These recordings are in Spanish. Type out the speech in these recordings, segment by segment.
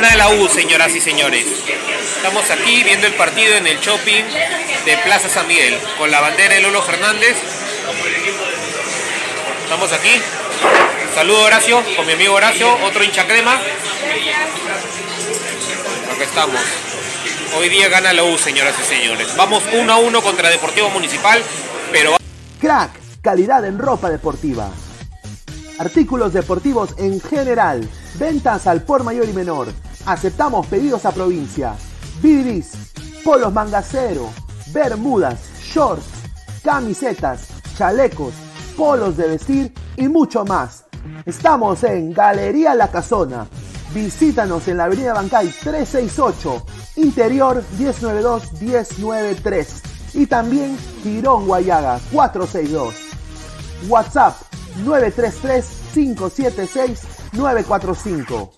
Gana la U, señoras y señores. Estamos aquí viendo el partido en el shopping de Plaza San Miguel con la bandera de Lolo Fernández. Estamos aquí. Saludo Horacio, con mi amigo Horacio, otro hincha crema. Aquí estamos. Hoy día gana la U, señoras y señores. Vamos uno a uno contra Deportivo Municipal, pero... Crack, calidad en ropa deportiva. Artículos deportivos en general. Ventas al por mayor y menor. Aceptamos pedidos a provincia. Bidris, polos mangacero, bermudas, shorts, camisetas, chalecos, polos de vestir y mucho más. Estamos en Galería La Casona. Visítanos en la Avenida Bancay 368, Interior 192-193 y también Tirón Guayaga 462. WhatsApp 933-576-945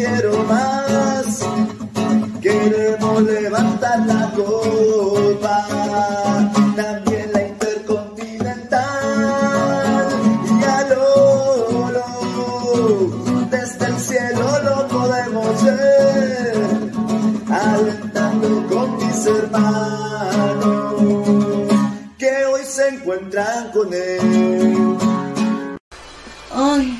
quiero más. Queremos levantar la copa, también la intercontinental. Y oro, desde el cielo lo podemos ver, alentando con mis hermanos que hoy se encuentran con él. Ay,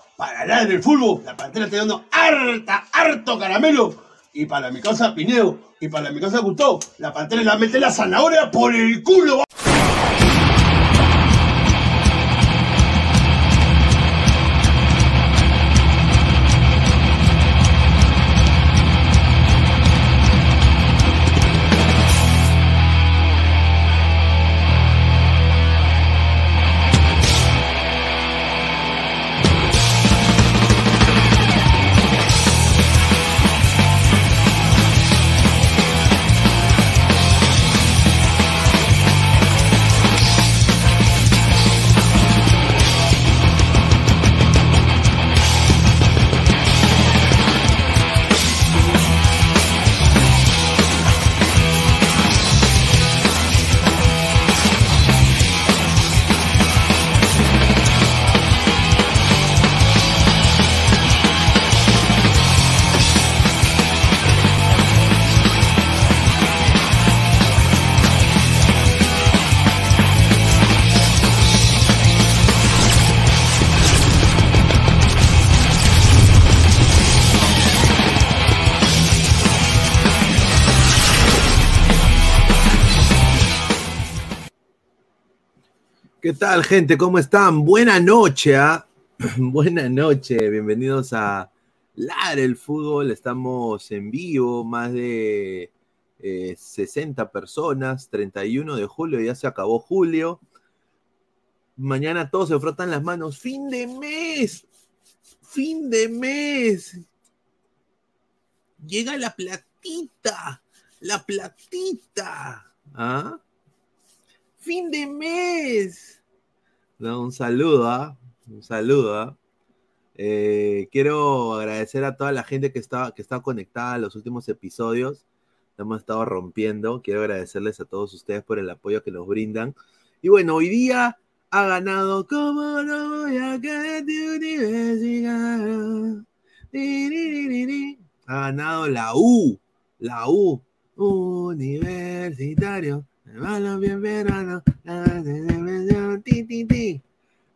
Para hablar del fútbol, la pantera está dando harta, harto caramelo. Y para mi casa Pineo, y para mi casa Gustavo, la pantera la mete la zanahoria por el culo. Tal, gente? ¿Cómo están? Buena noche, ¿ah? Buena noche, bienvenidos a Ladre el Fútbol. Estamos en vivo, más de eh, 60 personas, 31 de julio, ya se acabó julio. Mañana todos se frotan las manos. ¡Fin de mes! ¡Fin de mes! Llega la platita, la platita. ¿Ah? fin de mes. Un saludo, ¿ah? un saludo. ¿ah? Eh, quiero agradecer a toda la gente que está, que está conectada a los últimos episodios. Hemos estado rompiendo. Quiero agradecerles a todos ustedes por el apoyo que nos brindan. Y bueno, hoy día ha ganado. ¿Cómo no voy a. Ha ganado la U. La U. Universitario. Hermano bien verano, ti, ti, ti.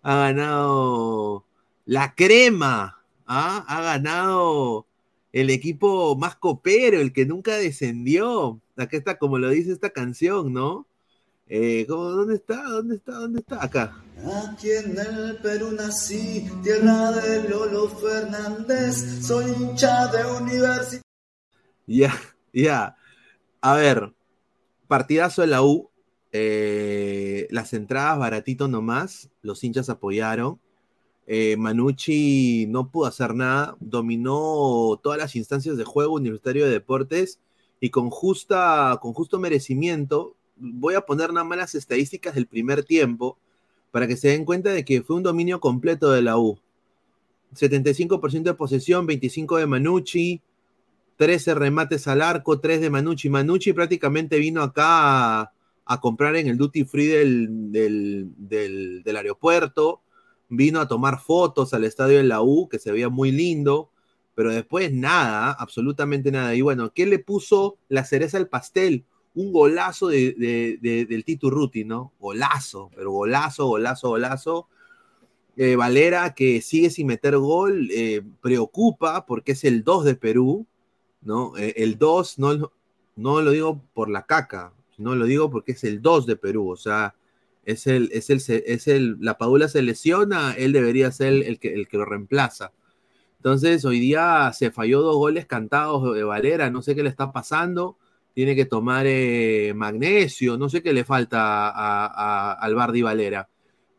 ha ganado la crema, ¿ah? ha ganado el equipo más copero, el que nunca descendió. Acá está, como lo dice esta canción, ¿no? Eh, ¿cómo- ¿Dónde está? ¿Dónde está? ¿Dónde está? Acá. Aquí en el Perú nací, tierra de Lolo Fernández, soy hincha de universidad. Ya, ya. A ver, partidazo de la U. eh, las entradas baratito nomás. Los hinchas apoyaron. Eh, Manucci no pudo hacer nada. Dominó todas las instancias de juego Universitario de Deportes. Y con, justa, con justo merecimiento. Voy a poner nada más las estadísticas del primer tiempo. Para que se den cuenta de que fue un dominio completo de la U. 75% de posesión, 25% de Manucci. 13 remates al arco, 3 de Manucci. Manucci prácticamente vino acá a, comprar en el duty free del, del, del- aeropuerto, vino a tomar fotos al estadio de la U, que se veía muy lindo, pero después nada, absolutamente nada. Y bueno, ¿qué le puso la cereza al pastel? Un golazo de- de- del Tito Ruti, ¿no? Golazo, pero golazo, golazo, golazo. Eh, Valera, que sigue sin meter gol, eh, preocupa porque es el 2 de Perú ¿no? Eh, el 2 no, no lo digo por la caca, no lo digo porque es el 2 de Perú, o sea, es el, es el, es el, la Padula se lesiona, él debería ser el, que, el que lo reemplaza. Entonces, hoy día se falló dos goles cantados de Valera, no sé qué le está pasando, tiene que tomar eh, magnesio, no sé qué le falta a, al Bardi Valera,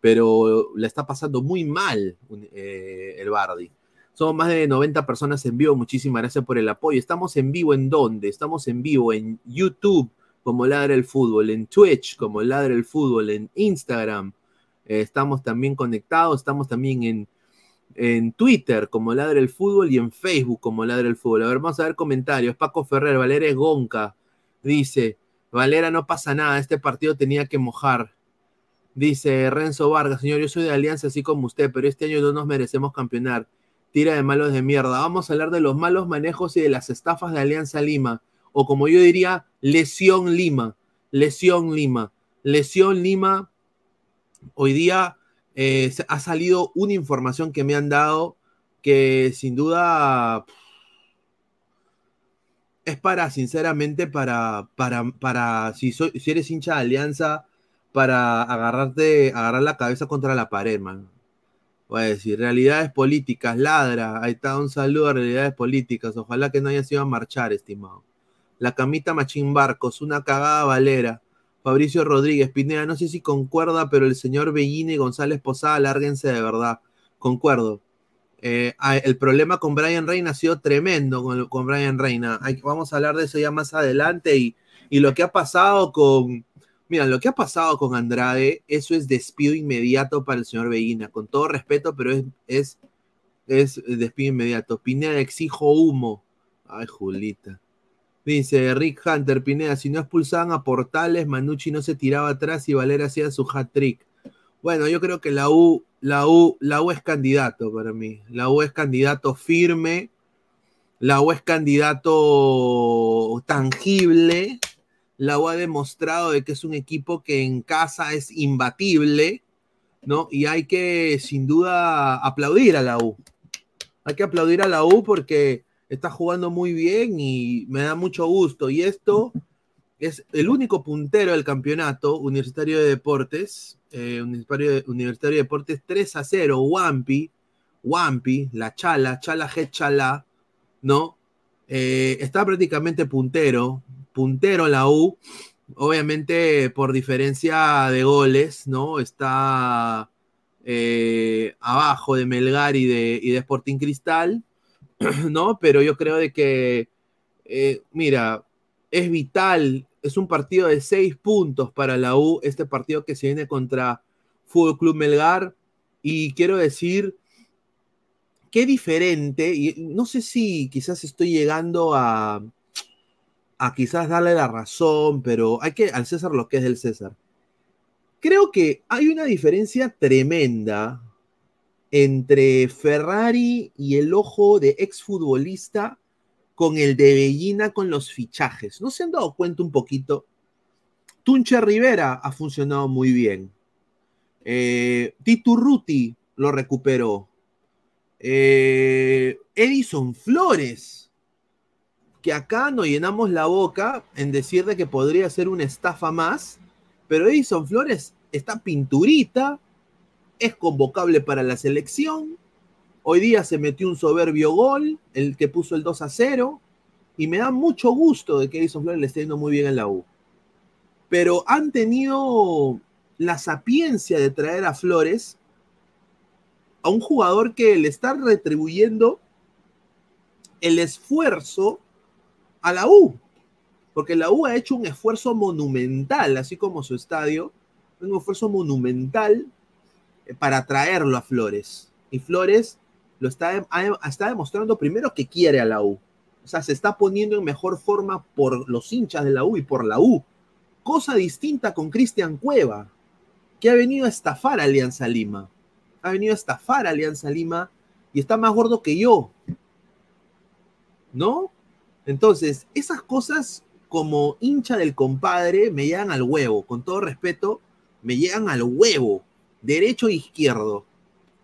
pero le está pasando muy mal eh, el Bardi. Somos más de 90 personas en vivo. Muchísimas gracias por el apoyo. Estamos en vivo en dónde? Estamos en vivo en YouTube como Ladra el Fútbol, en Twitch como Ladra el Fútbol, en Instagram. Eh, estamos también conectados. Estamos también en, en Twitter como Ladra el Fútbol y en Facebook como Ladra el Fútbol. A ver, vamos a ver comentarios. Paco Ferrer, Valera Gonca, dice, Valera no pasa nada, este partido tenía que mojar. Dice Renzo Vargas, señor, yo soy de Alianza así como usted, pero este año no nos merecemos campeonar tira de malos de mierda. Vamos a hablar de los malos manejos y de las estafas de Alianza Lima. O como yo diría, lesión Lima. Lesión Lima. Lesión Lima. Hoy día eh, ha salido una información que me han dado que sin duda es para, sinceramente, para, para, para si, si eres hincha de Alianza, para agarrarte, agarrar la cabeza contra la pared, man. Voy a decir, realidades políticas, ladra. Ahí está, un saludo a realidades políticas. Ojalá que no haya sido a marchar, estimado. La camita Machín Barcos, una cagada valera. Fabricio Rodríguez, Pineda, no sé si concuerda, pero el señor Bellini y González Posada, lárguense de verdad. Concuerdo. Eh, el problema con Brian Reina ha sido tremendo con, con Brian Reina. vamos a hablar de eso ya más adelante y, y lo que ha pasado con, Mira, lo que ha pasado con Andrade, eso es despido inmediato para el señor Beguina, con todo respeto, pero es, es, es despido inmediato. Pineda, exijo humo. Ay, Julita. Dice Rick Hunter, Pineda, si no expulsaban a Portales, Manucci no se tiraba atrás y Valera hacía su hat trick. Bueno, yo creo que la U, la U, la U es candidato para mí. La U es candidato firme. La U es candidato tangible la U ha demostrado de que es un equipo que en casa es imbatible, ¿no? Y hay que, sin duda, aplaudir a la U. Hay que aplaudir a la U porque está jugando muy bien y me da mucho gusto. Y esto es el único puntero del campeonato Universitario de Deportes, eh, Universitario, Universitario, de Deportes 3 a 0, Wampi, Wampi, la Chala, Chala G Chala, ¿no? Eh, está prácticamente puntero, puntero la U, obviamente por diferencia de goles, ¿no? Está eh, abajo de Melgar y de, y de Sporting Cristal, ¿no? Pero yo creo de que, eh, mira, es vital, es un partido de seis puntos para la U, este partido que se viene contra Fútbol Club Melgar, y quiero decir, qué diferente, y no sé si quizás estoy llegando a, a quizás darle la razón, pero hay que al César lo que es del César. Creo que hay una diferencia tremenda entre Ferrari y el ojo de exfutbolista con el de Bellina con los fichajes. ¿No se han dado cuenta un poquito? Tunche Rivera ha funcionado muy bien. Eh, Titu Ruti lo recuperó. Eh, Edison Flores que acá nos llenamos la boca en decir de que podría ser una estafa más, pero Edison Flores está pinturita, es convocable para la selección. Hoy día se metió un soberbio gol, el que puso el 2 a 0, y me da mucho gusto de que Edison Flores le esté yendo muy bien en la U. Pero han tenido la sapiencia de traer a Flores a un jugador que le está retribuyendo el esfuerzo a la U, porque la U ha hecho un esfuerzo monumental, así como su estadio, un esfuerzo monumental eh, para traerlo a Flores. Y Flores lo está, está demostrando primero que quiere a la U. O sea, se está poniendo en mejor forma por los hinchas de la U y por la U. Cosa distinta con Cristian Cueva, que ha venido a estafar a Alianza Lima. Ha venido a estafar a Alianza Lima y está más gordo que yo. ¿No? Entonces, esas cosas como hincha del compadre me llegan al huevo, con todo respeto, me llegan al huevo, derecho e izquierdo.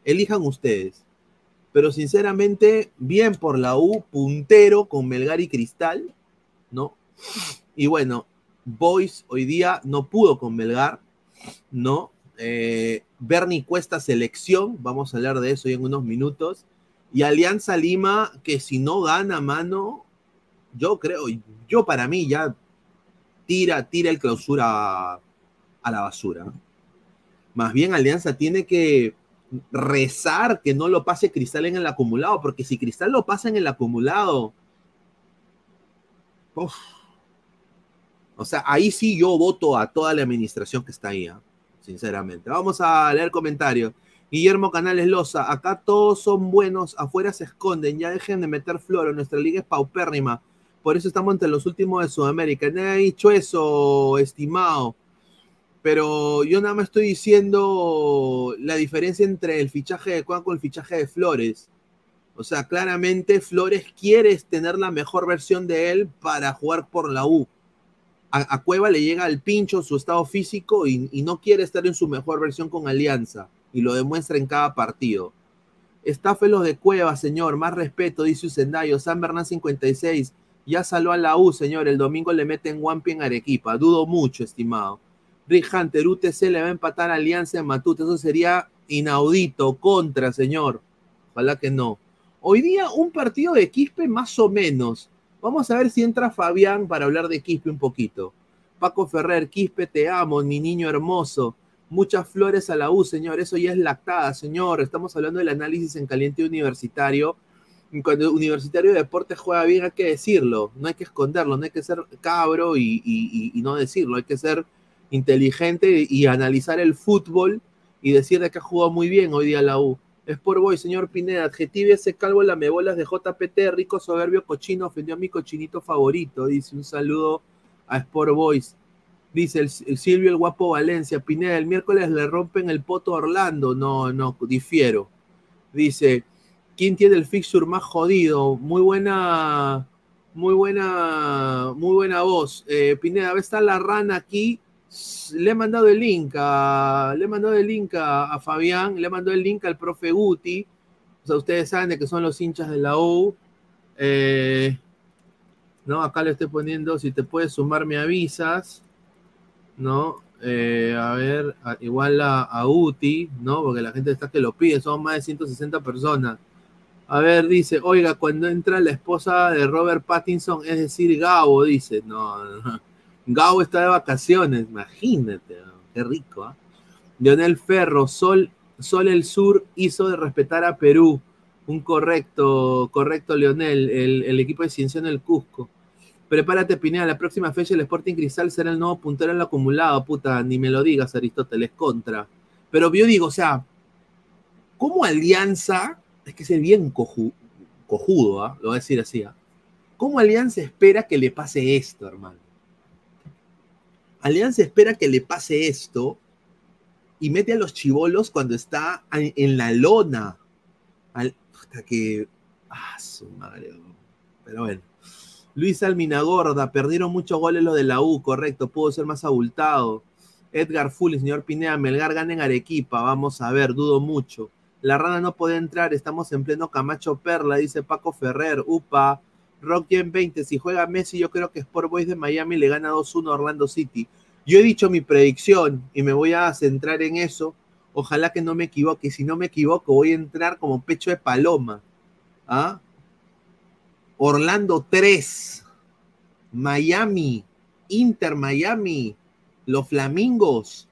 Elijan ustedes. Pero sinceramente, bien por la U, puntero con Melgar y Cristal, ¿no? Y bueno, Boys hoy día no pudo con Melgar, ¿no? Eh, Bernie Cuesta selección, vamos a hablar de eso en unos minutos. Y Alianza Lima, que si no gana mano, yo creo, yo para mí ya tira, tira el clausura a, la basura. Más bien Alianza tiene que rezar que no lo pase Cristal en el acumulado, porque si Cristal lo pasa en el acumulado, o sea, ahí sí yo voto a toda la administración que está ahí, ¿ah? sinceramente. Vamos a leer comentarios. Guillermo Canales Loza, acá todos son buenos, afuera se esconden, ya dejen de meter floro, nuestra liga es paupérrima, por eso estamos entre los últimos de Sudamérica. Nadie ha dicho eso, estimado, pero yo nada más estoy diciendo la diferencia entre el fichaje de Juan con el fichaje de Flores. O sea, claramente Flores quiere tener la mejor versión de él para jugar por la U a, Cueva le llega al pincho su estado físico y, no quiere estar en su mejor versión con Alianza y lo demuestra en cada partido. Estáfelos de Cueva, señor, más respeto, dice Usendayo. San Bernán 56, ya salió a la U, señor. El domingo le meten Wampi en Arequipa. Dudo mucho, estimado. Rick Hunter, UTC le va a empatar a Alianza en Matute. Eso sería inaudito, contra, señor. Ojalá que no. Hoy día un partido de Quispe más o menos. Vamos a ver si entra Fabián para hablar de Quispe un poquito. Paco Ferrer, Quispe, te amo, mi niño hermoso. Muchas flores a la U, señor. Eso ya es lactada, señor. Estamos hablando del análisis en caliente universitario. Cuando el Universitario de Deportes juega bien, hay que decirlo. No hay que esconderlo. No hay que ser cabro y, no decirlo. Hay que ser inteligente y analizar el fútbol y decir de que ha jugado muy bien hoy día la U. Sport Boy, señor Pineda, adjetive ese calvo la mebolas de JPT, rico, soberbio, cochino, ofendió a mi cochinito favorito. Dice un saludo a Sport Boys. Dice Silvio el guapo Valencia, Pineda, el miércoles le rompen el poto a Orlando. No, no, difiero. Dice, ¿quién tiene el fixture más jodido? Muy buena, muy buena, muy buena voz. Eh, Pineda, está la rana aquí le he mandado el link a, le he mandado el link a, Fabián, le he mandado el link al profe Guti. O sea, ustedes saben de que son los hinchas de la U. Eh, no, acá le estoy poniendo, si te puedes sumar, me avisas. ¿No? Eh, a ver, igual a, a, Uti, ¿no? Porque la gente está que lo pide, son más de 160 personas. A ver, dice, oiga, cuando entra la esposa de Robert Pattinson, es decir, Gabo, dice, no, no Gao está de vacaciones, imagínate, qué rico. ¿ah? Leonel Ferro, Sol, Sol el Sur hizo de respetar a Perú. Un correcto, correcto, Leonel, el, equipo de Ciencia en el Cusco. Prepárate, Pineda, la próxima fecha el Sporting Cristal será el nuevo puntero en el acumulado, puta, ni me lo digas, Aristóteles, contra. Pero yo digo, o sea, ¿cómo Alianza, es que es bien cojudo, ¿ah? lo voy a decir así, ¿ah? ¿cómo Alianza espera que le pase esto, hermano? Alianza espera que le pase esto y mete a los chivolos cuando está en la lona. hasta que. Ah, su madre. Pero bueno. Luis Alminagorda, perdieron muchos goles lo de la U, correcto, pudo ser más abultado. Edgar Fully, señor Pineda, Melgar gana en Arequipa, vamos a ver, dudo mucho. La rana no puede entrar, estamos en pleno Camacho Perla, dice Paco Ferrer, upa. Rock Gen 20, si juega Messi, yo creo que Sport Boys de Miami le gana 2-1 a Orlando City. Yo he dicho mi predicción y me voy a centrar en eso. Ojalá que no me equivoque. Si no me equivoco, voy a entrar como pecho de paloma. ¿Ah? Orlando 3, Miami, Inter Miami, los Flamingos,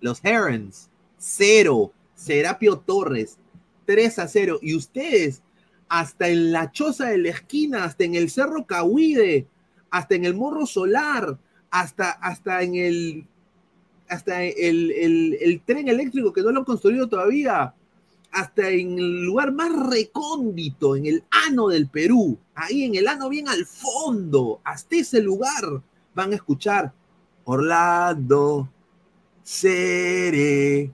los Herons, 0, Serapio Torres, 3 a 0. Y ustedes hasta en la choza de la esquina, hasta en el Cerro Cahuide, hasta en el Morro Solar, hasta, hasta en el, hasta el, el, tren eléctrico que no lo han construido todavía, hasta en el lugar más recóndito, en el ano del Perú, ahí en el ano bien al fondo, hasta ese lugar van a escuchar Orlando, Sere,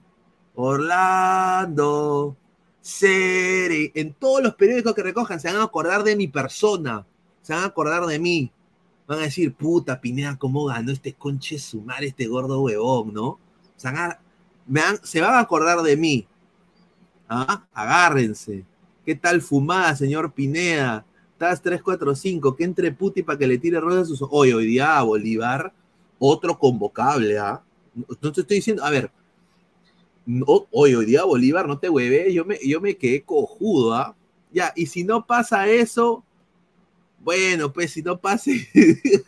Orlando, Sere. En todos los periódicos que recojan se van a acordar de mi persona, se van a acordar de mí. Van a decir, puta, Pineda, ¿cómo ganó este conche sumar, este gordo huevón, no? se van a acordar de mí. ¿Ah? Agárrense. ¿Qué tal fumada, señor Pineda? Estás 345, que entre puti para que le tire rosas a sus. Hoy, hoy día Bolívar, otro convocable, ¿ah? No te estoy diciendo, a ver, hoy, hoy día Bolívar, no te hueve, yo me, yo me quedé cojudo, ¿ah? Ya, y si no pasa eso, bueno, pues si no pase.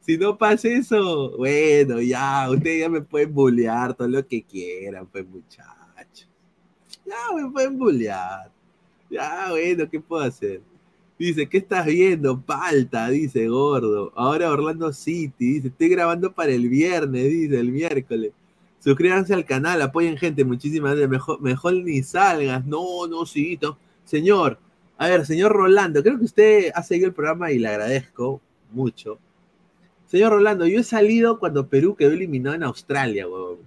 si no pasa eso, bueno, ya, ustedes ya me pueden bullear todo lo que quieran, pues muchachos. Ya me pueden bullear. Ya, bueno, ¿qué puedo hacer? Dice, ¿qué estás viendo? Palta, dice gordo. Ahora Orlando City, dice, estoy grabando para el viernes, dice, el miércoles. Suscríbanse al canal, apoyen gente, muchísimas gracias. Mejor, mejor ni salgas. No, no, sí. Señor, a ver, señor Rolando, creo que usted ha seguido el programa y le agradezco mucho. Señor Rolando, yo he salido cuando Perú quedó eliminado en Australia, weón.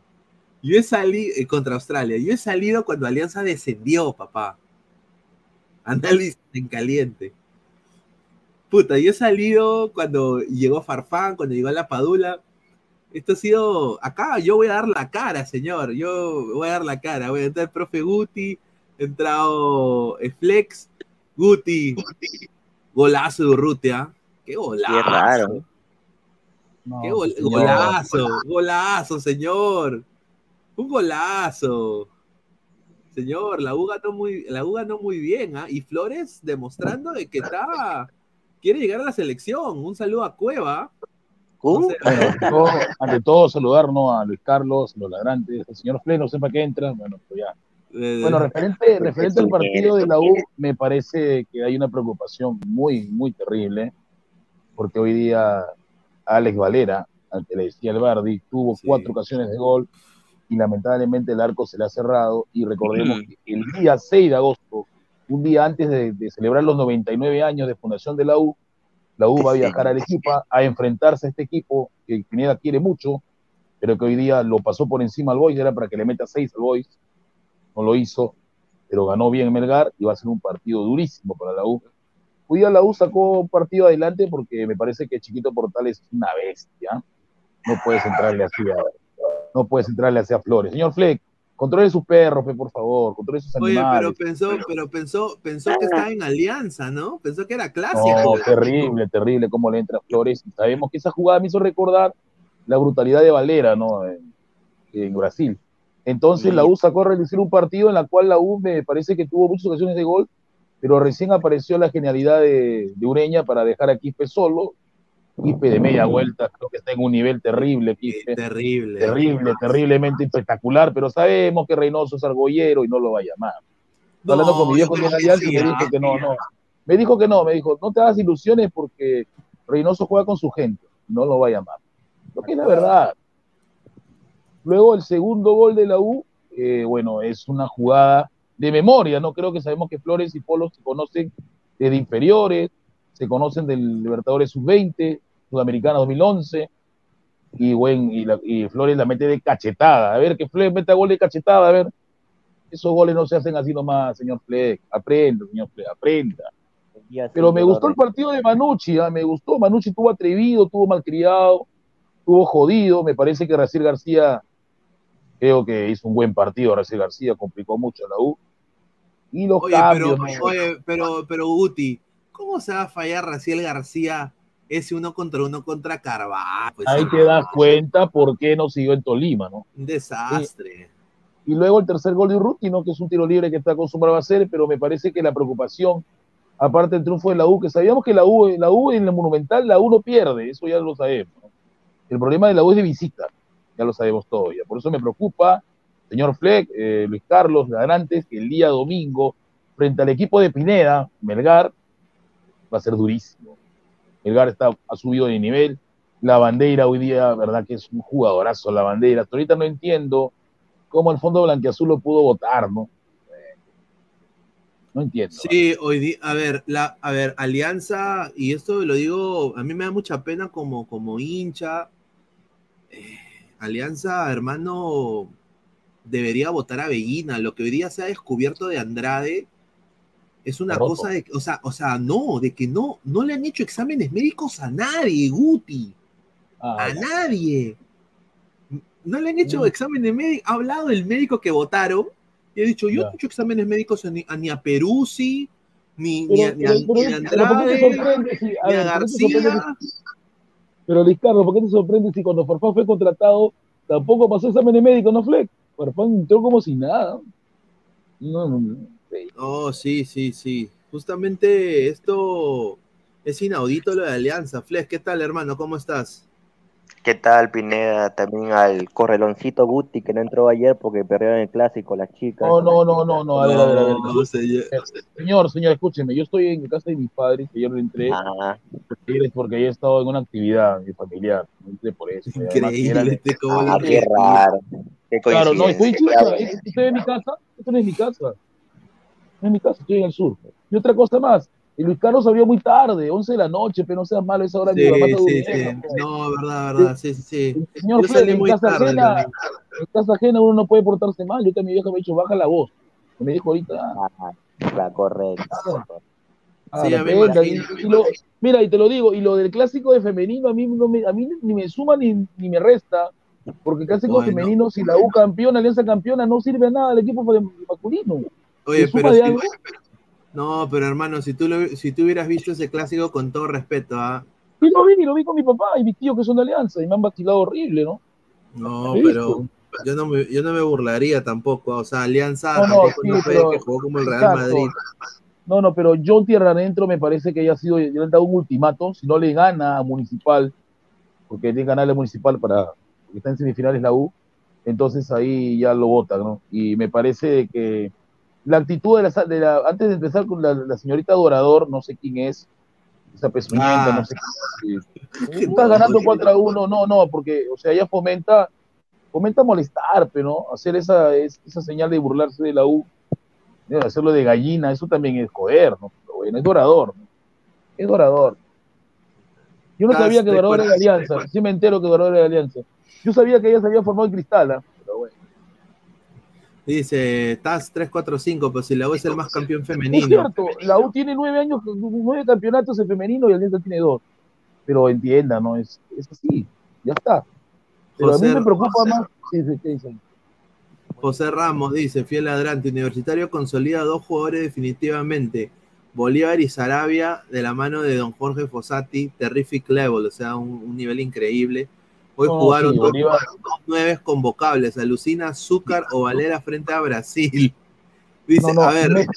Yo he salido eh, contra Australia. Yo he salido cuando Alianza descendió, papá. Análisis en caliente. Puta, yo he salido cuando llegó Farfán, cuando llegó la Padula. Esto ha sido. Acá yo voy a dar la cara, señor. Yo voy a dar la cara. Voy a entrar el profe Guti, entrado eh, Flex, Guti, golazo de Urrutia. Qué golazo. Qué raro. Qué golazo, golazo, señor. Un golazo. Señor, la U ganó muy, la U ganó muy bien, ¿ah? Y Flores demostrando de que está, quiere llegar a la selección. Un saludo a Cueva. Uh. ante, todo, saludarnos a Luis Carlos, los ladrantes, el señor Flores, no sé para qué entra, bueno, pues ya. Bueno, referente, referente al partido de la U, me parece que hay una preocupación muy, muy terrible, porque hoy día Alex Valera, al que le decía el Bardi, tuvo cuatro ocasiones de gol y lamentablemente el arco se le ha cerrado. Y recordemos que el día 6 de agosto, un día antes de, celebrar los 99 años de fundación de la U, la U va a viajar al equipo a enfrentarse a este equipo que Pineda quiere mucho, pero que hoy día lo pasó por encima al Boys, era para que le meta 6 al Boys no lo hizo, pero ganó bien Melgar y va a ser un partido durísimo para la U. Hoy día la U sacó un partido adelante porque me parece que Chiquito Portales es una bestia. No puedes entrarle así a, no puedes entrarle hacia Flores. Señor Fleck, controle sus perros, por favor, controle sus animales. Oye, pero pensó, pero pensó, pensó que estaba en alianza, ¿no? Pensó que era clásico. No, terrible, terrible cómo le entra a Flores. Sabemos que esa jugada me hizo recordar la brutalidad de Valera, ¿no? en Brasil. Entonces la U sacó a realizar un partido en la cual la U me parece que tuvo muchas ocasiones de gol, pero recién apareció la genialidad de, Ureña para dejar a Quispe solo. Quispe de media vuelta, creo que está en un nivel terrible, Quispe. Terrible. Terrible, terriblemente espectacular, pero sabemos que Reynoso es argollero y no lo va a llamar. hablando con mi viejo de Alianza me dijo que no, no. Me dijo que no, me dijo, no te hagas ilusiones porque Reynoso juega con su gente, no lo va a llamar. Lo que es la verdad. Luego el segundo gol de la U, eh, bueno, es una jugada de memoria, ¿no? Creo que sabemos que Flores y Polo se conocen desde inferiores, se conocen del Libertadores Sub-20, Sudamericana 2011, y, bueno, y, Flores la mete de cachetada. A ver, que Flores meta gol de cachetada, a ver. Esos goles no se hacen así nomás, señor Fleck. Aprenda, señor Fleck, aprenda. Pero me gustó el partido de Manucci, ¿ah? me gustó. Manucci estuvo atrevido, estuvo malcriado, estuvo jodido. Me parece que Raciel García Creo que hizo un buen partido Raciel García, complicó mucho la U. Y los cambios. Pero, oye, pero, pero Guti, ¿cómo se va a fallar Raciel García ese uno contra uno contra Carvalho? Pues, Ahí te das cuenta por qué no siguió en Tolima, ¿no? Un desastre. Y luego el tercer gol de Urruti, ¿no? Que es un tiro libre que está acostumbrado a hacer, pero me parece que la preocupación, aparte del triunfo de la U, que sabíamos que la U, la U en el Monumental, la U no pierde, eso ya lo sabemos. El problema de la U es de visita ya lo sabemos todavía. Por eso me preocupa, señor Fleck, eh, Luis Carlos, Ladrantes, que el día domingo, frente al equipo de Pineda, Melgar, va a ser durísimo. Melgar está, ha subido de nivel. La bandera hoy día, verdad que es un jugadorazo la bandera. Hasta ahorita no entiendo cómo el Fondo Blanquiazul lo pudo votar, ¿no? No entiendo. Sí, hoy día, a ver, la, a ver, Alianza, y esto lo digo, a mí me da mucha pena como, como hincha. Eh, Alianza, hermano, debería votar a Bellina. Lo que hoy día se ha descubierto de Andrade es una cosa de, o sea, o sea, no, de que no, no le han hecho exámenes médicos a nadie, Guti. Ah, a nadie. No le han hecho exámenes médicos. Ha hablado el médico que votaron Y he dicho, yo no he hecho exámenes médicos ni, a, ni a Peruzzi, ni, ni, a, a, ni a Andrade, ni a García. Pero Luis Carlos, ¿por qué te sorprende si cuando Farfán fue contratado tampoco pasó exámenes médicos, no Fleck? Farfán entró como si nada. No, no, no. Oh, sí, sí, sí. Justamente esto es inaudito lo de Alianza. Fleck, ¿qué tal, hermano? ¿Cómo estás? ¿Qué tal, Pineda? También al correloncito Guti que no entró ayer porque perdieron el clásico las chicas. No, no, no, no, no, a ver, a ver, a ver. señor, señor, escúcheme, yo estoy en casa de mis padres, que yo no entré, ah. porque he estado en una actividad familiar, no entré por eso. Increíble, este ah, qué raro. Qué claro, no, estoy en mi casa, esto no es mi casa, no es mi casa, estoy en el sur. Y otra cosa más, y Luis Carlos salió muy tarde, 11 de la noche, pero no seas malo, esa hora sí, mi mamá sí, sí. No, verdad, verdad, sí, sí, sí. Señor salí en, casa tarde, ajena, en casa ajena uno no puede portarse mal. Yo también mi vieja me ha dicho, baja la voz. me dijo ahorita. Ah, la correcta. Ah, sí, a mí, y, lo, mira, y te lo digo, y lo del clásico de femenino a mí, no me, a mí ni me suma ni, ni me resta, porque el clásico bueno. femenino, si la U campeona, Alianza campeona, no sirve a nada al equipo masculino. Oye, pero si, no, pero hermano, si tú, lo, si tú hubieras visto ese clásico, con todo respeto, ¿ah? ¿eh? lo vi, lo vi con mi papá y mi tío que son de Alianza y me han vacilado horrible, ¿no? No, pero yo no, me, yo no me burlaría tampoco. O sea, Alianza no, no, sí, no que jugó como el Real exacto. Madrid. No, no, pero John Tierra Adentro me parece que ya ha sido, ya le han dado un ultimato. Si no le gana a Municipal, porque tiene que ganarle a Municipal para, porque está en semifinales la U, entonces ahí ya lo votan, ¿no? Y me parece que la actitud de la, de la, antes de empezar con la, la, señorita Dorador, no sé quién es, esa pezuñenta, ah. no sé quién es. Estás ganando 4 a 1, no, no, porque, o sea, ella fomenta, fomenta molestar, pero ¿no? hacer esa, esa señal de burlarse de la U, hacerlo de gallina, eso también es joder, ¿no? Pero bueno, es Dorador, ¿no? es Dorador. Yo no sabía que Dorador era de Alianza, sí me entero que Dorador era de Alianza. Yo sabía que ella se había formado en Cristal, bueno. Dice TAS 345, pero si la U es el más campeón femenino. Es cierto, la U tiene nueve años, nueve campeonatos en femenino y Alianza tiene dos. Pero entienda, ¿no? Es, es así, ya está. Pero José, a mí me preocupa José, más. Sí, sí, sí, José Ramos dice: Fiel ladrante, Universitario consolida dos jugadores definitivamente. Bolívar y Sarabia de la mano de don Jorge Fossati, terrific level, o sea, un, un nivel increíble. Hoy no, jugaron sí, dos, dos, nueve convocables, Alucina, Azúcar o Valera frente a Brasil. Dice, no, no, a ver,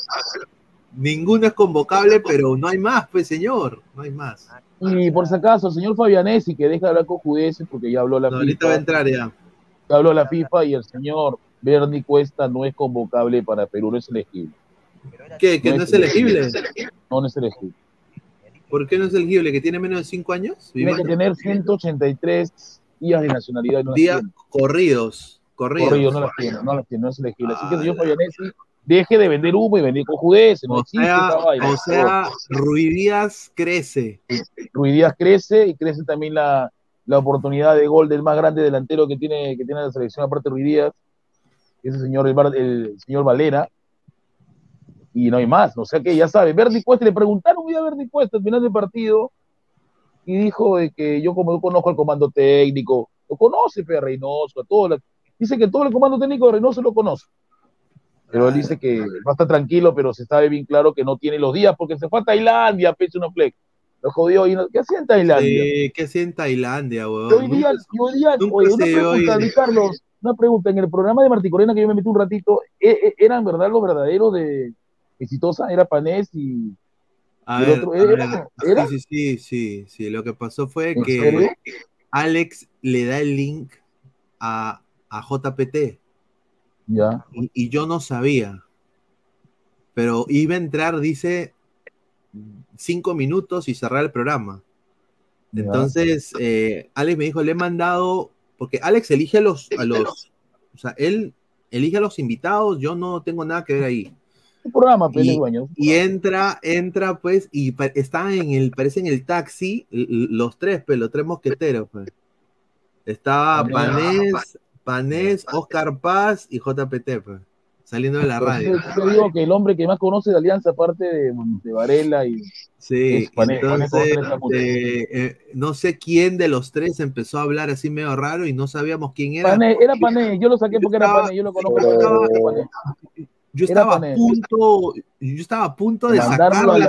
ninguno es convocable, pero no hay más, pues señor, no hay más. Y por si acaso, el señor Fabianesi, que deja de hablar con judeces porque ya habló la FIFA. Ahorita va a entrar ya. Ya habló la FIFA y el señor Bernie Cuesta no es convocable para Perú, no es elegible. ¿Qué? ¿Que no, no es elegible? elegible? No, no es elegible. ¿Por qué no es elegible? ¿Que tiene menos de 5 años? Tiene que tener 183 días de nacionalidad. No días corridos, corridos. Corridos, no las tiene, no las tiene, no es elegible. Así que señor Fabianesi, deje de vender humo y vender cojudeces. No o sea, o sea Ruidías crece. Ruidías crece y crece también la, la oportunidad de gol del más grande delantero que tiene, que tiene la selección, aparte de Ruidías, ese señor, el, el señor Valera, y no hay más, o sea que ya sabe, Verdi Cuesta, le preguntaron hoy a Verdi Cuesta al final del partido, y dijo de que yo como yo conozco el comando técnico, lo conoce pero Reynoso, a todo la, dice que todo el comando técnico de Reynoso lo conoce. Pero él dice que va a estar tranquilo, pero se sabe bien claro que no tiene los días porque se fue a Tailandia, pecho una flex. Lo jodió y no, ¿qué hacía en Tailandia? Sí, ¿qué hacía en Tailandia, weón? Hoy día, hoy día oye, una pregunta, Carlos, una pregunta, en el programa de Martí Corena que yo me metí un ratito, ¿e, e, ¿eran verdad los verdaderos de Exitosa? Era Panés y, a ver, otro, ¿era? ¿era? Sí, sí, sí, sí, Lo que pasó fue que serio? Alex le da el link a, a JPT. Ya. Y, y, yo no sabía. Pero iba a entrar, dice, cinco minutos y cerrar el programa. Entonces, eh, Alex me dijo, le he mandado, porque Alex elige a los, a los, o sea, él elige a los invitados, yo no tengo nada que ver ahí un programa, pues, y, y, entra, entra, pues, y está en el, parece en el taxi, los tres, pues, los tres mosqueteros, pues. Estaba Panés, Panés, Oscar Paz y JPT, pues. saliendo de la radio. Yo digo que el hombre que más conoce de Alianza, aparte de, de Varela y. Sí, entonces, eh, eh, no sé quién de los tres empezó a hablar así medio raro y no sabíamos quién era. Pané, era Pané, yo lo saqué porque era Pané, yo lo conozco. Yo estaba, a punto, yo estaba a punto de, sacarlo. La...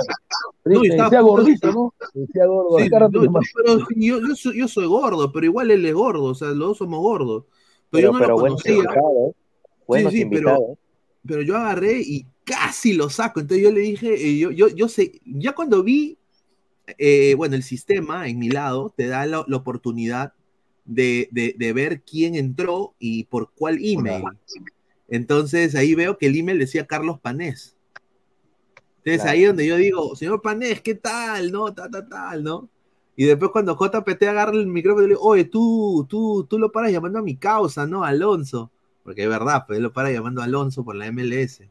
No, yo decía gordito, ¿no? Decía gordo. Sí, no, pero yo, yo, soy, yo, soy, gordo, pero igual él es gordo, o sea, los dos somos gordos. Pero, yo no lo conocía. Bueno, sí, sí, pero, pero yo agarré y casi lo saco. Entonces yo le dije, yo, yo, yo sé, ya cuando vi, eh, bueno, el sistema en mi lado te da la, la oportunidad de, de, de, ver quién entró y por cuál email. Entonces ahí veo que el email decía Carlos Panés. Entonces claro. ahí donde yo digo, señor Panés, ¿qué tal? ¿No? Tal, tal, tal, ¿no? Y después cuando JPT agarra el micrófono, le digo, oye, tú, tú, tú lo paras llamando a mi causa, ¿no? Alonso. Porque es verdad, pues él lo para llamando a Alonso por la MLS.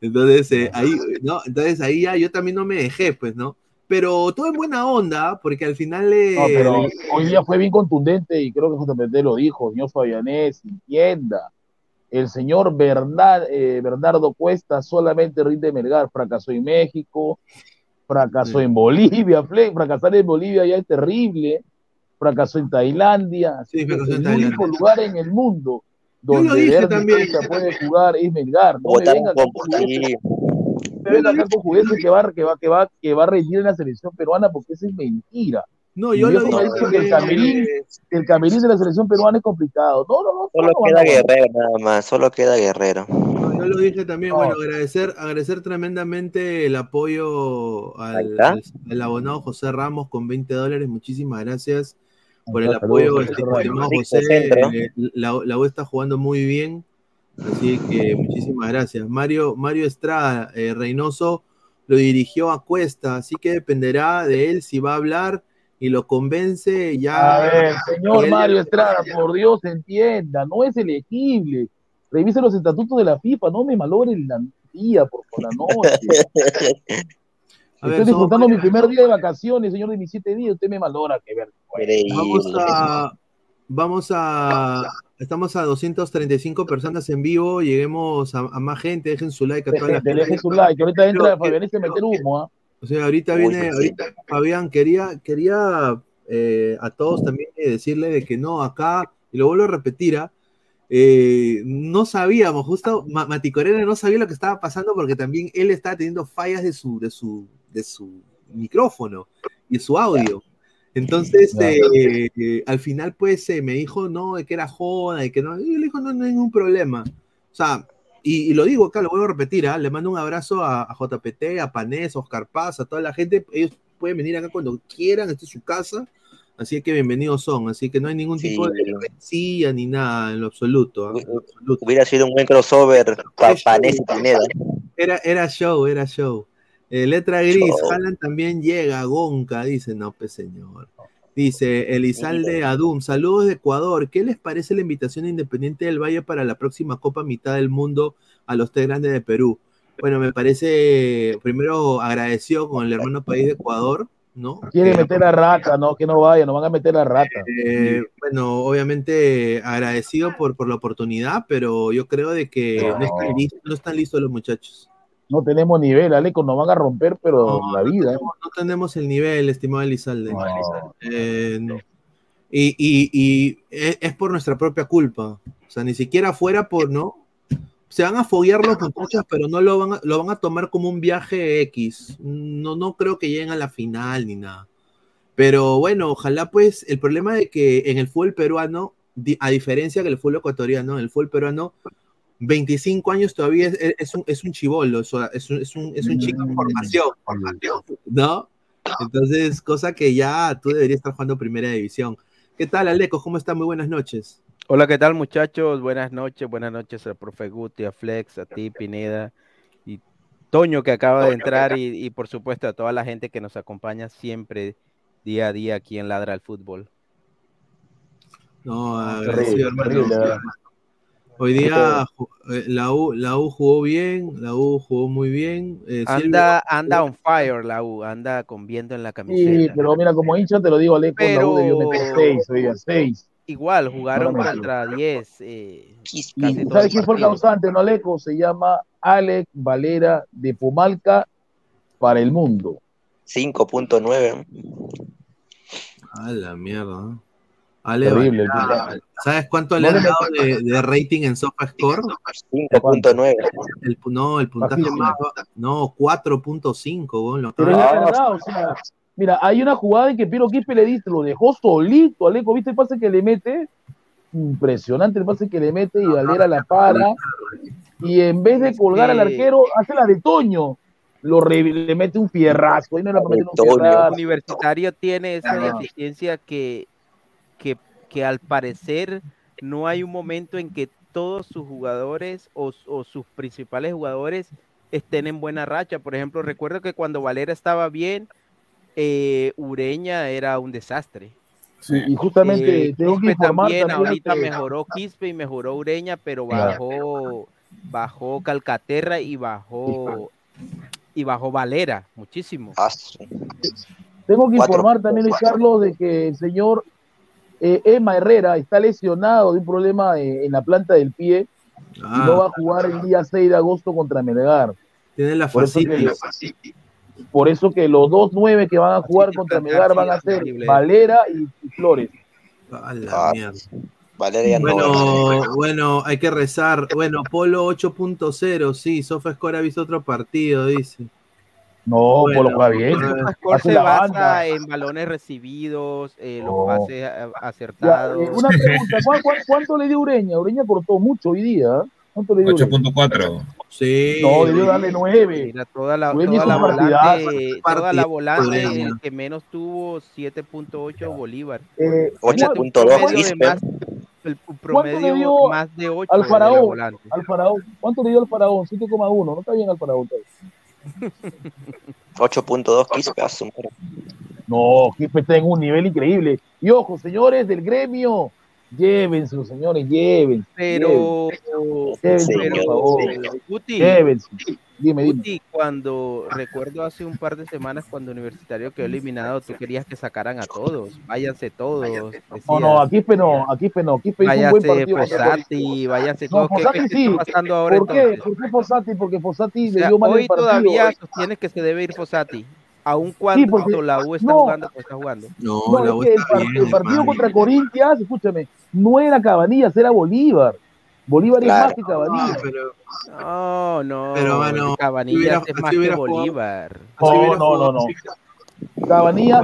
Entonces, eh, ahí, ¿no? Entonces ahí ya yo también no me dejé, pues, ¿no? Pero todo en buena onda, porque al final... Eh... No, pero hoy día fue bien contundente y creo que JPT lo dijo, señor Fabianés, entienda el señor Bernard, eh, Bernardo Cuesta solamente rinde Melgar, fracasó en México, fracasó sí. en Bolivia, fracasar en Bolivia ya es terrible, fracasó en Tailandia, sí, es el único lugar en el mundo donde también. puede jugar es Melgar, no me venga con juguetes, me venga acá con juguetes que va, que, va, que, va, que va a rendir en la selección peruana porque eso es mentira. No, yo lo dije que el camerín, el camerín de la selección peruana es complicado. No, no, no. Solo no, queda no, Guerrero nada más, solo queda Guerrero. Yo lo dije también, bueno, agradecer, agradecer tremendamente el apoyo al, al, al, abonado José Ramos con 20 dólares, muchísimas gracias por el apoyo. Este, José, eh, la, la U está jugando muy bien, así que muchísimas gracias. Mario, Mario Estrada, eh, Reynoso lo dirigió a Cuesta, así que dependerá de él si va a hablar y lo convence ya. A ver, señor Mario Estrada, por Dios, entienda, no es elegible. Revise los estatutos de la FIFA, no me malogre la día por, por la noche. Estoy ver, disfrutando mi primer día de vacaciones, señor, de mis siete días, usted me malora que ver. Vamos a, vamos a, estamos a 235 personas en vivo, lleguemos a, a más gente, dejen su like a toda la gente. Dejen su like, ahorita entra Fabián a meter humo, ¿ah? O sea, ahorita viene, ahorita, Fabián, quería, quería eh, a todos también decirle de que no, acá, y lo vuelvo a repetir, ¿ah? eh, no sabíamos, justo Mati Corena no sabía lo que estaba pasando porque también él estaba teniendo fallas de su, de su, de su micrófono y su audio. Entonces, eh, eh, al final, pues, me dijo, no, de que era joda, y que no, y le dijo, no, no hay ningún problema. O sea, y, y, lo digo acá, lo vuelvo a repetir, ¿eh? le mando un abrazo a, a, JPT, a Panés, a Oscar Paz, a toda la gente. Ellos pueden venir acá cuando quieran, esta es su casa. Así que bienvenidos son. Así que no hay ningún sí, tipo de rencilla ni nada en lo absoluto. ¿eh? En lo absoluto. Hubiera sido un buen crossover para Panés y Pineda. Era, era show, era show. Eh, letra gris, Haaland también llega, Gonca, dice, no, pues señor. Dice Elizalde Adum, saludos de Ecuador. ¿Qué les parece la invitación Independiente del Valle para la próxima Copa Mitad del Mundo a los tres grandes de Perú? Bueno, me parece, primero agradecido con el hermano país de Ecuador, ¿no? Quiere meter a rata, no, que no vaya, no van a meter a rata. Eh, bueno, obviamente agradecido por, por la oportunidad, pero yo creo de que no, no están, listos, no están listos los muchachos no tenemos nivel, Aleco, nos van a romper, pero no, la vida. No, no, tenemos el nivel, estimado Elizalde. Eh, y, y, y, es por nuestra propia culpa. O sea, ni siquiera fuera por, ¿no? Se van a foguear los muchachos, pero no lo van, a, lo van a tomar como un viaje X. No, no creo que lleguen a la final ni nada. Pero bueno, ojalá pues, el problema de que en el fútbol peruano, a diferencia que el fútbol ecuatoriano, en el fútbol peruano 25 años todavía es, es un, es un chivolo, es un, es un, es un chico en formación, ¿no? Entonces, cosa que ya tú deberías estar jugando primera división. ¿Qué tal, Aleco? ¿Cómo está? Muy buenas noches. Hola, ¿qué tal, muchachos? Buenas noches, buenas noches al profe Guti, a Flex, a ti, Pineda, y Toño, que acaba de entrar, y, y por supuesto a toda la gente que nos acompaña siempre, día a día, aquí en Ladra al Fútbol. No, agradecido, hermano. Hoy día eh, la U, la U jugó bien, la U jugó muy bien. Eh, anda, anda on fire la U, anda con viento en la camiseta. Sí, pero mira, como hincha te lo digo, Aleco, pero... la U debió meter 6, oiga, 6. igual, jugaron No, no, no. contra 10. eh, ¿Y casi todo el ¿Sabes quién fue el causante, no, Leco? Se llama Alex Valera de Pumalca para el mundo. 5.9. A la mierda. ¿No? Ale, Terrible el. ¿Sabes cuánto No le han dado de, de rating en SofaScore? 5.9. El, no, el puntaje Bajísimo. más No, 4.5. weón, lo Pero es estaba- la verdad, o sea, mira, hay una jugada en que Piero Quispe le dice, lo dejó solito, Aleco, ¿viste el pase que le mete? Impresionante el pase que le mete y Valera la para. Y en vez de colgar al que- arquero, hace la de Toño. Lo re- le mete un fierrazo. Ahí no era para meter un Toño. El fierrazo. universitario tiene esa Ah. deficiencia que, que, al parecer no hay un momento en que todos sus jugadores o, o sus principales jugadores estén en buena racha. Por ejemplo, recuerdo que cuando Valera estaba bien, eh, Ureña era un desastre. Y justamente Eh, tengo que informar también, también ahorita que- mejoró Quispe y mejoró Ureña, pero bajó, bajó Calcaterra y bajó y bajó Valera muchísimo. Tengo que informar también, Carlos, de que el señor eh, Emma Herrera está lesionado de un problema eh, en la planta del pie y Ah. no va a jugar el día 6 de agosto contra Melgar. Tiene la fascitis. por eso que los dos nueve que van a jugar contra Melgar van a ser. Valera y, y Flores. A la mierda. Valeria no. Bueno, bueno, hay que rezar. Bueno, Polo 8.0, sí, SofaScore ha visto otro partido, dice. No, Bueno, Polo juega bien. eh, Score Hace se la basa banda. en balones recibidos, eh, los No. pases a- Ya, acertados. eh, una pregunta, ¿cuán- cuán- cuánto le dio Ureña? Ureña cortó mucho hoy día. ¿eh? ¿Cuánto le dio? Ureña? 8.4. Sí. No, debió darle 9. Mira, toda la, Ureña toda la volante, toda la volante el que menos tuvo 7.8 Bolívar. Eh, Imagínate un 8.2 promedio de Quispe. más- el ¿Cuánto promedio dio más de 8 al faraón? volante. Al faraón. ¿Cuánto le dio al faraón? 7,1. No está bien al faraón. todavía. 8.2 Quispe a su madre. No, Quispe está en un nivel increíble. Y ojo, señores del gremio, llévense, señores, llévense. Pero, llévense, por pero, favor. Guti, Llévense. Dime, cuando recuerdo hace un par de semanas cuando Universitario quedó eliminado, tú querías que sacaran a todos, váyanse todos. No, decías. no, no, a Quispe no. Quispe hizo un buen Váyase partido. contra Fossati, váyase No, todo. ¿Qué, Fossati qué sí. está pasando ahora ¿Por qué? entonces? ¿Por qué Fossati? Porque Fossati O le dio mal hoy el partido. todavía sostienes que se debe ir Fossati, aun cuando porque- la U está no. jugando como está jugando. No, No, la es U que el, está par- bien, el partido contra Corintias, escúchame, no era Cabanillas, era Bolívar. Bolívar es más que Cabanillas. Ah, pero, No, no. Pero, Cabanillas hubiera- es más que jugado- Bolívar. No, no, no, no. Cabanillas,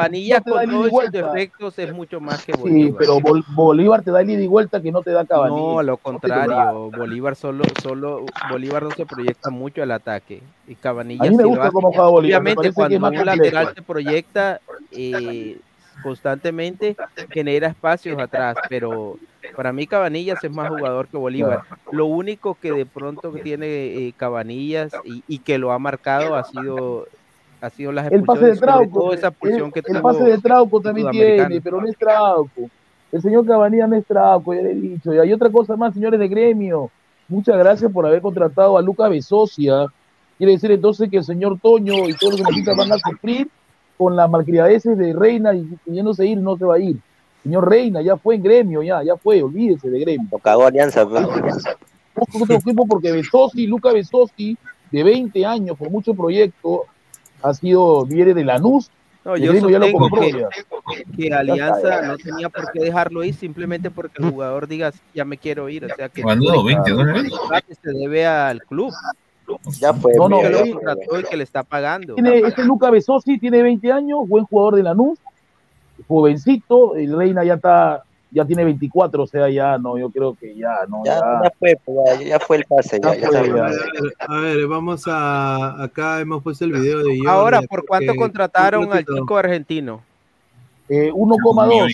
no con todos sus defectos es mucho más que Sí, Bolívar. pero Bol- Bolívar te da el ida y vuelta que no te da Cabanillas. No, a lo No contrario, Bolívar solo, solo, Bolívar no se proyecta mucho al ataque. Y Cabanillas A mí me sí lo gusta hace. cómo juega Bolívar, me Obviamente, cuando un lateral se proyecta eh, constantemente, genera espacios atrás, pero para mí Cabanillas es más jugador que Bolívar. Lo único que de pronto que tiene eh, Cabanillas y, y que lo ha marcado ha sido ha sido las El pase de Trauco, todo esa el, que el pase de Trauco también tiene, pero no es Trauco. El señor Cabanillas no es Trauco, ya le he dicho. Y hay otra cosa más, señores de gremio. Muchas gracias por haber contratado a Luca Besocia. Quiere decir entonces que el señor Toño y todos los que van a sufrir con las malcriadeces de Reina y pidiéndose ir, no se va a ir. Señor Reina, ya fue en gremio, ya, ya fue, olvídese de gremio. Lo cagó Alianza, otro equipo porque Besosi, Luca Besosi, de 20 años, con mucho proyecto, ha sido, viene de Lanús. No, el yo Gremio ya lo sostengo compró que, ya. que Alianza no tenía por qué dejarlo ir simplemente porque el jugador diga ya me quiero ir, o sea que ¿Cuándo? todo 20 dólares. se debe al club Ya fue. No, no, que lo contrató y que le está pagando. Tiene, este Luca Besosi tiene 20 años, buen jugador de Lanús, jovencito, el Reina ya está, ya tiene 24, o sea, ya no, yo creo que ya, no, Ya, ya. ya fue, pues, ya, ya fue el pase. Ya, fue. A ver, a ver, vamos a. Acá hemos puesto el video de Jordi, Ahora, acá ¿por cuánto que- contrataron al chico argentino? Eh, 1,2,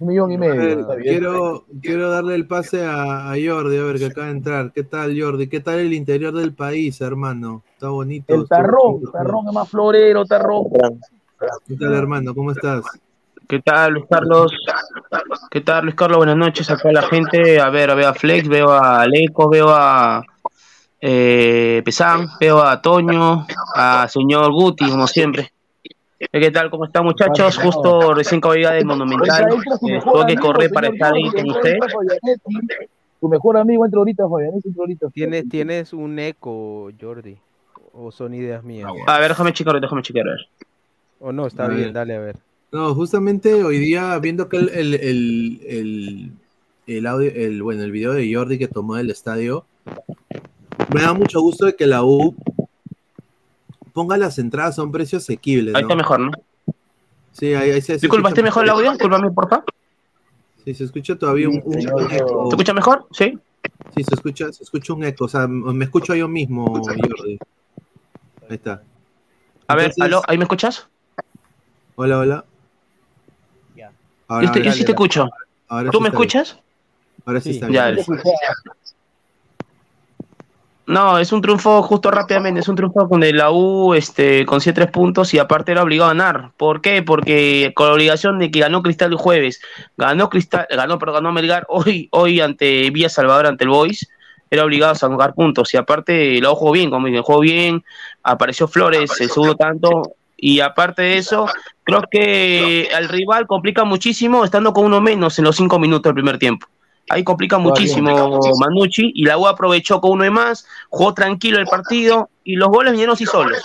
un millón y medio. ver, está bien. quiero, quiero darle el pase a, a Jordi, a ver, que acaba de entrar. ¿Qué tal, Jordi? ¿Qué tal el interior del país, hermano? Está bonito. El Tarrón, Tarrón es más florero, Tarrón. ¿Qué tal, hermano? ¿Cómo estás? ¿Qué tal, Luis Carlos? ¿Qué tal, Luis Carlos? Buenas noches a toda la gente. A ver, veo a Flex, veo a Leco, veo a eh, Pesán, veo a Toño, a señor Guti, como siempre. ¿Qué tal? ¿Cómo están, muchachos? Justo recién llegar del Monumental. Eh, tuve que correr para estar ahí con ustedes. Tu mejor amigo entra ahorita, Fabián, entra ahorita. Tienes, tienes un eco, Jordi. O son ideas mías. A ver, déjame checar, déjame checar. A ver. O no, está A bien, ver. dale a ver. No, justamente hoy día, viendo que el, el, el, el, el audio, el, bueno, el video de Jordi que tomó del estadio, me da mucho gusto de que la U ponga las entradas a un precio asequible. Ahí está mejor, ¿no? Sí, ahí, ahí se, Disculpa, escucha ¿está mejor el audio? Disculpame, porfa. Sí, se escucha todavía un, un- un eco. ¿Se escucha mejor? Sí. Sí, se escucha, se escucha un eco. O sea, me escucho yo mismo, Jordi. Ahí está. A ver, aló, ¿ahí me escuchas? Hola, hola. Ahora, Yo, te- yo ahora- sí te escucho. ahora ¿Tú sí me bien. escuchas? Ahora sí, está Ya, bien. No, es un triunfo justo rápidamente, es un triunfo con el la U este, con 7 puntos y aparte era obligado a ganar. ¿Por qué? Porque con la obligación de que ganó Cristal el jueves, ganó Cristal, ganó, perdón, ganó Melgar hoy, hoy ante Villa Salvador, ante el Boys, era obligado a sacar puntos. Y aparte la U jugó bien, como dicen, jugó bien, apareció Flores, el segundo tanto, y aparte de eso, creo que al rival complica muchísimo estando con uno menos en los cinco minutos del primer tiempo. Ahí complica muchísimo Manucci y la U aprovechó con uno de más, jugó tranquilo el partido y los goles vinieron sí solos.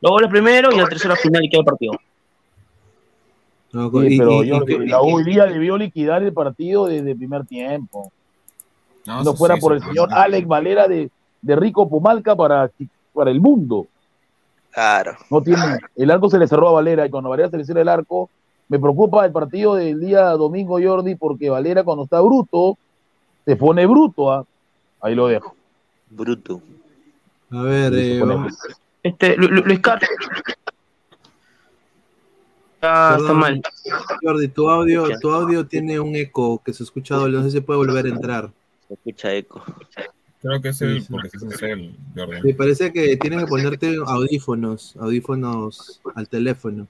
Los goles primero y el tercero al final y quedó el partido. Sí, pero y- yo- y- la U hoy día debió liquidar el partido desde el primer tiempo. No, fuera sí, por el señor. Alex Valera de, de Rico Pumalca para, para el mundo. Claro. No tiene, el arco se le cerró a Valera y cuando Valera se le cierra el arco, me preocupa el partido del día domingo, Jordi, porque Valera cuando está bruto, se pone bruto. ¿ah? Ahí lo dejo. Bruto. A ver, se eh, vamos- Este, Lu- Lu- Luis Carlos. Ah, está Perdón, mal. Jordi, tu audio, tu audio tiene un eco que se escucha doble, no sé si puede volver a entrar. Se escucha eco. Creo que es el, porque ese es el Jordan. Me parece que tienes que ponerte audífonos, audífonos al teléfono,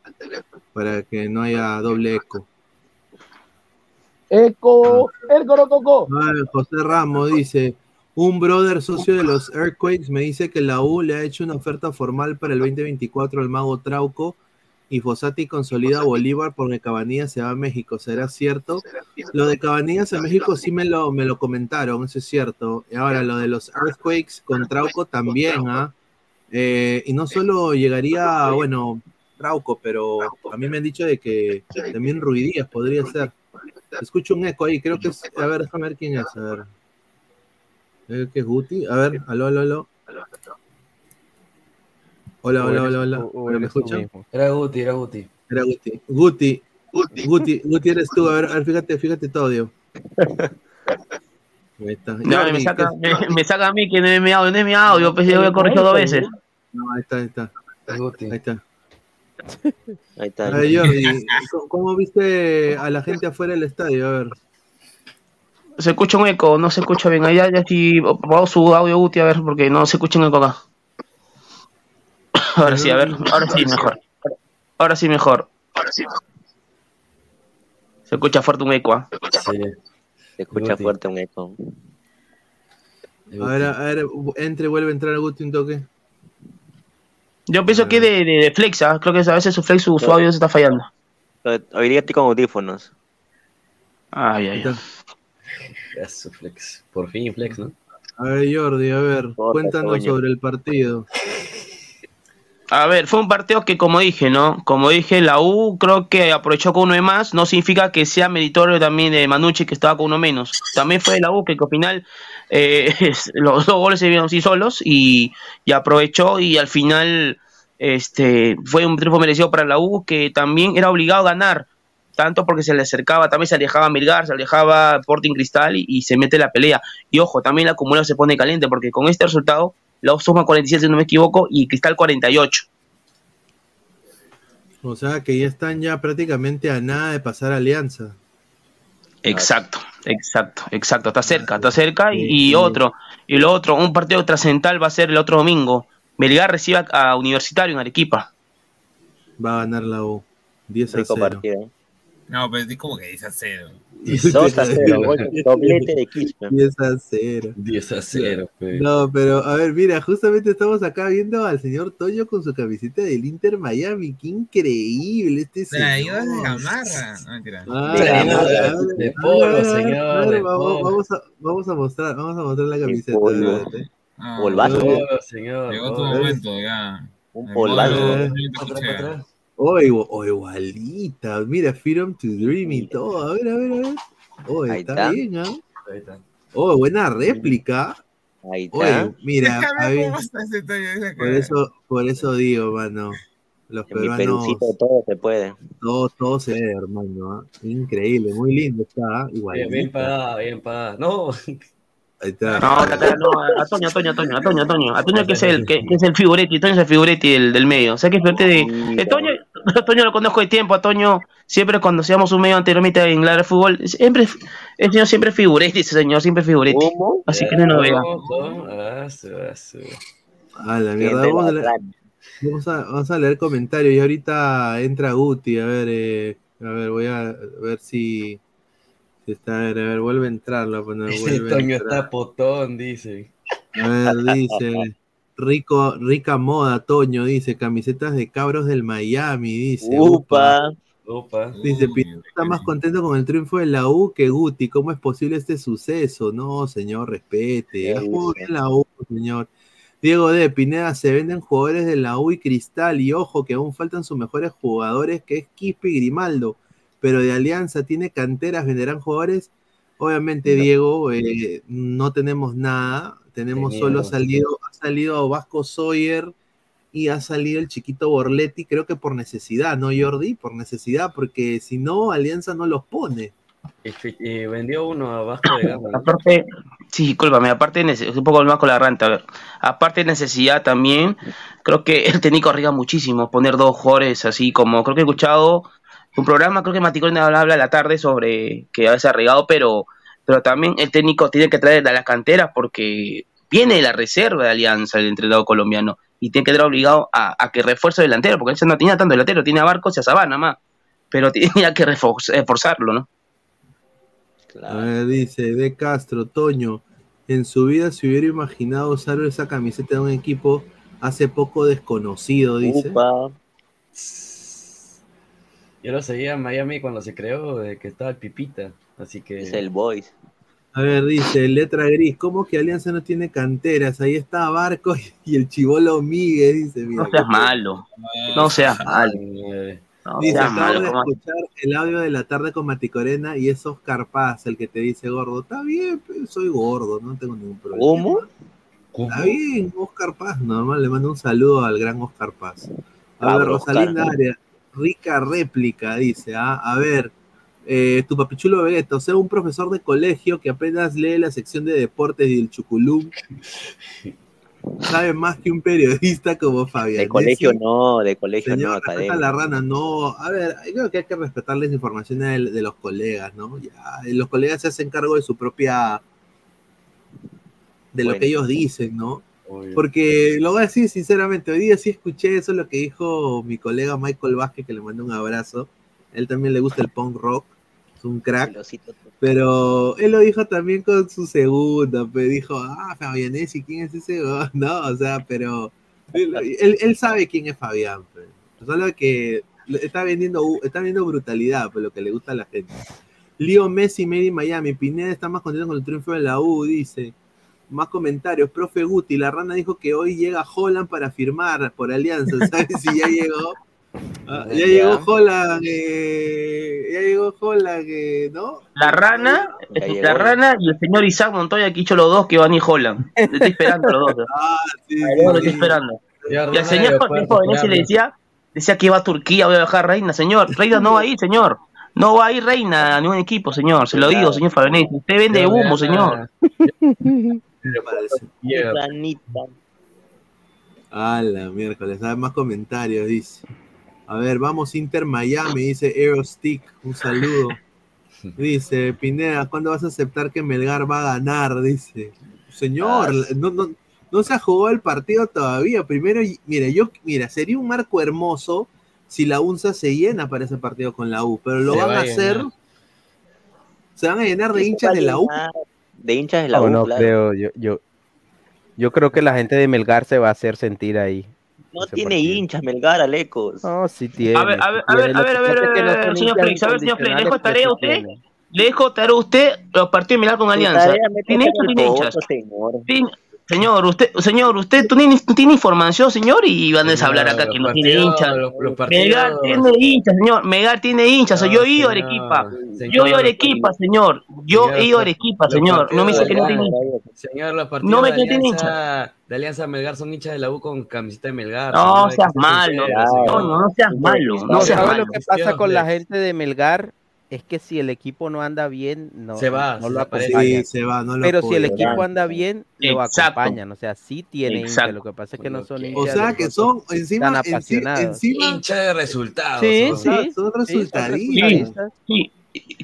para que no haya doble eco. Eco, el corococo. José Ramos dice, un brother socio de los Earthquakes me dice que la U le ha hecho una oferta formal para el 2024 al mago Trauco y Fossati consolida a Bolívar porque Cabanillas se va a México. ¿Será cierto? Lo de Cabanillas a México sí me lo, me lo comentaron, eso es cierto. Y ahora lo de los Earthquakes con Trauco también, ¿ah? Eh, y no solo llegaría, bueno, Trauco, pero a mí me han dicho de que también Ruidías podría ser. Escucho un eco ahí, creo que es. A ver, déjame ver quién es. A ver. Que es Guti. A ver, aló, aló, aló. Hola, hola, hola, hola. o ¿Me escuchan? Era Guti, era Guti. Era Guti. Guti. Guti, Guti eres tú. A ver, a ver, fíjate, fíjate tu audio. Ahí está. No, me, saca, ¿qué- me, me saca a mí que no es mi audio, no es mi audio, pues yo voy a corregir dos veces. No, ahí está, ahí está. Ahí está. Ahí A está. ver, Jordi, ¿cómo- ¿cómo viste a la gente afuera del estadio? A ver. Se escucha un eco, no se escucha bien. Allá ya sí, vamos su audio Guti a ver, porque no se escucha un eco acá. Ahora sí, a ver, ahora sí mejor. Ahora sí mejor. Se escucha fuerte un eco. ¿ah? Se escucha Guti. fuerte un eco. A ver, a ver, entre, vuelve a entrar Guti un toque. Yo pienso que de, de, de Flex, ¿ah? creo que a veces su Flex, su, su audio se está fallando. Hoy día estoy con audífonos. Ay, ay, ay. Eso, Flex. Por fin, Flex, ¿no? A ver, Jordi, a ver, cuéntanos sobre el partido. A ver, fue un partido que, como dije, ¿no? Como dije, la U creo que aprovechó con uno de más. No significa que sea meritorio también de Manucci, que estaba con uno menos. También fue la U que, al final eh, los dos goles se vieron así solos y, y aprovechó. Y al final este fue un triunfo merecido para la U, que también era obligado a ganar. Tanto porque se le acercaba, también se alejaba Milgar, se alejaba Sporting Cristal y, y se mete la pelea. Y ojo, también la acumulación se pone caliente porque con este resultado la U suma 47, si no me equivoco, y Cristal 48. O sea que ya están ya prácticamente a nada de pasar a Alianza. Exacto, exacto, exacto. Está cerca, está cerca. Y, y otro, y lo otro, un partido trascendental va a ser el otro domingo. Melgar recibe a, a Universitario en Arequipa. Va a ganar la U. 10 a Rico 0. partido. No, pero es como que 10 a 0. 2 a 0, gol, doblete de Quispe. 10 a 0. 10 a 0, pe. No, pero a ver, mira, justamente estamos acá viendo al señor Toño con su camiseta del Inter Miami. Qué increíble este Se la dio señor. de gamarra. No. Ah, De de polo, señor, de vamos, polo. vamos a, vamos a mostrar, vamos a mostrar la camiseta. Ah, Polvazo. Señor. Llegó tu momento, ya. Un polvazo. Eh. Oh, igu- oh, igualita. Mira, Freedom to Dream y todo. A ver, a ver, a ver. Oh, Ahí está, está. bien, ¿ah? Ahí está. Oh, buena réplica. Ahí está. Oye, mira, por eso, por eso digo, mano. Los En peruanos, todo se puede. todo, todo se ve, hermano. ¿ah? Increíble, muy lindo está, ¿ah? Bien, bien pagada, bien pagada. No, Ahí está. No, la cara no, a Toño, a Toño, a Toño, a Toño, a Toño, a Toño que es el, que, que es el figuretti, Toño es el figuretti del, del medio. O sea que es figurete de. eh, Toño, a Toño lo conozco de tiempo, a Toño siempre cuando seamos un medio anteriormente en la de fútbol, siempre, el señor siempre es figuretti, ese señor siempre es figuretti. ¿Cómo? Así que no lo vea. Ojo, ah. A la mierda, vamos a, la leer, vamos, a, vamos a leer comentarios y ahorita entra Guti, a ver, eh, a ver, voy a ver si, si está, a ver, a ver, vuelve a entrar, lo voy a poner, Ese vuelve a Toño entrar. está potón, dice. A ver, dice, rico, rica moda, Toño, dice, camisetas de cabros del Miami, dice, upa. Upa. Opa. Dice, Uy, Pineda está más contento con el triunfo de la U que Guti. ¿Cómo es posible este suceso? No, señor, respete. La U, señor. Diego de Pineda, se venden jugadores de la U y Cristal. Y ojo, que aún faltan sus mejores jugadores, que es Quispe y Grimaldo. Pero de Alianza tiene canteras, venderán jugadores. Obviamente, Diego, eh, no tenemos nada. Tenemos solo ha salido, ha salido Vasco Sawyer y ha salido el chiquito Borletti, creo que por necesidad, ¿no, Jordi? Por necesidad, porque si no, Alianza no los pone. Y vendió uno a Vasco de Gama. Aparte, sí, discúlpame, aparte, un poco más con la renta, a ver. Aparte de necesidad también, creo que el técnico arriesga muchísimo poner dos jugadores así como, creo que he escuchado un programa, creo que Maticón habla, habla a la tarde sobre que ha arriesgado, pero, pero también el técnico tiene que traer a la cantera porque viene de la reserva de Alianza el entrenador colombiano y tiene que estar obligado a, a que refuerce el delantero, porque él no tenía tanto delantero, tiene a Barcos y a Sabana más, pero tenía que refor- reforzarlo, ¿no? A ver, dice De Castro, Toño, en su vida se hubiera imaginado usar esa camiseta de un equipo hace poco desconocido, dice. Upa. Yo lo seguía en Miami cuando se creó, de que estaba el Pipita. Así que. Es el Boys. A ver, dice Letra Gris, ¿cómo que Alianza no tiene canteras? Ahí está Barco y el chivolo Miguel, dice. Mira, No seas malo, no seas malo. Eh, No Dice, acabo malo, de ¿cómo? escuchar el audio de la tarde con Maticorena y es Oscar Paz el que te dice gordo. Está bien, pero soy gordo, no tengo ningún problema. ¿Cómo? Está bien, Oscar Paz, normal, le mando un saludo al gran Oscar Paz. A ver, Rosalinda Oscar. Arias, rica réplica, dice, ah, a ver, eh, tu papichulo Vegeta, o sea, un profesor de colegio que apenas lee la sección de deportes y el chuculum, sabe más que un periodista como Fabián. De colegio no, de colegio no, Señor, respeta academia. la rana, no. A ver, creo que hay que respetar las informaciones de, de los colegas, ¿no? Ya, los colegas se hacen cargo de su propia. de lo que ellos dicen, ¿no? Obvio. Porque lo voy a decir sinceramente, hoy día sí escuché eso, lo que dijo mi colega Michael Vázquez, que le mandó un abrazo. Él también le gusta el punk rock, es un crack. Pero él lo dijo también con su segunda, pero dijo, ah, Fabianesi, ¿quién es ese? huevón?". No, o sea, pero él, él- él sabe quién es Fabián, pues. solo que está vendiendo, está vendiendo brutalidad, pues lo que le gusta a la gente. Leo Messi, Made in Miami, Pineda está más contento con el triunfo de la U, dice. Más comentarios, profe Guti, la rana dijo que hoy llega Holland para firmar por Alianza, ¿sabes si ya llegó? Ah, ya Ya. llegó Holland, eh, ya llegó Holland, eh, ¿no? La rana, llegó. la rana y el señor Isaac Montoya que hizo los dos que van y Holland. Le estoy esperando a los dos. Ah, sí, sí. estoy esperando. Y al señor Venecia le decía, decía que iba a Turquía, voy a dejar Reina, señor. Reina no va a ir, señor. No va a ir Reina a ningún equipo, señor. Se lo digo, señor Fabianesi. Usted vende humo, señor. Me parece. A la miércoles, hay más comentarios, dice. A ver, vamos Inter Miami, dice Aerostick, un saludo. Dice, Pineda, ¿cuándo vas a aceptar que Melgar va a ganar? Dice, señor, Ah, no, no, no se ha jugado el partido todavía. Primero, mira, yo, mira, sería un marco hermoso si la UNSA se llena para ese partido con la U, pero lo Se van va a a hacer, llenar. se van a llenar de hinchas de la U. De hinchas de la No, U, no claro. creo, yo, yo, yo creo que la gente de Melgar se va a hacer sentir ahí. No tiene hinchas, Melgar, Alecos. No, sí tiene. A ver, a ver, a ver, a ver, que a ver, señor Flex, a ver, señor Flex, le dejo tarea a usted, le dejo tarea a usted los partidos de Melgar con Alianza. ¿Tiene en hinchas o tiene hinchas? Señor. Usted, señor, usted tú tiene, información, señor, y van a hablar acá que no tiene hinchas. los- Megar tiene hinchas, señor. Megar tiene hinchas. No, yo he ido a Arequipa. Yo he ido a Arequipa, señor. Yo he ido a Arequipa, señor. No me dice que no tiene hinchas. Señor, los partidos No me de, que tiene Alianza, de Alianza Melgar son hinchas de la U con camiseta de Melgar. No seas malo. No, no, no seas malo. No seas ¿sabes malo. lo que pasa con la gente de Melgar? Es que si el equipo no anda bien, no, Se va, no se lo desaparece. acompañan. Sí, se va, no lo Pero si el equipo anda bien, lo Exacto. acompañan. O sea, sí tiene. Exacto. Lo que pasa es que no son hinchas. O sea que son encima, tan enci- apasionados. encima Hincha de resultados. Sí, sí. son sí, son resultadistas. Sí,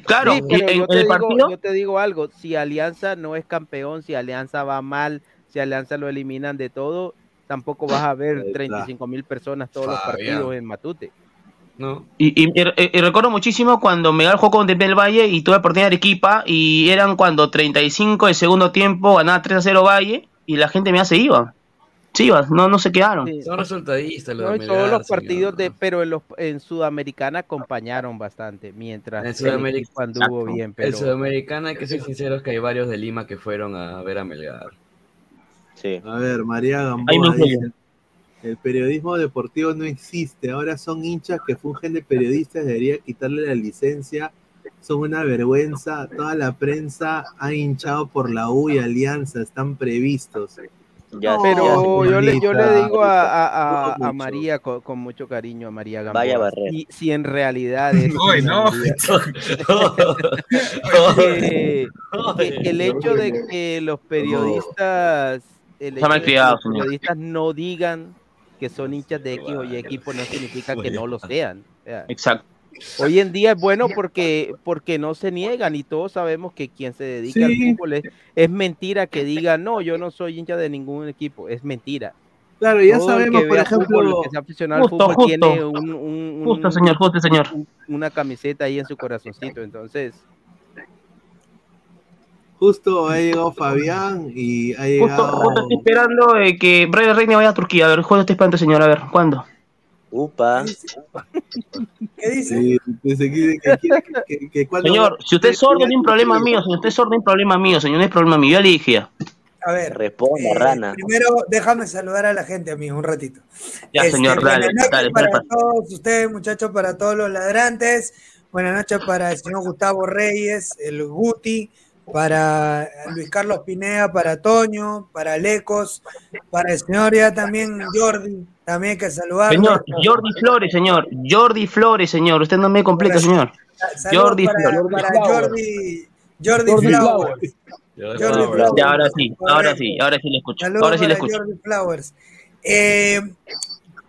claro, Sí, y pero en yo, te el digo, partido. yo te digo algo, si Alianza no es campeón, si Alianza va mal, si Alianza lo eliminan de todo, tampoco vas a ver Ahí está. 35 mil personas todos los partidos en Matute. ¿No? Y, y- y- y recuerdo muchísimo cuando Megal jugó con del Valle y tuve oportunidad de Arequipa y eran cuando 35 de segundo tiempo ganaba 3 a 0 Valle y la gente me se iba. Se iba, no, no se quedaron. Sí. Son resultadistas los No, Melgar, todos los señor. partidos de, pero en los en Sudamericana acompañaron bastante, mientras En Sudamérica- anduvo Exacto. bien, pero Sudamericana, hay que ser sinceros que hay varios de Lima que fueron a ver a Melgar. Sí. A ver, María Ahí me Gamboa incluyo. El periodismo deportivo no existe, ahora son hinchas que fungen de periodistas, debería quitarle la licencia, son una vergüenza, toda la prensa ha hinchado por la U y Alianza, están previstos. Ya, No, pero yo le, yo le Marita, digo a, a- a- dudo a mucho. María con, con mucho cariño, a María Gamboa, Vaya si, si en realidad es Uy, no. María- que, que el hecho de que los periodistas, el hecho de que los señor. periodistas no digan que son hinchas de X o Y equipo no significa que no lo sean. Exacto. Hoy en día es bueno porque, porque no se niegan y todos sabemos que quien se dedica al Sí. fútbol es, es mentira que diga, no, yo no soy hincha de ningún equipo, es mentira. Claro, ya Todo el sabemos, que por fútbol, ejemplo, el que sea aficionado al Justo, fútbol justo. tiene un, un- Justo, un- señor, justo, señor. un- una camiseta ahí en su corazoncito, entonces justo ha llegado Fabián y ha Justo, llegado... justo estoy esperando eh, que Brian Reina vaya a Turquía. A ver, justo estoy esperando, señor. A ver, ¿cuándo? Upa. ¿Qué dice? Sí, dice que, que quiere que- que- que cuando- Señor, si usted es sordo, no hay un problema mío. Si usted es sordo, no hay problema mío, señor. No hay problema mío. Ya le dije. A ver. Responda, eh, rana. Primero, déjame saludar a la gente, amigo, un ratito. Ya, Este, señor, dale, buenas noches dale, para dale. todos ustedes, muchachos, para todos los ladrantes. Buenas noches para el señor Gustavo Reyes, el Guti, para Luis Carlos Pineda, para Toño, para Lecos, para el señor ya también Jordi, también hay que saludarlo. Señor, Jordi Flores, señor. Jordi Flores, señor. Usted no me complica, señor. Saludos Jordi para, Flores. para Jordi, Jordi, Jordi Flowers. Jordi Jordi Flowers. Ya, ahora sí, ahora sí, ahora sí le escucho. Saludos Ahora sí le escucho. Jordi Flowers. Eh,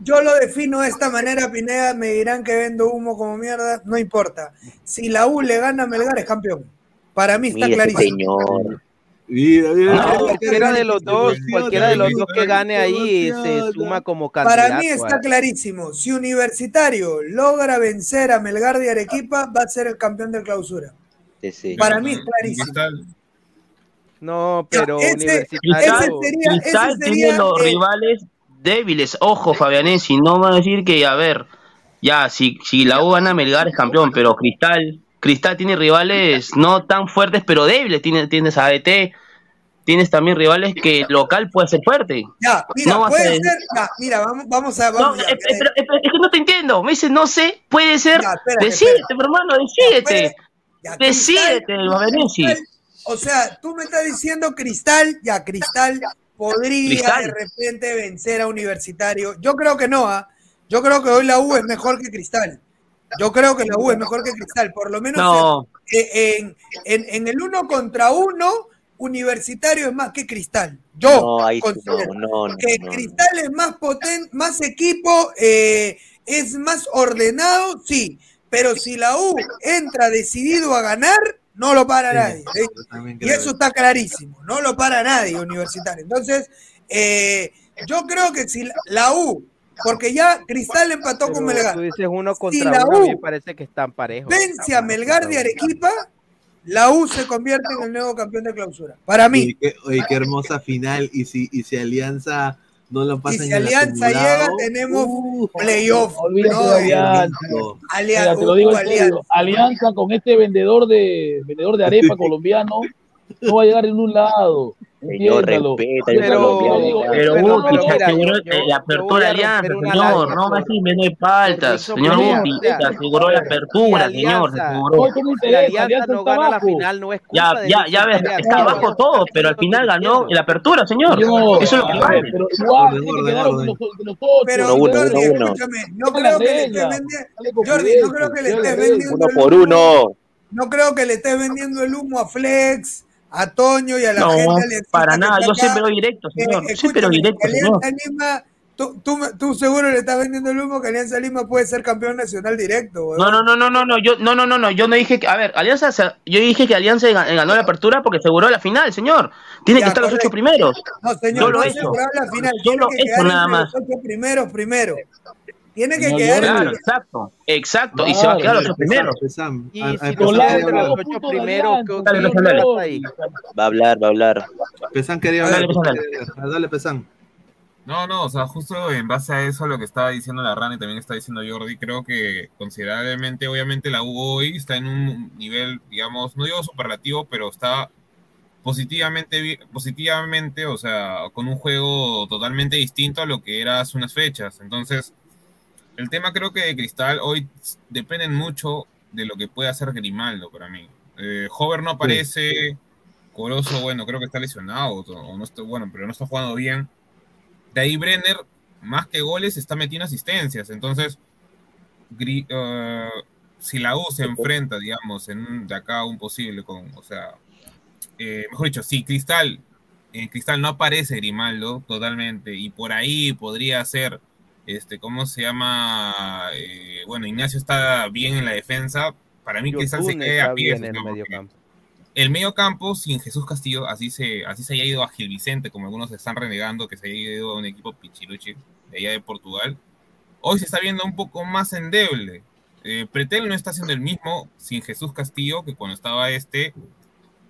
yo lo defino de esta manera, Pineda, me dirán que vendo humo como mierda, no importa. Si la U le gana a Melgar es campeón. Para mí está clarísimo. señor. Mira, mira, No, cualquiera de los dos, cualquiera de los dos que gane ahí se suma como candidato. Para mí está clarísimo. Si Universitario logra vencer a Melgar de Arequipa, va a ser el campeón de clausura. Sí, sí. Para mí es clarísimo. No, pero ese- universitario. ese sería- Cristal ese sería, tiene los eh, rivales débiles. Ojo, Fabianesi, no va a decir que, a ver, ya, si, si la U gana Melgar es campeón, pero Cristal, Cristal tiene rivales no tan fuertes, pero débiles. Tiene- tienes a ADT, tienes también rivales que local puede ser fuerte. Ya, mira, No puede ser. ya, mira, vamos, vamos a. No, Vamos, ya, eh, eh, pero- eh, es que no te entiendo. Me dices, no sé, puede ser. Ya, espérate, decídete, espérate. hermano, decídete. ya, Decídete. Cristal- O sea, tú me estás diciendo Cristal, ya Cristal podría Cristal. de repente vencer a Universitario. Yo creo que no, ¿ah? Yo creo que hoy la U es mejor que Cristal. Yo creo que la U es mejor que Cristal, por lo menos No. en, en- en el uno contra uno, Universitario es más que Cristal. Yo No, ahí considero no, no, que no. Cristal es más potente, más equipo, eh, es más ordenado, sí, pero si la U entra decidido a ganar, no lo para nadie. ¿eh? Y eso está clarísimo, no lo para nadie universitario. Entonces, eh, yo creo que si la- la U porque ya Cristal empató con Melgar. Tú dices uno Si contra la uno, a mí U me parece que están parejos. vence a Melgar de Arequipa, la U se convierte en el nuevo campeón de clausura. Para mí. Oye, qué, oye, qué hermosa final. Y si, y si Alianza no lo Y pasa si en el Alianza llega, tenemos playoff. Olvídate No, de Alianza. Alia- Mira, te lo digo uh, en serio. Alianza. Alianza con este vendedor de vendedor de arepa colombiano no va a llegar en un lado. Señor, respeta, Pero pero mira, aseguró la apertura de Alianza, señor. No así, no hay faltas. Señor se aseguró la apertura, señor. Aseguró. Interesa, Alianza no gana la final, no es Ya, culpa ya, ya ves, está abajo todo, pero al final ganó la apertura, señor. Eso es lo que vale. pero Jordi, escúchame, no creo la que le estés vendiendo. Jordi, no creo que le la estés vendiendo Uno por humo. uno. No creo que le estés vendiendo el humo a Flex, a Toño y a la No, gente aliancista para nada. Yo acá. siempre doy directo, Eh, señor. Siempre doy directo, señor. Alianza Lima, tú, tú, tú seguro le estás vendiendo el humo que Alianza Lima puede ser campeón nacional directo. No, no, no, no, no, no, yo, no, no, no, no, yo no dije que, a ver, Alianza, yo dije que Alianza ga- ganó la apertura porque aseguró la final, señor. Tiene Ya, que estar los ocho primeros. No, señor, Solo no eso. asegurar la final. Tiene que eso quedar nada más. los ocho primeros primero. Tiene que quedar. Claro, exacto, exacto, y se va a quedar los ocho primeros. Va a hablar, va a hablar. Pesam quería hablar. Pesam, dale. Pesam. No, no, o sea, justo en base a eso, lo que estaba diciendo la Rana y también está diciendo Jordi, creo que considerablemente, obviamente la U hoy está en un nivel, digamos, no digo superlativo, pero está positivamente, positivamente, o sea, con un juego totalmente distinto a lo que era hace unas fechas. Entonces, el tema creo que de Cristal hoy depende mucho de lo que puede hacer Grimaldo para mí. Eh, Hover no aparece, Corozo, bueno, creo que está lesionado, o no está, bueno, pero no está jugando bien. De ahí Brenner, más que goles, está metiendo asistencias. Entonces, Gri- eh, si la U se enfrenta, digamos, en un- de acá a un posible con, o sea, eh, mejor dicho, si Cristal, en Cristal no aparece Grimaldo totalmente, y por ahí podría ser, este, ¿cómo se llama? Eh, bueno, Ignacio está bien en la defensa. Para mí Cristal se queda a pie. en el medio campo. El medio campo sin Jesús Castillo, así se, así se haya ido a Gil Vicente, como algunos están renegando que se haya ido a un equipo pichiruchi de allá de Portugal. Hoy se está viendo un poco más endeble. Eh, Pretel no está haciendo el mismo sin Jesús Castillo que cuando estaba este.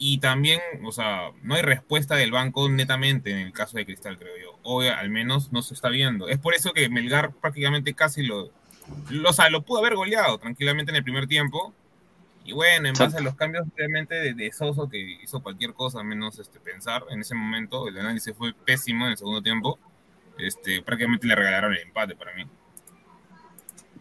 Y también, o sea, no hay respuesta del banco netamente en el caso de Cristal, creo yo. Hoy al menos no se está viendo. Es por eso que Melgar prácticamente casi lo, lo, o sea, lo pudo haber goleado tranquilamente en el primer tiempo. Y bueno, en base a los cambios realmente de, de Soso, que hizo cualquier cosa menos este, pensar en ese momento, el análisis fue pésimo en el segundo tiempo. Este, prácticamente le regalaron el empate para mí.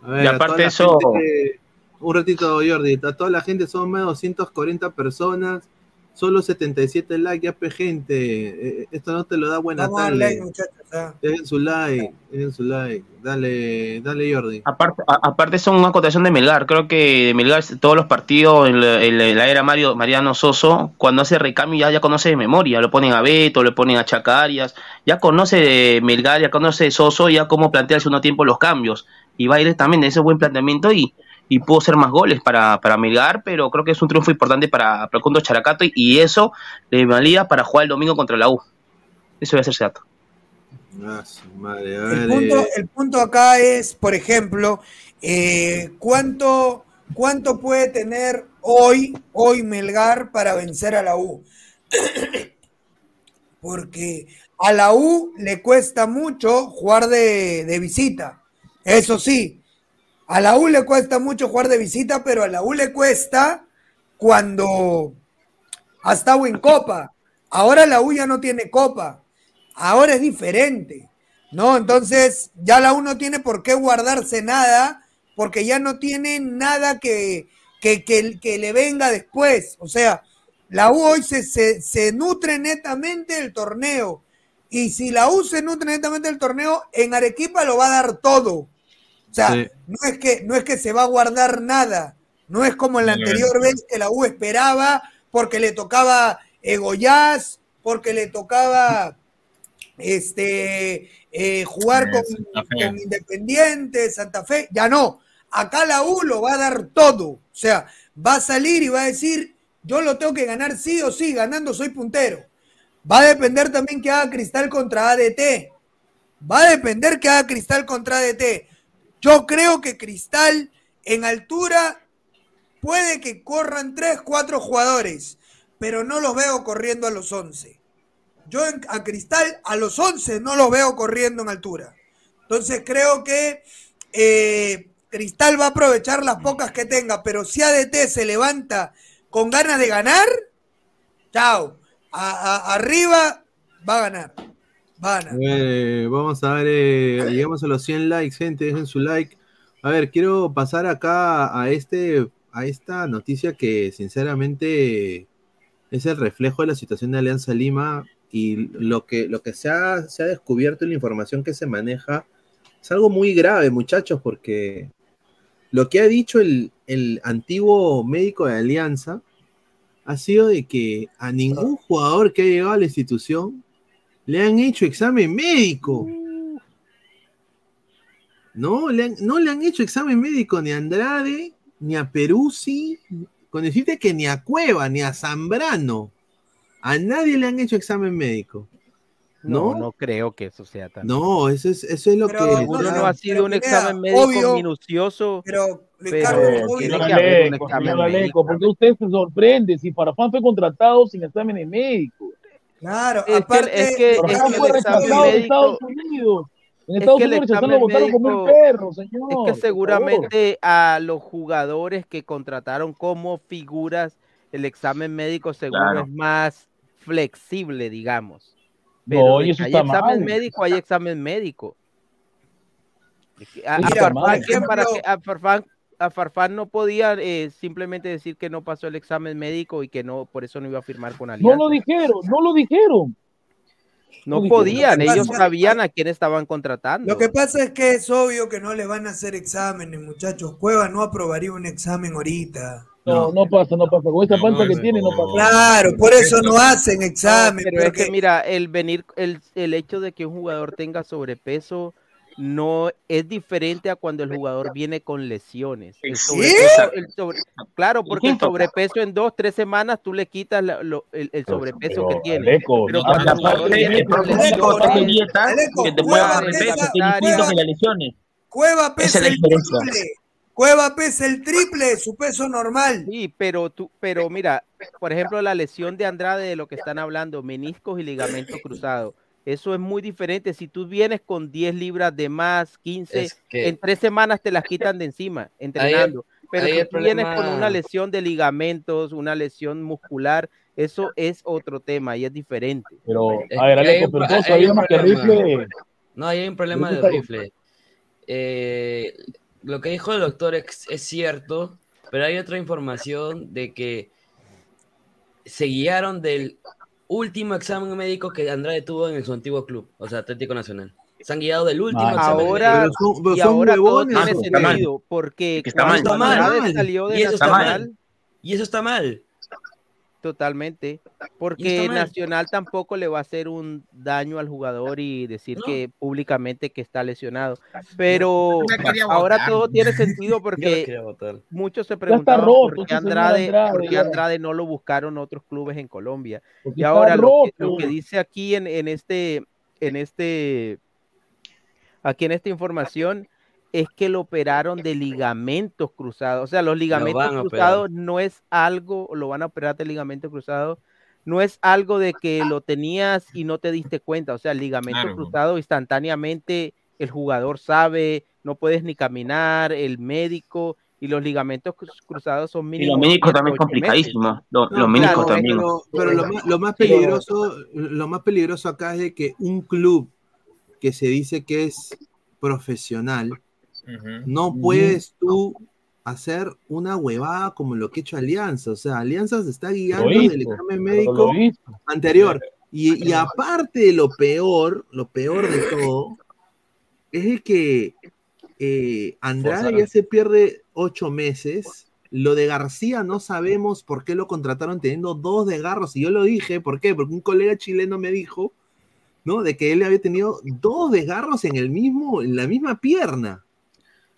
A ver, Y aparte eso- gente- un ratito, Jordi. A toda la gente son más de 240 personas. Solo 77 likes, ya pe gente. Eh, esto no te lo da buena a tarde. like, muchachos. Dejen su like, dejen su like. Dale, dale, Jordi. Aparte, a- aparte son una acotación de Melgar. Creo que de Melgar todos los partidos en la, en era Mario, Mariano Soso, cuando hace recambio ya, ya conoce de memoria. Lo ponen a Beto, le ponen a Chacarias. Ya conoce de Melgar, ya conoce de Soso, ya cómo plantea al segundo tiempo los cambios. Y va directamente ese buen planteamiento y, y pudo hacer más goles para, para Melgar, pero creo que es un triunfo importante para, para el conjunto Characato y, y eso le valía para jugar el domingo contra la U. Eso voy a hacerse dato. Ah, su madre, a El punto, eh, el punto acá es, por ejemplo, eh, ¿cuánto, ¿cuánto puede tener hoy, hoy Melgar para vencer a la U? Porque a la U le cuesta mucho jugar de, de visita. Eso sí, a la U le cuesta mucho jugar de visita, pero a la U le cuesta cuando ha estado en Copa. Ahora la U ya no tiene Copa. Ahora es diferente. ¿No? Entonces, ya la U no tiene por qué guardarse nada, porque ya no tiene nada que, que, que- que le venga después. O sea, la U hoy se, se, se nutre netamente del torneo. Y si la U se nutre netamente del torneo, en Arequipa lo va a dar todo. O sea, Sí. no, es que, no es que se va a guardar nada. No es como en la anterior vez que la U esperaba porque le tocaba Egoyaz, porque le tocaba este, eh, jugar Eh, con, con Independiente, Santa Fe. Ya no. Acá la U lo va a dar todo. O sea, va a salir y va a decir, yo lo tengo que ganar sí o sí, ganando soy puntero. Va a depender también que haga Cristal contra ADT. Va a depender que haga Cristal contra DT. Yo creo que Cristal en altura puede que corran 3, 4 jugadores, pero no los veo corriendo a los 11. Yo a Cristal a los 11 no los veo corriendo en altura. Entonces creo que eh, Cristal va a aprovechar las pocas que tenga, pero si ADT se levanta con ganas de ganar, chao. A- arriba va a ganar. A eh, vamos a ver, eh, llegamos a los 100 likes, gente, dejen su like. A ver, quiero pasar acá a este, a esta noticia que sinceramente es el reflejo de la situación de Alianza Lima y lo que, lo que se ha, se ha descubierto y la información que se maneja es algo muy grave, muchachos, porque lo que ha dicho el, el antiguo médico de Alianza ha sido de que a ningún jugador que ha llegado a la institución le han hecho examen médico. No, le han- no le han hecho examen médico ni a Andrade, ni a Peruzzi, con decirte que ni a Cueva, ni a Zambrano. A nadie le han hecho examen médico. No, ¿No? no creo que eso sea tan. No, eso es, eso es lo Pero, que. No, no ha sido pero un examen médico obvio, minucioso. Pero, pero tiene señor que haber un examen médico. ¿por qué usted se sorprende si Farfán fue contratado sin exámenes médicos? Claro, Es que, es que, es que fue el examen rechazado en médico. Estados Unidos. En Es Estados que Unidos rechazaron, lo examen votaron como un médico- perro, señor. Es que seguramente a los jugadores que contrataron como figuras, el examen médico seguro Claro. es más flexible, digamos. No, Pero eso que hay está examen mal. médico, hay examen médico. A Farfán no podía eh, simplemente decir que no pasó el examen médico y que no, por eso no iba a firmar con No Alianza. lo dijeron, no lo dijeron. No no podían, ellos sabían a quién estaban contratando. Lo que pasa es que es obvio que no les van a hacer exámenes, muchachos. Cueva no aprobaría un examen ahorita. No, no pasa, no pasa. Con esa No, panza que no, tiene, no no. pasa. Claro, por eso no hacen No, examen. pero es que mira, el venir, el, el hecho de que un jugador tenga sobrepeso no es diferente a cuando el jugador viene con lesiones. El ¿Sí? sobrepeso- el sobre- claro, porque el sobrepeso en dos, tres semanas tú le quitas la- lo- el, el sobrepeso que Pero, tiene. Aleco, Pero cuando aparte, viene con lesiones, Aleco, que te Cueva puedan pesa- peso, que las lesiones. Cueva Esa pesa el diferencia. triple. Cueva pesa el triple de su peso normal. Sí, pero tú, pero mira, por ejemplo, la lesión de Andrade de lo que están hablando, meniscos y ligamento cruzado. Eso es muy diferente. Si tú vienes con 10 libras de más, 15, Es que- en tres semanas te las quitan de encima, entrenando. Pero ahí si tú vienes con una lesión de ligamentos, una lesión muscular, eso es otro tema y es diferente. Pero, a ver, Aleco, pero todos hay sabíamos que. Rifle. No, ahí hay un problema de rifle. Eh, lo que dijo el doctor es, es cierto, pero hay otra información de que se guiaron del último examen médico que Andrade tuvo en su antiguo club, o sea, Atlético Nacional. Se han guiado del último Ah, examen Ahora, son- y son ahora todo tiene Ah, está sentido, porque Que está mal. Está. Andrade salió de Y eso está Nacional, mal. Y eso está mal. Totalmente, porque. Nacional tampoco le va a hacer un daño al jugador y decir No. que públicamente que está lesionado. Pero ahora votar. todo tiene sentido porque muchos se preguntaban roto por qué Andrade, Andrade, por qué. Andrade no lo buscaron otros clubes en Colombia. Porque Y ahora lo que, lo que dice aquí en, en este, en este, aquí en esta información es que lo operaron de ligamentos cruzados. O sea, los ligamentos operar. cruzados no es algo, lo van a operar de ligamento cruzado, no es algo de que lo tenías y no te diste cuenta. O sea, el ligamento Claro. cruzado instantáneamente el jugador sabe, no puedes ni caminar, el médico y los ligamentos cru- cruzados son Y mínimo. los médicos también complicadísimos. Los, No, los médicos claro, también. Pero, pero lo, más, lo más peligroso, lo más peligroso acá es de que un club que se dice que es profesional, No puedes tú hacer una huevada como lo que ha hecho Alianza. O sea, Alianza se está guiando hizo, del examen médico anterior. Y, y aparte de lo peor, lo peor de todo, es de que eh, Andrade Forzaron. ya se pierde ocho meses. Lo de García no sabemos por qué lo contrataron teniendo dos desgarros. Y yo lo dije, ¿por qué? Porque un colega chileno me dijo, ¿no? De que él había tenido dos desgarros en el mismo, en la misma pierna.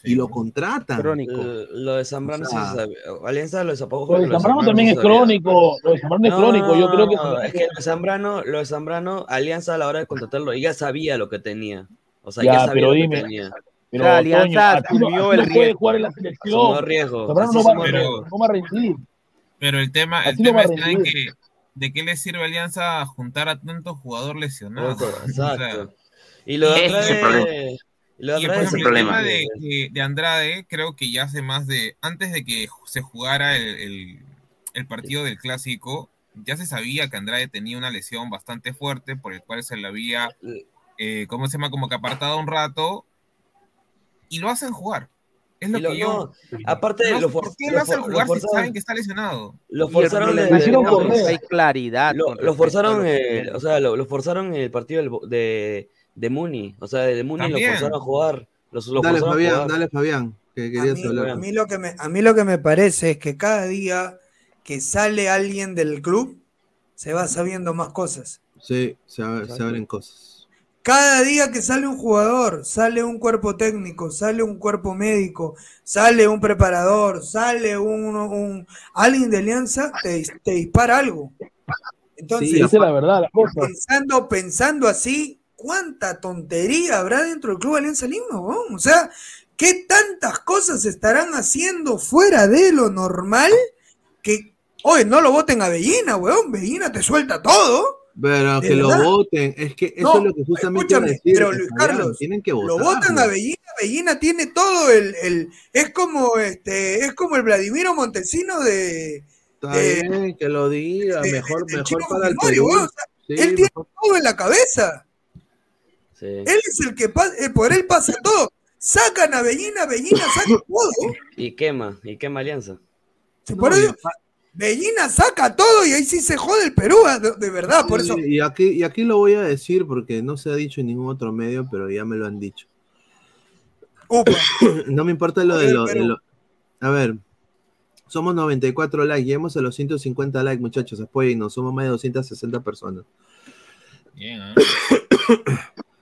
Y lo contratan. Crónico. Eh, Lo de Zambrano O sí sea, se sabe. Alianza lo de Zapado Lo de Zambrano también es crónico. Lo de Zambrano es crónico. Yo creo que. No, es que lo de Zambrano, lo de Zambrano, Alianza a la hora de contratarlo, ya sabía lo que tenía. O sea, Ya, ya, sabía pero lo que dime, tenía. Pero, O sea, Alianza no- asumió el no puede riesgo. jugar en la selección. Asumió riesgo, Zambrano no va, riesgo. no va a rendir. Pero el tema, el Así no tema a está en que ¿de qué le sirve a Alianza juntar a tantos jugadores lesionados? Ojo, O sea, exacto. Y lo de El problema. lo de Y por ejemplo, el que- tema de, de Andrade, creo que ya hace más de. Antes de que se jugara el, el- el partido del clásico, ya se sabía que Andrade tenía una lesión bastante fuerte, por el cual se le había, eh, ¿cómo se llama? Como que apartado un rato, y lo hacen jugar. Es lo que yo. no, aparte No lo ¿Por qué lo lo hacen jugar si saben que está lesionado? Lo el forzaron problema es que no hay claridad. Lo, forzaron, el- o sea, lo, lo forzaron en el partido de, de Muni. O sea, de Muni lo forzaron a jugar. Los, lo Dale, forzaron a Fabián, jugar. dale, Fabián, que A querías mí, hablar. a mí lo que me, a mí lo que me parece es que cada día que sale alguien del club, se va sabiendo más cosas. Sí, se, ab- se abren cosas. Cada día que sale un jugador, sale un cuerpo técnico, sale un cuerpo médico, sale un preparador, sale un, un- alguien de alianza, te dispara algo. Entonces, Sí, esa es la verdad, la cosa. pensando, pensando así, ¿cuánta tontería habrá dentro del Club Alianza Lima, weón? O sea, ¿qué tantas cosas estarán haciendo fuera de lo normal que, oye, no lo voten a Bellina, weón? Bellina te suelta todo. Pero ¿De que lo voten, es que eso No, es lo que justamente decir. pero Luis Carlos, tienen que Lo votar. votan a Bellina, Bellina tiene todo el, el- es como este, es como el Vladimiro Montesino de, Está de- bien que lo diga, de- mejor, del mejor para el Perú. weón, o sea, Sí, él tiene mejor- todo en la cabeza. Sí. Él es el que pasa, eh, por él pasa todo. Sacan a Bellina, Bellina saca todo. Y quema, y quema Alianza. Por eso, Bellina saca todo y ahí sí se jode el Perú, ah, de, de verdad, por eso. Y aquí, y aquí lo voy a decir porque no se ha dicho en ningún otro medio, pero ya me lo han dicho. no me importa lo de lo, de lo- A ver, somos 94 likes, llegamos a los 150 likes, muchachos, apoyennos, somos más de 260 personas. Bien, ¿eh?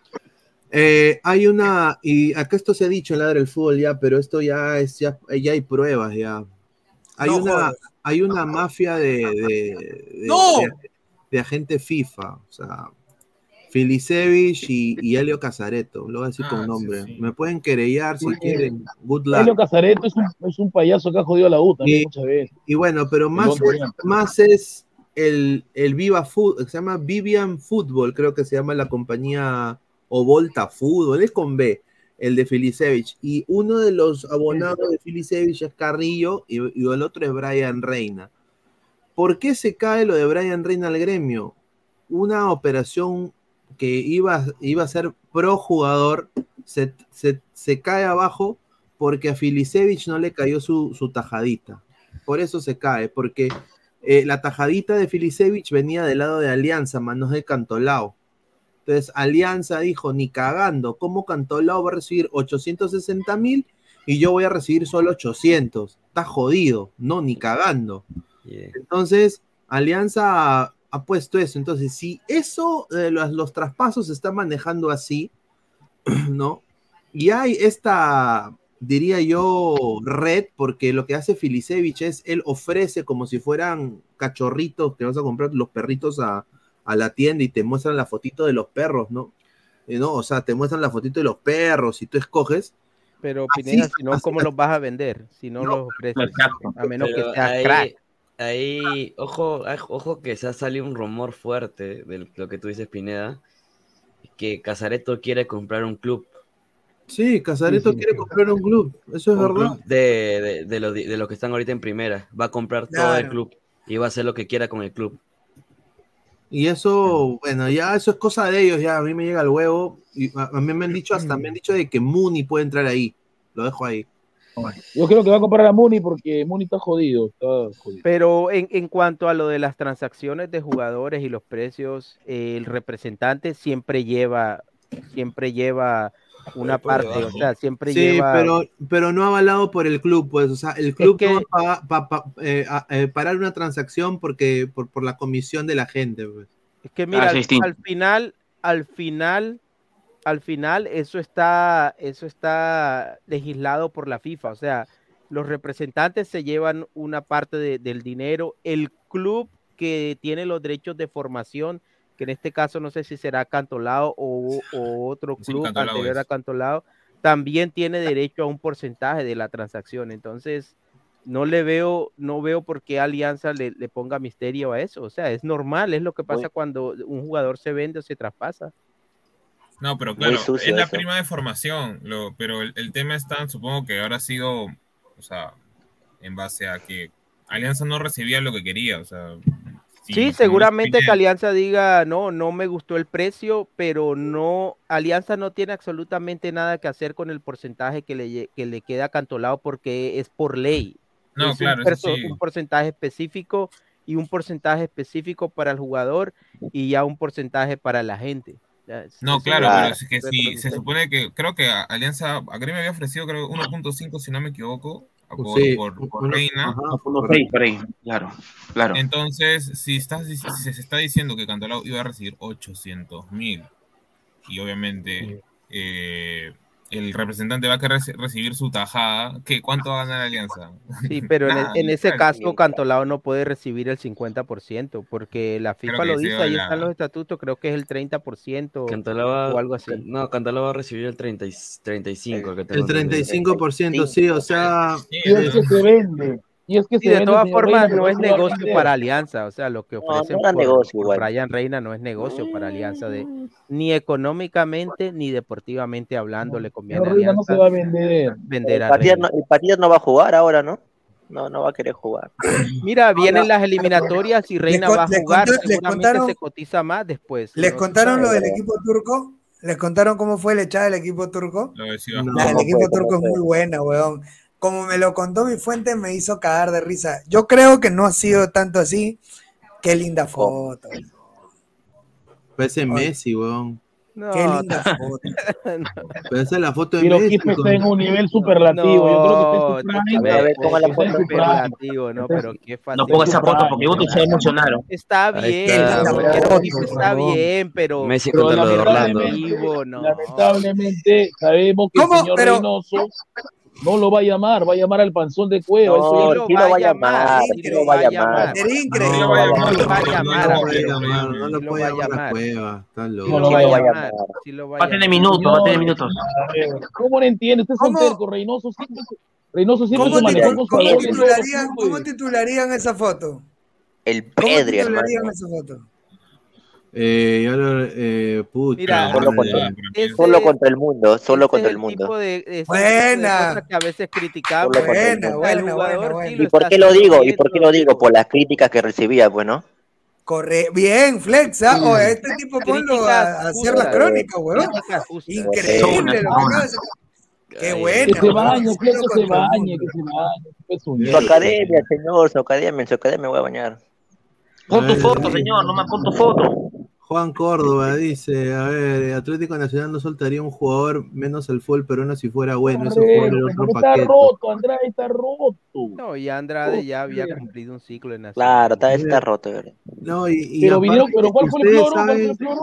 Eh, hay una, y acá esto se ha dicho en Ladra el Fútbol ya, pero esto ya es, ya, ya hay pruebas ya. Hay No una, hay una mafia de, de, de- ¡No! de- de agente FIFA, o sea, Filisevich y, y Helio Casareto, lo voy a decir Ah, con sí, nombre. sí. Me pueden querellar si quieren, good luck. Helio Casareto es un, es un payaso que ha jodido a la U también Y- muchas veces. Y bueno, pero más es, más es el, el Viva Food, se llama Vivian Football, creo que se llama la compañía, o Volta Fútbol, es con B, el de Filisevich. Y uno de los abonados de Filisevich es Carrillo y, y el otro es Brian Reina. ¿Por qué se cae lo de Brian Reina al gremio? Una operación que iba, iba a ser pro jugador se, se- se cae abajo porque a Filisevich no le cayó su, su tajadita. Por eso se cae, porque eh, la tajadita de Filisevich venía del lado de Alianza, manos de Cantolao. Entonces Alianza dijo, ni cagando, ¿cómo Cantolao va a recibir 860 mil y yo voy a recibir solo 800? Está jodido, no, ni cagando. Entonces, Alianza ha, ha puesto eso. Entonces, si eso, eh, los, los traspasos se están manejando así, ¿no? Y hay esta, diría yo, red, porque lo que hace Filisevich es, él ofrece como si fueran cachorritos que vas a comprar los perritos a, a la tienda y te muestran la fotito de los perros, ¿no? Eh, ¿no? O sea, te muestran la fotito de los perros y tú escoges. Pero Así- Pineda, si no, ¿cómo los vas a vender? Si no, los ofreces. A menos que seas ahí, crack. ahí, ojo, ay, ojo que se ha salido un rumor fuerte de lo que tú dices, Pineda, que Casareto quiere comprar un club. Sí, Casareto quiere comprar un club, eso es un verdad. club de, de, de los de los que están ahorita en primera. Va a comprar todo el club y va a hacer lo que quiera con el club. Y eso, bueno, ya eso es cosa de ellos, ya a mí me llega el huevo. Y a, a mí me han dicho, hasta me han dicho de que Mooney puede entrar ahí. Lo dejo ahí. Yo creo que va a comprar a Muni porque Muni está jodido. Está jodido. Pero en, en cuanto a lo de las transacciones de jugadores y los precios, eh, el representante siempre lleva, siempre lleva una parte, o sea, siempre Sí, lleva. pero, pero no avalado por el club, pues, o sea, el club que- no va a pa- pa- eh, a- eh, parar una transacción porque por, por la comisión de la gente, pues. Es que mira, Ah, al, sí, distinto. al final, al final, al final, eso está, eso está legislado por la FIFA. O sea, los representantes se llevan una parte de- del dinero, el club que tiene los derechos de formación, que en este caso no sé si será Cantolao o, o otro Sí, club Cantolao anterior a. Cantolao, también tiene derecho a un porcentaje de la transacción. Entonces, no le veo, no veo por qué Alianza le, le ponga misterio a eso. O sea, es normal, es lo que pasa cuando un jugador se vende o se traspasa. No, pero claro, es la eso. prima de formación, lo, pero el, el tema está, supongo que ahora ha sido, o sea, en base a que Alianza no recibía lo que quería, o sea. Sí, como seguramente que Alianza diga, no, no me gustó el precio, pero no, Alianza no tiene absolutamente nada que hacer con el porcentaje que le, que le queda cantolado porque es por ley. No, Es un claro, perso- sí. un porcentaje específico y un porcentaje específico para el jugador y ya un porcentaje para la gente. No, eso claro, pero es que si lo se supone que, creo que Alianza, a Gremio había ofrecido creo 1.5 si no me equivoco, por, Sí, por- por uno- Reina. ajá, por ahí, claro, claro. Entonces, si, estás, si se está diciendo que Cantolao iba a recibir 800 mil y obviamente eh, el representante va a querer recibir su tajada, ¿qué? ¿cuánto va a ganar Alianza? Sí, pero en, e- Nada, en ese caso Cantolao no puede recibir el 50% porque la FIFA lo dice, ahí la- están los estatutos, creo que es el 30% Cantolao o algo así. No, Cantolao va a recibir el 30 y- 35. que tengo El entendido. 35%, sí, o sea. Y es que se vende. Y es que Sí, de todas formas no es negocio para Alianza, o sea, lo que No, ofrecen no era por, negocio por. Brian Reina no es negocio para Alianza, de, ni económicamente ni deportivamente hablando le conviene a Reina no Alianza se va a vender. vender El a Patier Reina. no, el no va a jugar ahora, ¿no? No, no va a querer jugar. Mira, vienen las eliminatorias y Reina va a jugar, contó- les seguramente contaron- se cotiza más después. ¿Les ¿no? contaron lo del equipo turco? ¿Les contaron cómo fue la echada del equipo turco? Lo decía. La del equipo turco es muy buena, weón. Como me lo contó mi fuente, me hizo cagar de risa. Yo creo que no ha sido tanto así. Qué linda foto. Parece Messi, weón. No, Qué linda foto. Pero esa es la foto de Pero Messi. Con- está en un nivel superlativo. Yo creo que está en su prime. A ver, ponga la foto. superlativo, no, pero qué fácil. No ponga esa foto porque Guti se emocionaron. Está bien, está, Foto, está bien, pero Messi Pero contra lo de Orlando. Relativo, no. Lamentablemente sabemos que ¿Cómo? el señor Pero- Reynoso no lo va a llamar, va a llamar al panzón de cueva. No, eso sí lo va a llamar, sí lo va a llamar. Sería No, increíble. lo va a llamar, lo va a no llamar, lo no lo lo puede va a llamar a. Cueva. Está loco. lo a lo va a llamar. lo va a tener minutos, va a tener minutos. ¿Cómo no entiende? Usted es un ¿Cómo? terco, Reynoso Reynoso siempre ¿Cómo, se manejó con su cómo titularían, cómo esa foto? El ¿Cómo Pedri, hermano. titularían esa foto? Eh, lo- eh, pucha, Mira, Solo contra, Ese- solo contra el mundo, solo contra el mundo. tipo de, de Buena. cosas que a veces criticamos. Buena, buena, jugador buena, sí ¿Y por qué lo digo? ¿Y por qué lo digo? Por las críticas que recibía, pues, ¿no? Corre, bien, Flexa. O este tipo ponlo a, a hacer las crónicas, weón. Increíble lo que de. Qué buena. Que se bañe, que se bañe, que se bañe. Su academia, señor, su academia, su academia me voy a bañar. Pon tu foto, señor, nomás pon tu foto. Juan Córdoba dice, a ver, Atlético Nacional no soltaría un jugador menos el fútbol peruano si fuera bueno, otro porque está paquete. roto, Andrade está roto. No, y Andrade ya había cumplido un ciclo en Nacional. Claro, está, está roto, ¿verdad? No, y, y Pero aparte, vinieron, pero ¿cuál fue el floro? ¿Cuál fue saben-?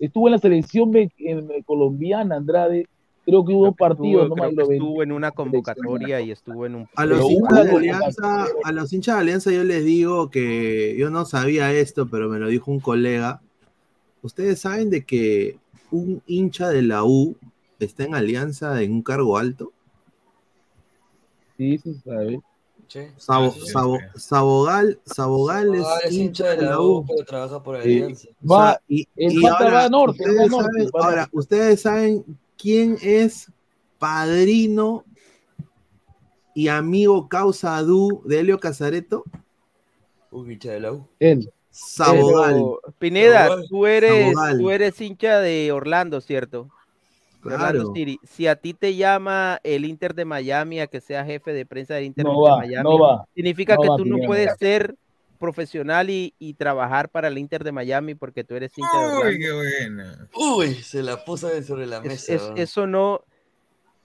Estuvo en la selección en- eh, colombiana, Andrade. Creo que hubo Creo que partidos, estuvo, no creo que estuvo en una convocatoria y estuvo en un A los, hinchas de Alianza, a los hinchas de Alianza yo les digo que yo no sabía esto, pero me lo dijo un colega. Ustedes saben de que un hincha de la U está en Alianza en un cargo alto. Sí, se sabe. Che. Sabo- sí, sí, Sabo- sí. Sabogal, Sabogal es Ah, hincha de la U, pero trabaja por Alianza. O sea, Va, y, el y pata ahora, va norte, va saben, ahora, ustedes saben quién es padrino y amigo causa du de Helio Casareto. Un hincha de la U. Él. Sabogal. Pero, Pineda, tú eres, tú eres hincha de Orlando, ¿cierto? Claro. City. Si a ti te llama el Inter de Miami a que sea jefe de prensa del Inter No de va, Miami, no va. significa no que va, tú no Pineda. puedes ser profesional y, y trabajar para el Inter de Miami porque tú eres hincha de Uy, Orlando. qué buena. Uy, se la puso sobre la Es- mesa. es- eso no,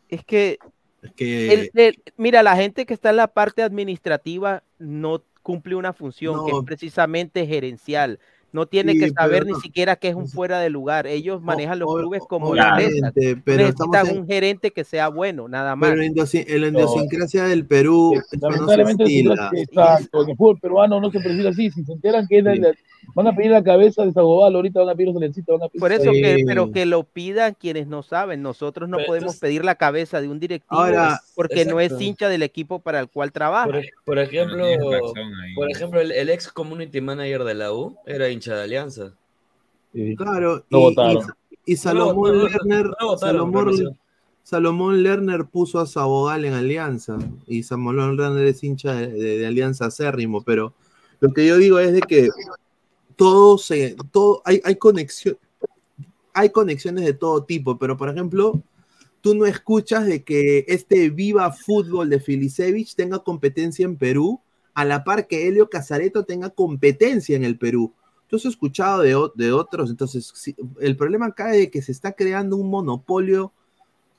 es que Es que el- el- mira, la gente que está en la parte administrativa no cumple una función que es precisamente gerencial. No tiene Sí, que saber ni no. siquiera que es un fuera de lugar. Ellos manejan los o- clubes como empresas. pero Necesitan en- un gerente que sea bueno, nada más. Pero la en la idiosincrasia del Perú, eso no se estila. exacto, en el fútbol peruano no se perfila así. Si se enteran que es la- la- van a pedir la cabeza de Sagobal, ahorita van a pedir los silencitos, van a pedir. Por eso que, pero que lo pidan quienes no saben. Nosotros no Pero podemos entonces- pedir la cabeza de un directivo Ahora- porque no es Exacto. hincha del equipo para el cual trabaja. Por, ej- por ejemplo, por ejemplo el, el ex community manager de la U era hincha de Alianza. Claro, Lo y, votaron. y- y Salomón No, no, no, Lerner, no Salomón. Salomón Lerner puso a Sabogal en Alianza y Salomón Lerner es hincha de, de- de Alianza acérrimo, pero lo que yo digo es de que todo se, todo, hay, hay conexión, hay conexiones de todo tipo, pero por ejemplo, tú no escuchas de que este Viva Fútbol de Filisevich tenga competencia en Perú, a la par que Helio Casareto tenga competencia en el Perú. Tú has escuchado de, de otros, entonces el problema acá es de que se está creando un monopolio,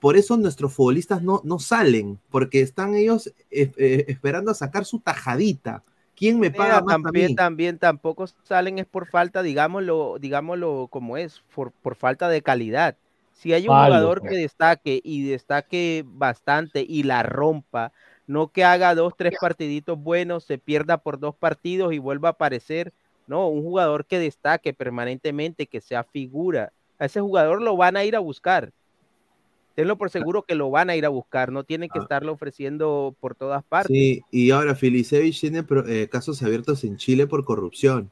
por eso nuestros futbolistas no, no salen, porque están ellos eh, eh, esperando a sacar su tajadita. ¿Quién me paga a también, mí? también tampoco salen es por falta, digámoslo, digámoslo como es, por, por falta de calidad. Si hay un Malo, jugador pues. que destaque y destaque bastante y la rompa, no que haga dos, tres partiditos buenos, se pierda por dos partidos y vuelva a aparecer. No, un jugador que destaque permanentemente, que sea figura. A ese jugador lo van a ir a buscar. Tenlo por seguro que lo van a ir a buscar, no tienen que estarlo ofreciendo por todas partes. Ah. Sí, y ahora Filisevich tiene eh, casos abiertos en Chile por corrupción.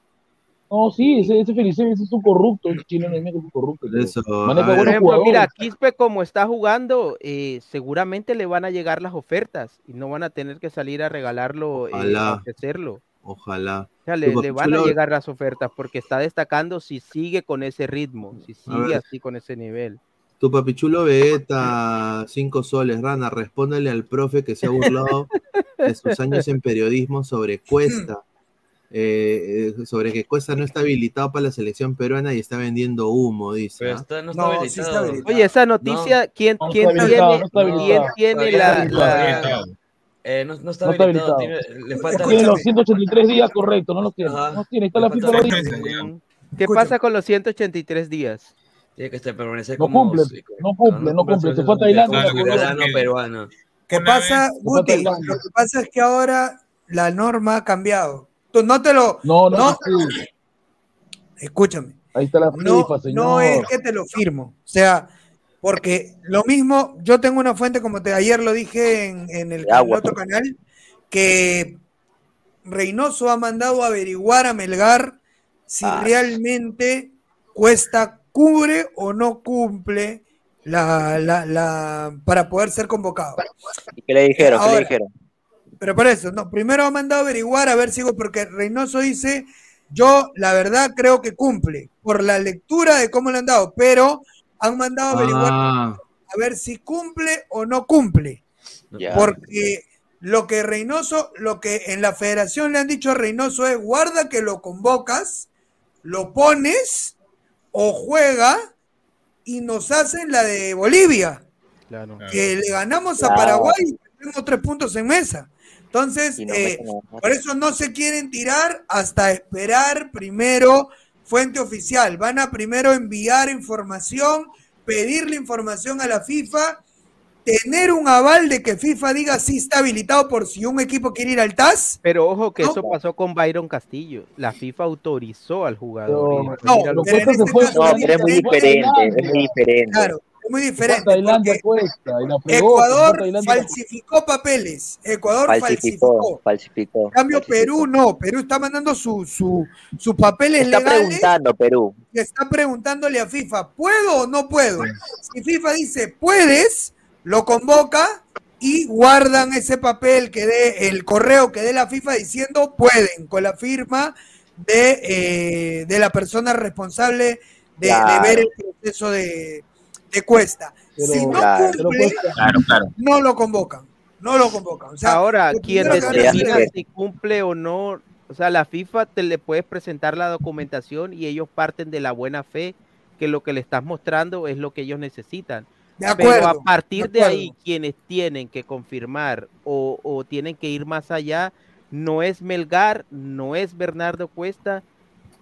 No, sí, ese, ese Felicevis es un corrupto, ese chileno es un corrupto. Eso. Por ejemplo, jugadores. mira, Quispe como está jugando, eh, seguramente le van a llegar las ofertas y no van a tener que salir a regalarlo, eh, a Ojalá. ofrecerlo. Ojalá. O sea, le, van a llegar las ofertas porque está destacando si sigue con ese ritmo, si sigue así con ese nivel. Tu papichulo Vegeta, cinco soles, Rana, respóndele al profe que se ha burlado de sus años en periodismo sobre Cuesta. eh, eh, sobre que Cuesta no está habilitado para la selección peruana y está vendiendo humo, dice. Pero ¿ah? está, no está No, sí habilitado. está habilitado. Oye, esa noticia, ¿quién, No quién habilitado, tiene, quién tiene la, no está la- habilitado. Eh, no, no está No está habilitado, habilitado. tiene- le falta Tiene los Escúchame. 183 días correcto, no los tiene. Ajá. No tiene, está Le la ¿Qué pasa con los 183 días? Tiene que estar permanecer No como cumple, sí, no cumple, no cumple. Se fue a Tailandia. que- peruano. ¿Qué pasa, Guti? Lo que pasa es que ahora la norma ha cambiado. Tú no te lo. No, no, No. sí. Escúchame. Ahí está la No, FIFA, señor. no es que te lo firmo. O sea, porque lo mismo, yo tengo una fuente, como te ayer lo dije en, en el agua. otro canal, que Reynoso ha mandado a averiguar a Melgar si Ah. realmente Cuesta cubre o no cumple la, la, la- para poder ser convocado. ¿Y qué le dijeron? ¿Qué Ahora, le dijeron? Pero por eso, no, primero ha mandado a averiguar a ver si, porque Reynoso dice, yo la verdad creo que cumple, por la lectura de cómo le han dado, pero han mandado a averiguar Ah, a ver si cumple o no cumple. Porque lo que Reynoso, lo que en la federación le han dicho a Reynoso es guarda que lo convocas, lo pones o juega y nos hacen la de Bolivia, Claro. que le ganamos a. Paraguay y tenemos tres puntos en mesa. Entonces, no eh, por eso no se quieren tirar hasta esperar primero fuente oficial. Van a primero enviar información, pedirle información a la FIFA, tener un aval de que FIFA diga si está habilitado por si un equipo quiere ir al TAS. Pero ojo que No. eso pasó con Byron Castillo. La FIFA autorizó al jugador. No, pero este No, pero es muy diferente, es muy diferente. Claro, es muy diferente. Tailandia cuesta. Y la Ecuador Tailandia. falsificó papeles. Ecuador Falsificó, falsificó. falsificó. En cambio, falsificó. Perú no. Perú está mandando su, su, sus papeles Está legales. preguntando Perú. que está preguntándole a FIFA, ¿puedo o no puedo? Si FIFA dice, puedes, lo convoca y guardan ese papel que dé, el correo que dé la FIFA diciendo pueden, con la firma de, eh, de la persona responsable de, de ver el proceso de, de cuesta. Pero- si no Claro. Cumple. Claro, claro. no lo convocan. No lo convocan. O sea, Ahora, quien determina si cumple o no, o sea, la FIFA te le puedes presentar la documentación y ellos parten de la buena fe que lo que le estás mostrando es lo que ellos necesitan. De acuerdo. Pero a partir de de, ahí, quienes tienen que confirmar o, o tienen que ir más allá, no es Melgar, no es Bernardo Cuesta,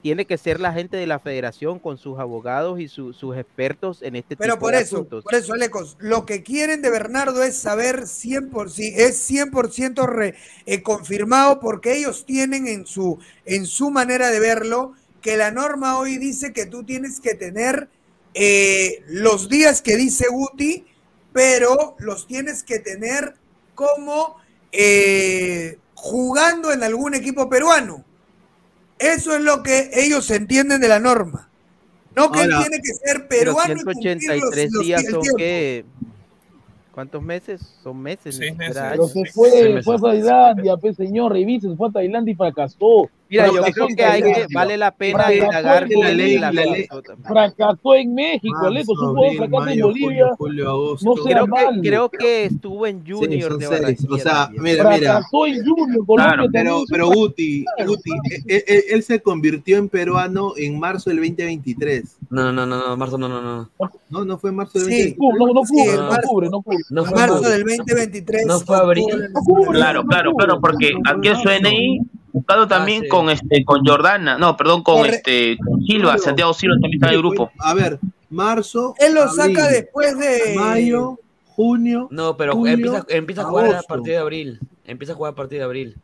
tiene que ser la gente de la federación con sus abogados y su- sus expertos en este Pero tipo por de eso, asuntos. por eso, Alecos, lo que quieren de Bernardo es saber 100%, si es 100% re- eh, confirmado porque ellos tienen en su, en su manera de verlo que la norma hoy dice que tú tienes que tener eh, los días que dice Guti, pero los tienes que tener como eh, jugando en algún equipo peruano. Eso es lo que ellos entienden de la norma. No que tiene que ser peruano los- 183 los- días son qué? ¿Cuántos meses? Son meses. Pero años. se fue, fue a Tailandia, pues señor, revise, se fue a Tailandia y fracasó. Mira, yo creo que hay que, vale la pena indagar con la ley, la ley. Fracasó en México, Marzo, Aleco, su juego abril, fracasó en Bolivia. julio, agosto. No Creo que, creo que estuvo en Sí, Junior son de O sea, mira, mira. Fracasó en Junior, Colombia Claro, pero, pero Guti, Guti, él, él- él se convirtió en peruano en marzo del 2023. No, no, no, no, Marzo, no, no, no. No, no fue en marzo del Sí, 2023. No, no Sí, cubre, no marzo- cubre, no cubre. No fue marzo marzo. del 2023. No fue abril. Claro, claro, claro, porque aquí en su DNI buscado también sí. con este con Jordana, no, perdón, con Corre- este con Silva, Claro. Santiago Silva también está en el grupo. A ver, marzo, Él lo abril, saca después de. mayo, junio. No, pero julio, empieza, empieza a jugar a partir de abril. Empieza a jugar a partir de abril.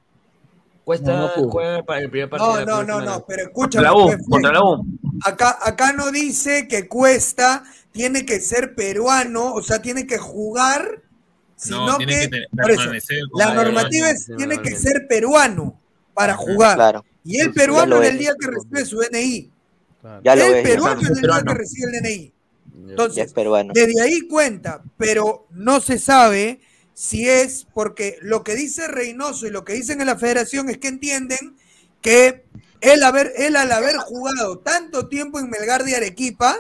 Cuesta No, para el primer partido. No, no, no, no, pero Contra escúchame. la U, pues, contra la U. Acá, acá no dice que Cuesta tiene que ser peruano, o sea, tiene que jugar, sino No, tiene que, que te- por eso, permanecer como la normativa es tiene que ser peruano para jugar. Claro, Y el peruano en el día que recibe su DNI. ya lo el ves, ya, peruano en el día que recibe el DNI. Entonces, peruano. desde ahí cuenta, pero no se sabe si es porque lo que dice Reynoso y lo que dicen en la federación es que entienden que él, haber, él al haber jugado tanto tiempo en Melgar de Arequipa,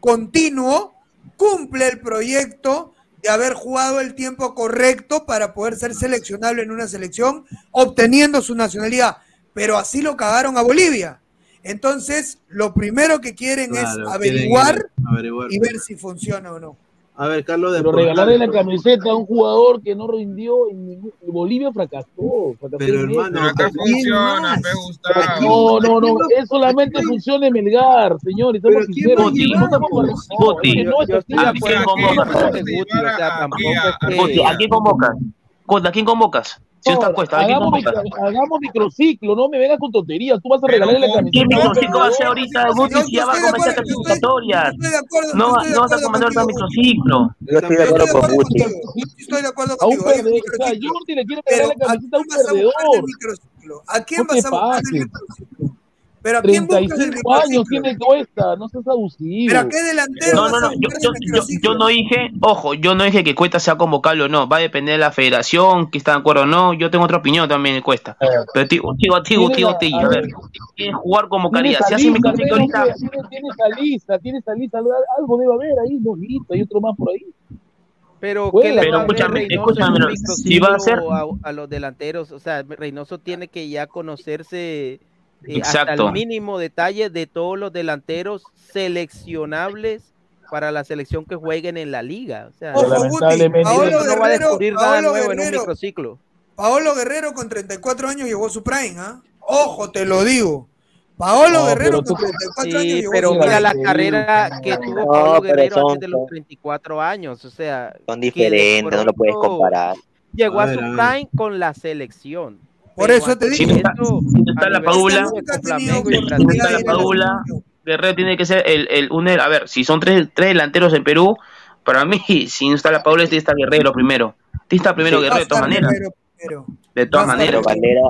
continuo, cumple el proyecto de haber jugado el tiempo correcto para poder ser seleccionable en una selección, obteniendo su nacionalidad. Pero así lo cagaron a Bolivia. Entonces, lo primero que quieren Claro, es quieren averiguar averiguar. y ver si funciona o no. A ver, Carlos de Pero regalarle la camiseta a un jugador que no rindió en ningún- Bolivia fracasó. fracasó Pero hermano, Pero acá ¿quién funciona, más? pe Gustavo. No, no, no, es solamente funciona en Melgar, señor, y estamos Pero ¿quién sinceros. va a y llevar, no estamos pues? ¿A quién convocas? Si está cuesta, ¿a quién hagamos, convocas? hagamos microciclo, no me vengas con tonterías. Tú vas a regalarle la camiseta. ¿Qué microciclo va a ser jugador. ahorita, Guti, ya va a comenzar clasificatorias? No, vas a comenzar otro microciclo. Yo estoy de acuerdo con Guti. Estoy de acuerdo A un contigo. hay un perdedor. O sea, microciclo. Jordi le quiere Pero regalar la ¿a camiseta a quién un vas a buscar del perdedor. microciclo? ¿A quién No te vas a buscar del pases. microciclo? ¿Pero a quién buscas del 35 años microciclo? tiene Cuesta, no seas abusivo. ¿Pero a qué delantero No, no, no, yo, no dije, ojo, yo no dije que Cuesta sea convocable o no, va a depender de la federación, que está de acuerdo o no, yo tengo otra opinión también de Cuesta. Pero tío, tío, tío, tío, tío, a ver, ¿quién jugar convocaría? Si hace microciclo ahorita, Tiene, esa lista, tiene esa lista, algo- debe haber ahí, bonito, hay otro más por ahí. Pero, Juega. ¿qué le Pero escúchame, escúchame, no, si va a ser- a, a los delanteros? O sea, Reynoso tiene que ya conocerse eh, hasta Exacto. el mínimo detalle de todos los delanteros seleccionables para la selección que jueguen en la liga. O sea, Ojo, lamentablemente- Paolo no va a Guerrero, descubrir nada Paolo nuevo en un Guerrero, microciclo. Paolo Guerrero con 34 años llegó a su prime, ¿ah? Ojo, te lo digo. Paolo No, Guerrero con 34 años Sí, llegó pero a su mira la carrera que no, tuvo no, pero Guerrero son- antes de los son- 34 años. O sea, Son diferentes, no lo puedes comparar. Llegó A a ver, su prime con la selección. Por eso te digo. Si no está- si no está la Brasil, de está la ir a la Padula, selección. Guerrero tiene que ser el, el un, a ver, si son tres, tres delanteros en Perú, para mí, si no está la Paula, este está Guerrero primero. Este está primero Sí. Guerrero de todas maneras. De todas maneras. Valera,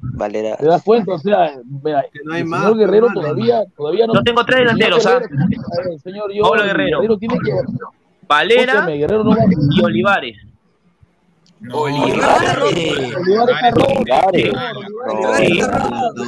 Valera, ¿Te das cuenta? O sea, mira, Que no hay el más, señor Guerrero hermano. todavía, todavía no. Yo tengo tres delanteros, ¿ah? Señor Pablo Jordi, Guerrero. tiene que. Valera Escúchame, Guerrero no va y Olivares. No, Olivares. Olivares.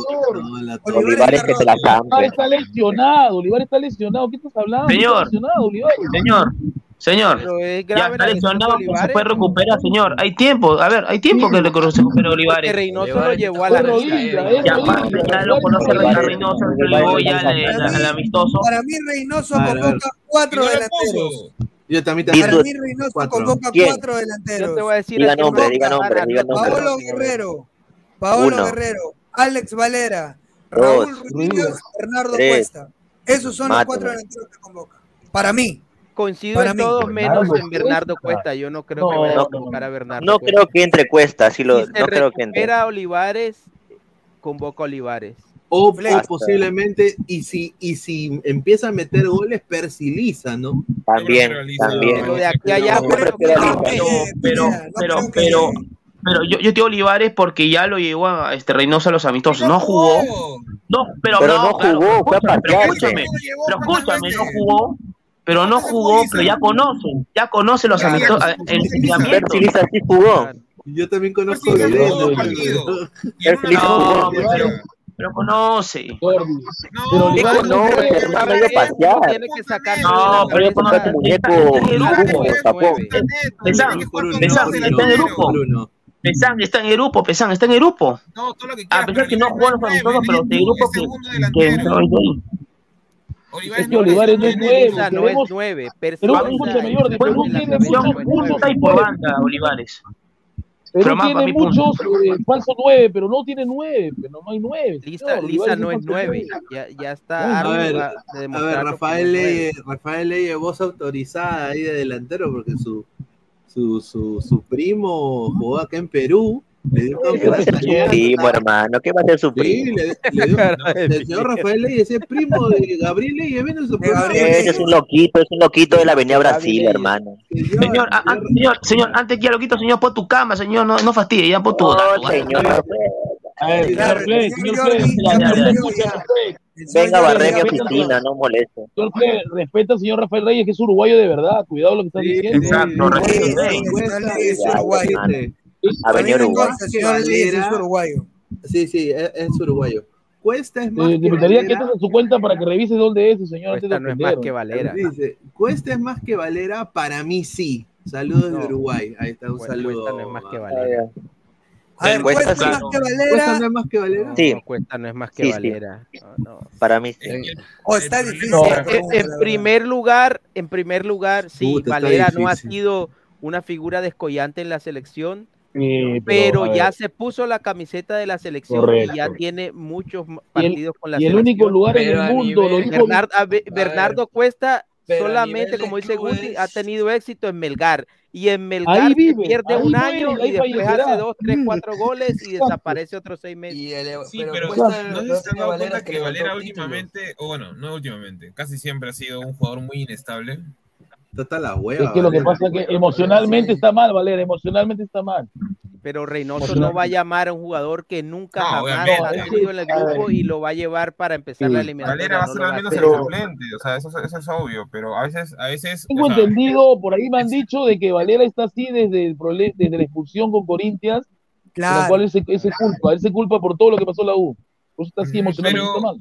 Torre. Olivares que te la Olivares campe. está lesionado, Olivares está lesionado. ¿Qué estás hablando? Señor. Olivares. Señor, señor, ya está lesionado, se Olivares, puede recuperar, señor. Hay tiempo, a ver, hay tiempo que le se recupere Olivares. Reynoso lo Olivares llevó a la rodilla, Ya, ya lo Olivares conoce. Reynoso, se lo llevó ya al, amistoso. Para mí Reynoso convoca cuatro delanteros. Yo también te Para mí Reynoso Cuatro. convoca ¿Quién? cuatro Yo delanteros. te voy a decir Diga a nombre, a diga nombre, diga nombre. Paolo. Guerrero, Paolo Uno. Guerrero, Alex Valera, Raúl Dos. Rodríguez, Bernardo Tres. Cuesta. Esos son los cuatro delanteros que convoca. Para mí. Coincido Para en mí. todos menos Bernardo en Bernardo Cuesta. Yo no creo que No, vaya a no, convocar a Bernardo No Cuesta. creo que entre Cuesta, sí lo, Si se no creo que entre. Olivares, convoca a Olivares. O, Basta. posiblemente, y si, y si empieza a meter goles, Persiliza, ¿no? También, también. Pero de aquí a allá, Pero, pero, pero, pero, pero yo, yo te digo Olivares porque ya lo llevó a este Reynoso a los amistosos. No jugó. No, pero, Pero no claro, jugó, fue escúchame, pero escúchame, pero escúchame, no jugó. Pero no jugó, pero ya conoce, ya conoce los amistosos, el. Persiliza sí jugó. Yo también conozco partido. Persiliza No, jugó. pero, pero conoce. Pero ¿Qué Olivares no a pasear. Tiene que sacar No, pero yo conozco. tu muñeco Está en el Kumo, grupo. tapón. Pesán, está en el grupo. Pesán está en el grupo, Pesán está en grupo. A pesar que no jugó los amistosos, pero de grupo que, entró ahí. Es que Olivares no es nuevo. Persilisa no es nueve. Nueve. Está ahí por banda, Olivares. Perú tiene muchos eh, falsos nueve, pero no tiene nueve, pero no hay nueve. Lisa, señor. Lisa no es falso nueve. nueve. Ya, ya está A ver, de a ver, Rafael. Leye, Rafael Leye, voz autorizada ahí de delantero, porque su, su, su, su primo jugó acá en Perú. Le dio. Primo, hermano, ¿qué va a hacer su Sí, primo? le, le dio, el señor Rafael Leye, ese primo de Gabriel viene en su. Ese es un loquito, es un loquito de la Avenida Brasil, hermano. Señor, a- a- señor, señor, antes que ya lo quito, señor, pon tu cama, señor, no, no fastidie, ya pon tu. No, señor. A ver, señor señor señor señor señor Venga a barrer mi oficina, no molesto. Señor Flex, respeta al señor Rafael Reyes, que es uruguayo de verdad. Cuidado lo que está diciendo. Exacto, Señor es este, uruguayo. Avenida Uruguay. es Valera- uruguayo. Sí, sí, es, es uruguayo. Cuesta es más Eh, que Necesitaría que Valera. entres a su cuenta para que revise dónde es ese señor Cuesta no es más que Valera. Dice, Cuesta es más que Valera, para mí sí. Saludos No. de Uruguay. Ahí está, un Cuesta saludo. no es más que Valera. A ver, Cuesta cuesta sí. más que ¿Cuesta Valera. no es más que Valera? Sí. No, Cuesta no es más que Sí, sí. Valera. No, no. Para mí sí. O está difícil. No, En, en primer lugar, en primer lugar, sí, Puta, Valera no ha sido una figura descollante en la selección, Sí, pero a ya ver, se puso la camiseta de la selección Correcto. y ya tiene muchos Y el- partidos con la Y el selección. único lugar en Pero a el mundo, nivel- dijo Bernard- a Be- Bernardo Cuesta pero a solamente, como dice Guti, ha tenido éxito en Melgar. Y en Melgar se vive, pierde un muere, año y después fallecerá. hace dos, tres, cuatro goles y desaparece otros seis meses. Y el, Sí, pero, pero Cuesta no se que han dado Valera cuenta que Valera títulos. últimamente, o bueno, no últimamente, casi siempre ha sido un jugador muy inestable. Está hasta la hueva. Es que lo que pasa es que emocionalmente está mal, Valera, emocionalmente está mal. Pero Reynoso no va a llamar a un jugador que nunca No, jamás obviamente. ha tenido en el grupo y lo va a llevar para empezar Sí. la eliminatoria. Valera va a ser al menos el suplente, o sea, eso, eso es obvio, pero a veces, a veces, Tengo o sea, entendido, por ahí me han dicho de que Valera está así desde, el prole- desde la expulsión con Corinthians, por la Claro. cual él se, él se culpa, él se culpa por todo lo que pasó en la U. Por eso está así emocionalmente pero- mal.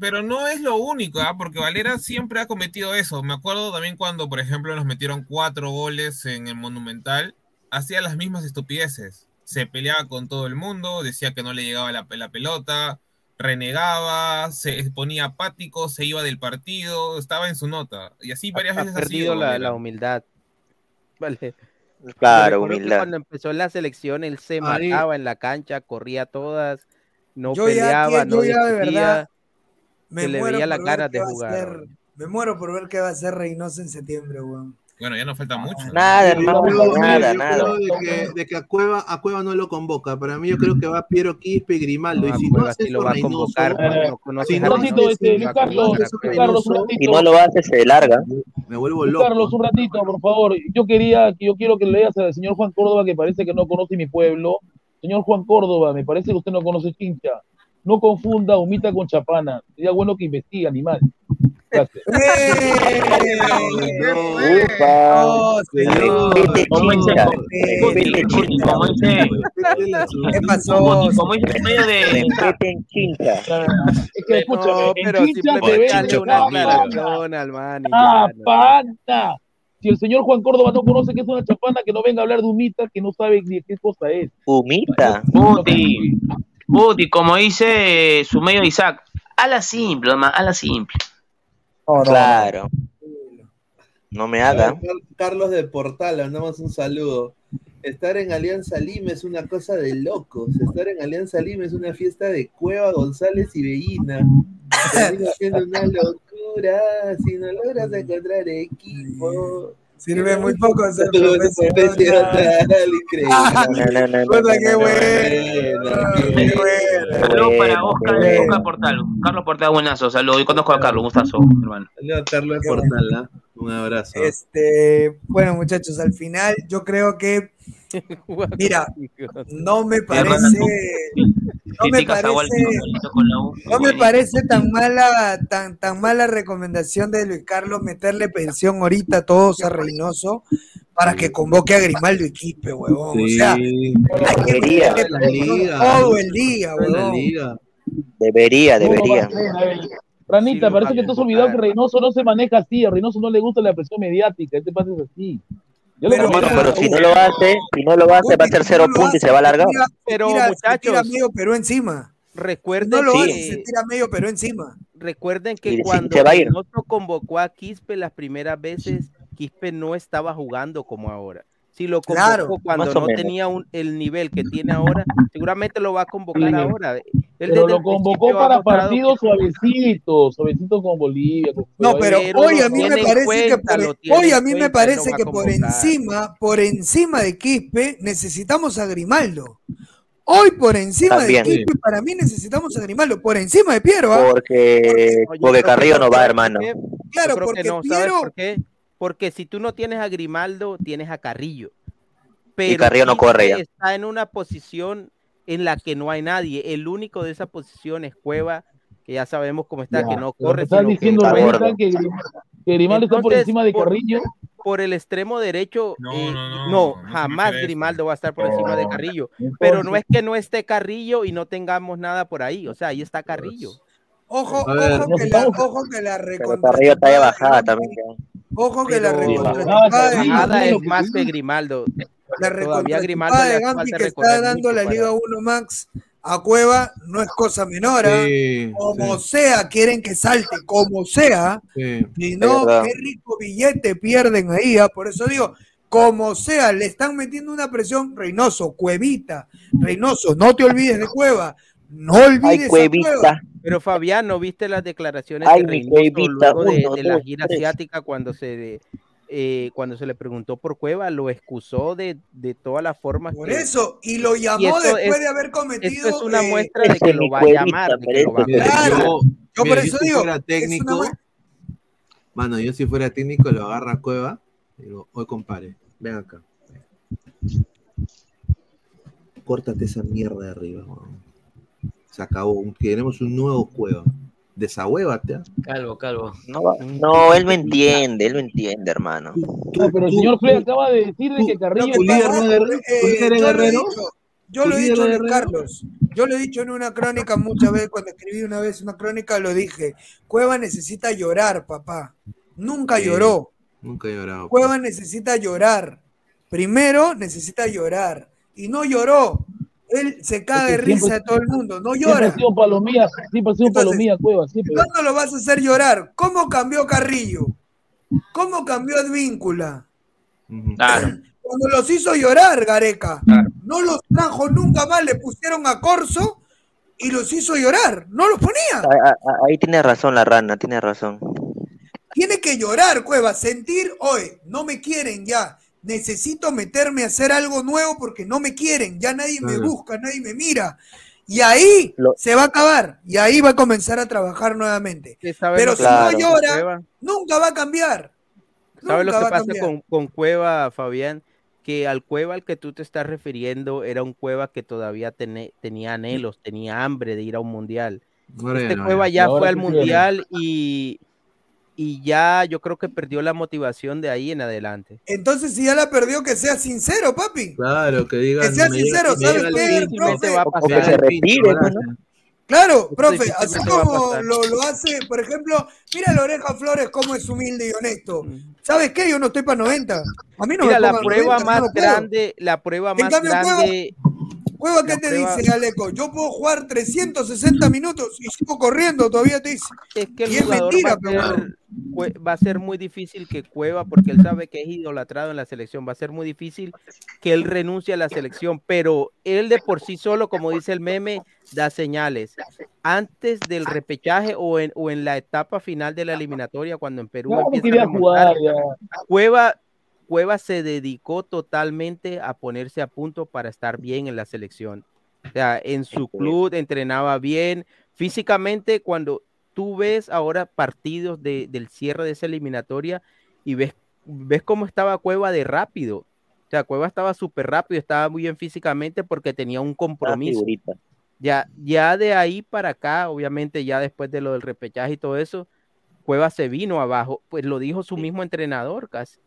Pero no es lo único, ¿ah? porque Valera siempre ha cometido eso. Me acuerdo también cuando, por ejemplo, nos metieron cuatro goles en el Monumental, hacía las mismas estupideces. Se peleaba con todo el mundo, decía que no le llegaba la, la pelota, renegaba, se ponía apático, se iba del partido, estaba en su nota. Y así varias ha veces ha perdido sido. la, la humildad. Vale. Claro, humildad. Cuando empezó la selección, él se Ahí- mataba en la cancha, corría todas, no Yo ya, peleaba, tío, no yo ya de verdad me se le muero veía la por cara ver qué de va a jugar. ser- Me muero por ver qué va a hacer Reynoso en septiembre, weón. Bueno, ya no falta mucho. Nada, hermano, nada, yo nada. creo de que, de que a, Cueva, a Cueva no lo convoca. Para mí yo creo que va Piero Quispe y Grimaldo. No, y si no hace lo va a convocar, si no lo hace, se larga. me vuelvo loco. Carlos, un ratito, por favor. Yo quería, yo quiero que le leas al señor Juan Córdoba, que parece que no conoce mi pueblo. Señor Juan Córdoba, me parece que usted no conoce Chincha. No confunda humita con chapana. Sería bueno que investigue, animal. Gracias. ¿Qué pasó? Como dice en medio de, Respeten Chincha. Es que escúchame, en Chincha te ven una aclaración al man Ah. Si el señor Juan Córdoba no conoce qué es una chapana, que no venga a hablar de humita, que no sabe ni qué cosa es. Humita. Guti, como dice su medio Isaac, a la simple, nomás, a la simple. Claro. No me haga. Car- Carlos de Portal, le mandamos un saludo. Estar en Alianza Lima es una cosa de locos. Estar en Alianza Lima es una fiesta de Cueva, González y Bellina. Termina siendo una locura si no logras encontrar equipo. Sirve muy poco ser profesional. increíble. Puta, qué no, bueno. Qué bueno. Saludos para Oscar, Oscar Portal. Carlos Portal, buenazo. Saludos. Yo conozco a Carlos, gustazo, hermano. Saludos a Carlos Portal, ¿ah? Un abrazo. Este, bueno, muchachos, al final yo creo que, mira, no me parece, no me parece, no me parece tan mala, tan, tan mala recomendación de Luis Carlos meterle pensión ahorita a todos a Reynoso para que convoque a Grimaldo y Quispe, huevón. O sea, hay que meterle todo el día, huevón. Debería, debería. Ranita, parece que tú has olvidado que Reynoso no se maneja así. A Reynoso no le gusta la presión mediática. Este pase es así. Yo lo Pero. Bueno, pero si no lo hace, si no lo hace, va a ser cero puntos y se va a alargar. Tira- Pero, tira- se muchachos, tira medio Perú encima. Recuerden No lo que, hace, se tira medio Perú encima. recuerden Y que sí, cuando se va a ir. Reynoso convocó a Quispe las primeras veces, Quispe no estaba jugando como ahora. Si lo convocó Claro, cuando no menos. tenía un- el nivel que tiene ahora, seguramente lo va a convocar Sí. ahora. Él Pero lo convocó para partidos suavecitos, suavecitos con Bolivia. con No, pero Pero hoy a mí me parece que por, hoy a mí me parece que por encima, por encima de Quispe necesitamos a Grimaldo. Hoy por encima También. de Quispe para mí necesitamos a Grimaldo, por encima de Piero, ¿ah? Porque, porque creo que Carrillo no va, ¿sabes hermano. Claro, porque que no, ¿sabes Piero- por qué? Porque si tú no tienes a Grimaldo, tienes a Carrillo. Pero Carrillo no corre ya. Está en una posición en la que no hay nadie. El único de esa posición es Cueva, que ya sabemos cómo está, Ya, que no corre. estás sino que diciendo está que, Grim- que Grimaldo está por encima de por- Carrillo. por el extremo derecho, No, eh, no, no, no, jamás. Grimaldo va a estar por encima de Carrillo. Pero no es que no esté Carrillo y no tengamos nada por ahí. O sea, ahí está Carrillo. Ojo, ver, ojo, que la, ojo que la Carrillo está de bajada también. Ojo que la recontrachupada de Nada es más que Grimaldo. la le de falta que está dando la Liga 1 Max a Cueva no es cosa menor, ¿ah? Sí, Como sí, sea, quieren que salte, como sea, sí. Si no, qué rico billete pierden ahí. ah, Por eso digo, como sea, le están metiendo una presión. Reynoso, Cuevita, Reynoso, no te olvides de Cueva. No olvides Ay, a cuevita. Cueva. Pero Fabián, ¿no viste las declaraciones Ay, de Reynoso luego de, uno, de la gira tres. asiática cuando se eh, cuando se le preguntó por Cueva, lo excusó de, de todas las formas Por que eso, y lo llamó después es- de haber cometido. esto es una eh, muestra de que lo va a llamar, de que lo va a Claro. yo, Yo mira, por yo eso si digo, fuera es una técnico, mano, yo si fuera técnico lo agarra a Cueva y digo, hoy compadre, ven acá. Córtate esa mierda de arriba, weón. Se acabó, queremos un nuevo Cueva. Desahuévate, ¿ah? Calvo, calvo. No, va- no, él me entiende, él me entiende, hermano. No, pero el señor Frey acaba de decir de que Lo Carrillo que ¿Tu líder pasa, no eh, ¿Tu líder es yo lo he Guerrero? dicho, yo ¿Tu lo he dicho? Carlos. Yo lo he dicho en una crónica muchas veces, cuando escribí una vez una crónica, lo dije. Cueva necesita llorar, papá. Nunca Sí. lloró. Nunca he llorado. Cueva necesita llorar. Primero necesita llorar. Y no lloró. Él se caga de Es que siempre- risa de todo el mundo. No Siempre llora. ha sido palomía, siempre ha sido Entonces, palomía Cueva, siempre. ¿Cuándo lo vas a hacer llorar? ¿Cómo cambió Carrillo? ¿Cómo cambió Advíncula? Claro. Cuando los hizo llorar, Gareca. Claro. No los trajo nunca más, le pusieron a Corso y los hizo llorar. No los ponía. Ahí tiene razón la rana, tiene razón. Tiene que llorar, Cueva, sentir, hoy no me quieren ya. Necesito meterme a hacer algo nuevo porque no me quieren. Ya nadie me busca, nadie me mira. Y ahí Lo- se va a acabar. Y ahí va a comenzar a trabajar nuevamente. ¿Qué sabes Pero si Claro. no llora, Cueva? nunca va a cambiar. ¿Sabes lo que pasa con, con Cueva, Fabián? Que al Cueva al que tú te estás refiriendo era un Cueva que todavía tenía anhelos, tenía hambre de ir a un mundial. Este Cueva ya. fue al mundial y, y ya yo creo que perdió la motivación de ahí en adelante. Entonces, si ya la perdió, que sea sincero, papi. Claro, que digan. Que sea sincero, ¿sabes qué, profe? va a O que se retire, pues, ¿no? Claro, profe, difícilmente así como lo, lo hace, por ejemplo, mira la oreja Flores cómo es humilde y honesto. ¿Sabes qué? Yo no estoy para 90. A mí no Mira, me la prueba 90, más no grande, la prueba En más cambio, grande, ¿qué No, te dice, Aleco? Yo puedo jugar 360 minutos y sigo corriendo, todavía te dice. Es que el y es mentira, va, a pero ser, Cue- va a ser muy difícil que Cueva, porque él sabe que es idolatrado en la selección, va a ser muy difícil que él renuncie a la selección, pero él de por sí solo, como dice el meme, da señales. Antes del repechaje o en, o en la etapa final de la eliminatoria, cuando en Perú No, empieza a remontar, jugar ya. Cueva, Cueva se dedicó totalmente a ponerse a punto para estar bien en la selección. O sea, en su club entrenaba bien. Físicamente, cuando tú ves ahora partidos de- del cierre de esa eliminatoria y ves, ves cómo estaba Cueva de rápido. O sea, Cueva estaba súper rápido, estaba muy bien físicamente porque tenía un compromiso. Ya, ya de ahí para acá, obviamente, ya después de lo del repechaje y todo eso, Cueva se vino abajo. Pues lo dijo su mismo entrenador casi.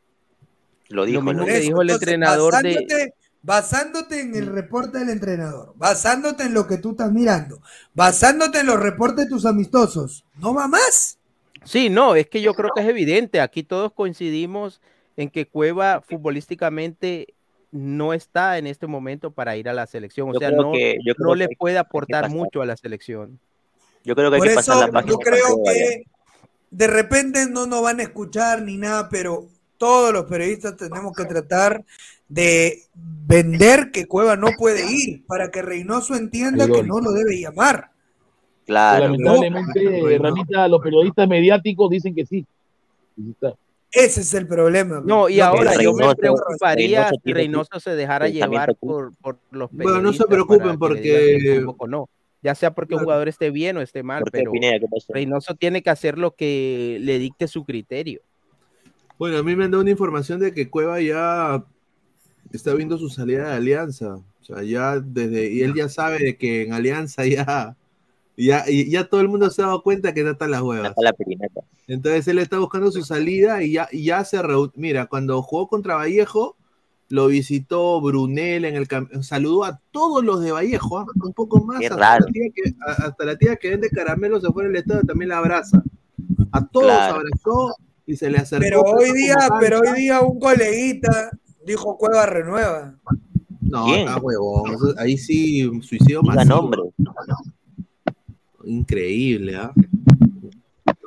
Lo dijo, mismo lo que dijo. el Entonces, entrenador de. basándote, en el reporte del entrenador, basándote en lo que tú estás mirando, basándote en los reportes de tus amistosos, ¿no va más? Sí, no, es que yo creo que es evidente. Aquí todos coincidimos en que Cueva futbolísticamente no está en este momento para ir a la selección. O Yo sea, no, que- yo creo no le que- puede aportar mucho a la selección. Yo creo que hay Por que pasar eso la página. yo creo que de repente no nos van a escuchar ni nada, pero todos los periodistas tenemos que tratar de vender que Cueva no puede ir para que Reynoso entienda que no lo debe llamar. Claro. Lamentablemente, Ranita, los periodistas mediáticos dicen que sí. Ese es el problema. No, y ahora yo me preocuparía si Reynoso se dejara llevar por, por los Bueno, no se periodistas preocupen porque- tampoco no. Ya sea porque un jugador esté bien o esté mal, ¿Por qué, pero. Reynoso tiene que hacer lo que le dicte su criterio. Bueno, a mí me han dado una información de que Cueva ya está viendo su salida de Alianza. O sea, ya desde, y él ya sabe de que en Alianza ya, ya, ya todo el mundo se ha dado cuenta que están las huevas. la pirineta. Entonces él está buscando su salida y ya, y ya se reunió. Mira, cuando jugó contra Vallejo, lo visitó Brunel en el saludó a todos los de Vallejo, ¿ah? un poco más. Hasta. La tía que, a- hasta la tía que vende caramelos afuera del estado también la abraza. A todos Claro. abrazó y se le acercó. Pero hoy día, pero hoy día un coleguita dijo Cueva renueva. No, está huevón. Ahí sí, suicidio nombre. Increíble, ¿ah?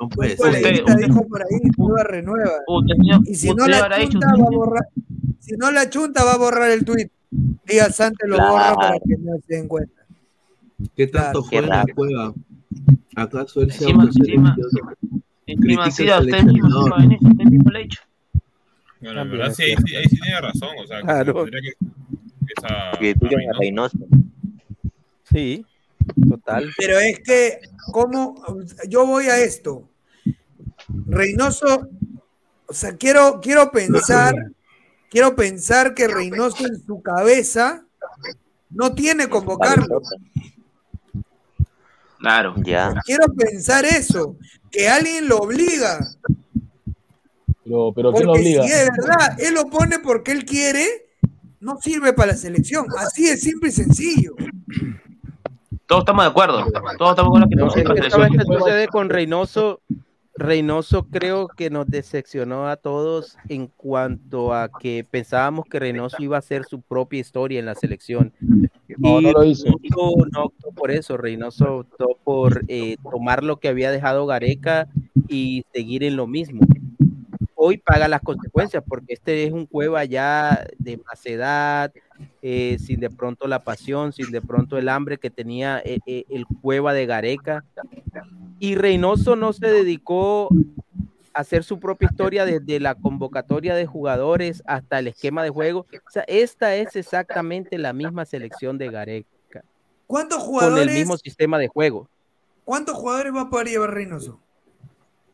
No puede ser. coleguita dijo por ahí Cueva renueva. Y si no usted la chunta un va a borrar, si no la chunta va a borrar el tweet. Días antes lo borra para Claro. que no se den cuenta. ¿Qué tanto Claro. juega la cueva? ¿Acaso él se? Encima, Critica usted mismo, usted mismo lo ha hecho. Bueno, en verdad sí, ahí, sí, ahí sí tiene razón. O sea, que Claro. que. Esa, Critican a Reynoso. Sí, total. Pero es que, ¿cómo? Yo voy a esto. Reynoso, o sea, quiero, quiero pensar, quiero pensar que Reynoso en su cabeza no tiene convocarlo. Claro. Ya. Quiero pensar eso, que alguien lo obliga. Pero, pero ¿quién lo obliga? si es verdad, él lo pone porque él quiere, no sirve para la selección. Así de simple y sencillo. Todos estamos de acuerdo. Todos estamos de acuerdo que No, es sirve que para ¿sabes qué selección. sucede con Reynoso? Reynoso creo que nos decepcionó a todos en cuanto a que pensábamos que Reynoso iba a hacer su propia historia en la selección. No, no lo hizo. Reynoso no optó por eso, Reynoso optó por eh, tomar lo que había dejado Gareca y seguir en lo mismo. Hoy paga las consecuencias porque este es un cueva ya de más edad, eh, sin de pronto la pasión, sin de pronto el hambre que tenía eh, eh, el cueva de Gareca. Y Reynoso no se dedicó hacer su propia historia desde la convocatoria de jugadores hasta el esquema de juego. O sea, esta es exactamente la misma selección de Gareca, ¿Cuántos con el jugadores, mismo sistema de juego. ¿cuántos jugadores va a poder llevar Reynoso?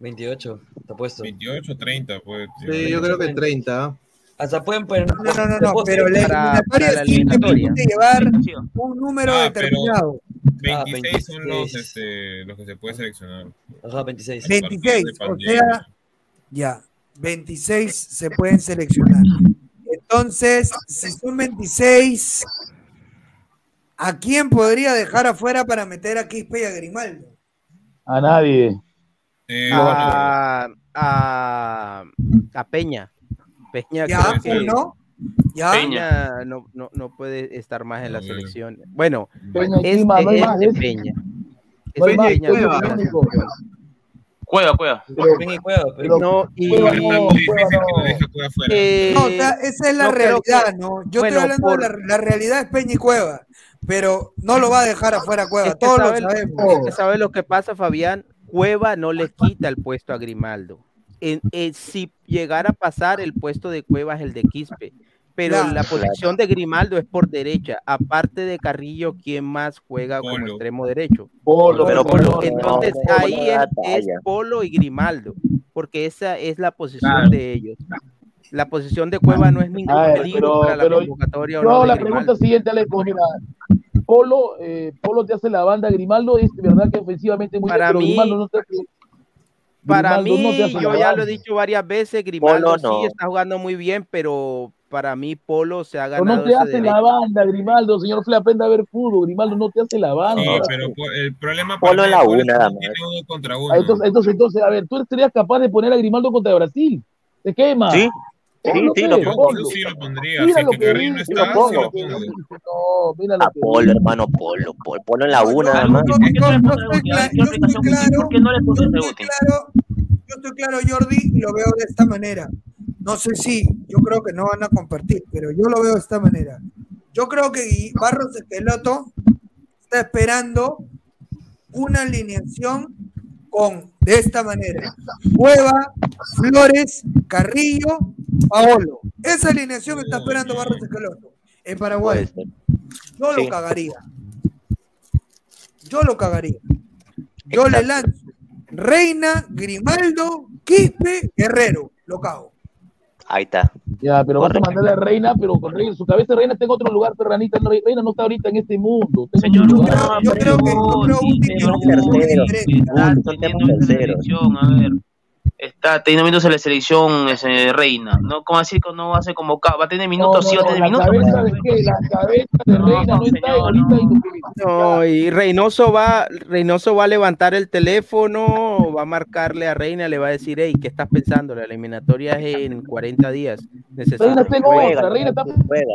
28, está puesto. 28, 30, pues. Sí, yo creo que 30. ¿ah? Hasta pueden poner. No, no, no, no, pero la Para- eliminatoria para la te eliminatoria. llevar un número Ah, pero- determinado. 26 son los, 26. este, los que se puede seleccionar. Ajá, 26. 26, de o sea, ya, 26 se pueden seleccionar. Entonces, si son 26, ¿a quién podría dejar afuera para meter a Quispe y a Grimaldo? A nadie. Eh, A, a, a Peña. Peña Ya, creo que- uno. ¿Ya? Peña no, no, no puede estar más en la selección. Bueno, Peña y es, Clima, no hay es más, de es- Peña. Es No hay de más, Peña, Peña no, no. Cueva, cueva. Peña y Cueva, pero- No, y, Cueva fuera. eh, No, o sea, esa es la no realidad, que- ¿no? Yo bueno, estoy hablando por- de la, la realidad es Peña y Cueva, pero no lo va a dejar afuera Cueva, Es que todos lo sabe- sabemos. es que sabe lo que pasa, Fabián. Cueva no le quita el puesto a Grimaldo. En- en- si llegara a pasar, el puesto de Cueva es el de Quispe. Pero Claro. la posición de Grimaldo es por derecha. Aparte de Carrillo, ¿quién más juega como Polo. extremo derecho? Polo, Pero Polo. Entonces no, ahí no es. Polo y Grimaldo, porque esa es la posición Claro. de ellos. La posición de Cueva no es ningún ver, peligro pero- para la convocatoria. no la pregunta siguiente. Mira, Polo, eh, Polo te hace la banda, Grimaldo es verdad que ofensivamente muy bien, Para pero mí- Grimaldo no te hace. Para mí, yo la ya lo he dicho varias veces, Grimaldo no. sí está jugando muy bien, pero para mí Polo se ha Pero ganado no te ese hace la derecho. banda, Grimaldo. Señor Fle, aprenda a ver fútbol. Grimaldo no te hace la banda. Sí, pero el problema Polo la es nada no tiene uno contra uno. Ah, Entonces, entonces, entonces, a ver, tú serías capaz de poner a Grimaldo contra Brasil. Te quema. Sí, sí, lo Yo, pongo. yo sí lo pondría. Mira Si lo que Carrillo no dice, está, lo sí lo pongo. No, mira lo A que Polo, hermano, Polo, Polo, Polo en la No, U yo- nada yo- más. yo- ¿Por qué no estoy claro, ¿Por qué no le yo estoy claro, yo estoy claro, Jordi, y lo veo de esta manera. No sé si, yo creo que no van a compartir, pero yo lo veo de esta manera. Yo creo que Barros Esqueloto está esperando una alineación con de esta manera: Cueva, Flores, Carrillo, Paolo. Esa alineación está esperando Barros Esqueloto en Paraguay. Yo lo Sí. cagaría. Yo lo cagaría. Yo le lanzo Reina, Grimaldo, Quispe, Guerrero. Lo cago. Ahí está. Ya, pero vas a mandarle a Reina, pero con Reina, su cabeza de Reina está en otro lugar, pero Ranita, no, Reina no está ahorita en este mundo. en Señor, Yo lugar. creo, yo creo que, yo creo, que un poco terceros. diferente. Está teniendo minutos en la selección ese, Reina. ¿No? ¿Cómo decir que no va a ser convocado? ¿Va a tener minutos? no, sí, va a tener la minutos. cabeza de qué, la cabeza de No, Reina no está señor, no. y Reynoso va, Reynoso va a levantar el teléfono, va a marcarle a Reina, le va a decir, hey, ¿qué estás pensando? La eliminatoria es en 40 días. Necesito Reina está en que juegues". otra, Reina está Juega.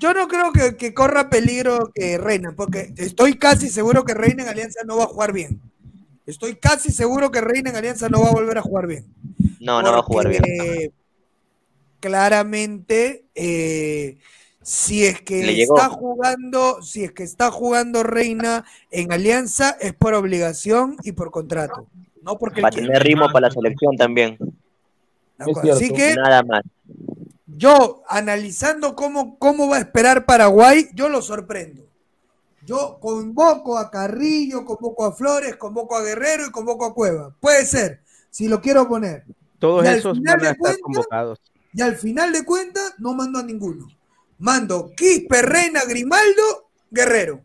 Yo no creo que, que corra peligro que Reina, porque estoy casi seguro que Reina en Alianza no va a jugar bien. Estoy casi seguro que Reina en Alianza no va a volver a jugar bien. No, no va a jugar bien. Porque Claramente, eh, si es que Le llegó. está jugando, si es que está jugando Reina en Alianza, es por obligación y por contrato. No porque él Va a quiera. tener ritmo para la selección también. Así que Nada más. yo, analizando cómo, cómo va a esperar Paraguay, yo lo sorprendo. Yo convoco a Carrillo, convoco a Flores, convoco a Guerrero y convoco a Cueva. Puede ser, si lo quiero poner. Todos Y al esos final van a estar cuentas, convocados. Y al final de cuentas, no mando a ninguno. Mando Quispe, Reina, Grimaldo, Guerrero.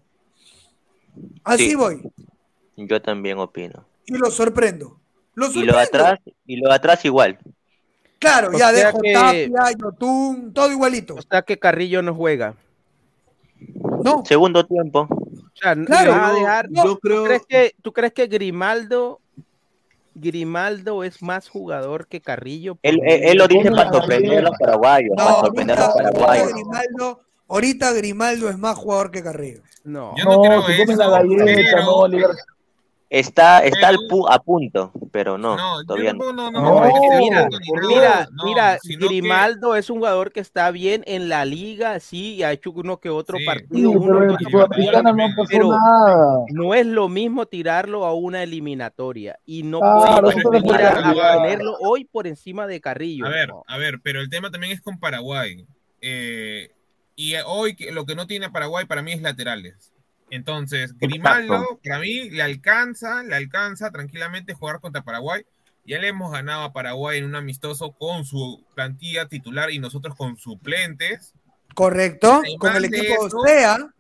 Así Sí. voy. Yo también opino. Y lo sorprendo. Lo Y lo sorprendo. de atrás, y lo de atrás igual. Claro, O ya dejo que- Tapia, Yotun, todo igualito. O sea que Carrillo no juega. No, Segundo tiempo. O sea, Claro, a yo ¿tú crees que, ¿Tú crees que Grimaldo, Grimaldo es más jugador que Carrillo? Él, él, él lo dice para sorprender a los paraguayos. no, para sorprender a los paraguayos. Grimaldo, ahorita Grimaldo es más jugador que Carrillo. No. Yo no, No, creo se come eso, la galleta, pero- no, Oliver. Está, está al pu- a punto, pero no, No, todavía no. no, no, mira, mira, no, mira, que- Grimaldo es un jugador que está bien en la liga, sí, y ha hecho uno que otro Sí. partido, Sí, uno pero otro pero- no es lo mismo tirarlo a una eliminatoria y no venir refiero, a, ponerlo hoy por encima de Carrillo. A ver, No. a ver, pero el tema también es con Paraguay. Eh, y hoy lo que no tiene Paraguay para mí es laterales. Entonces, Grimaldo, Exacto. para mí, le alcanza, le alcanza tranquilamente jugar contra Paraguay. Ya le hemos ganado a Paraguay en un amistoso con su plantilla titular y nosotros con suplentes. Correcto, Además con el equipo eso- C, ¿ah?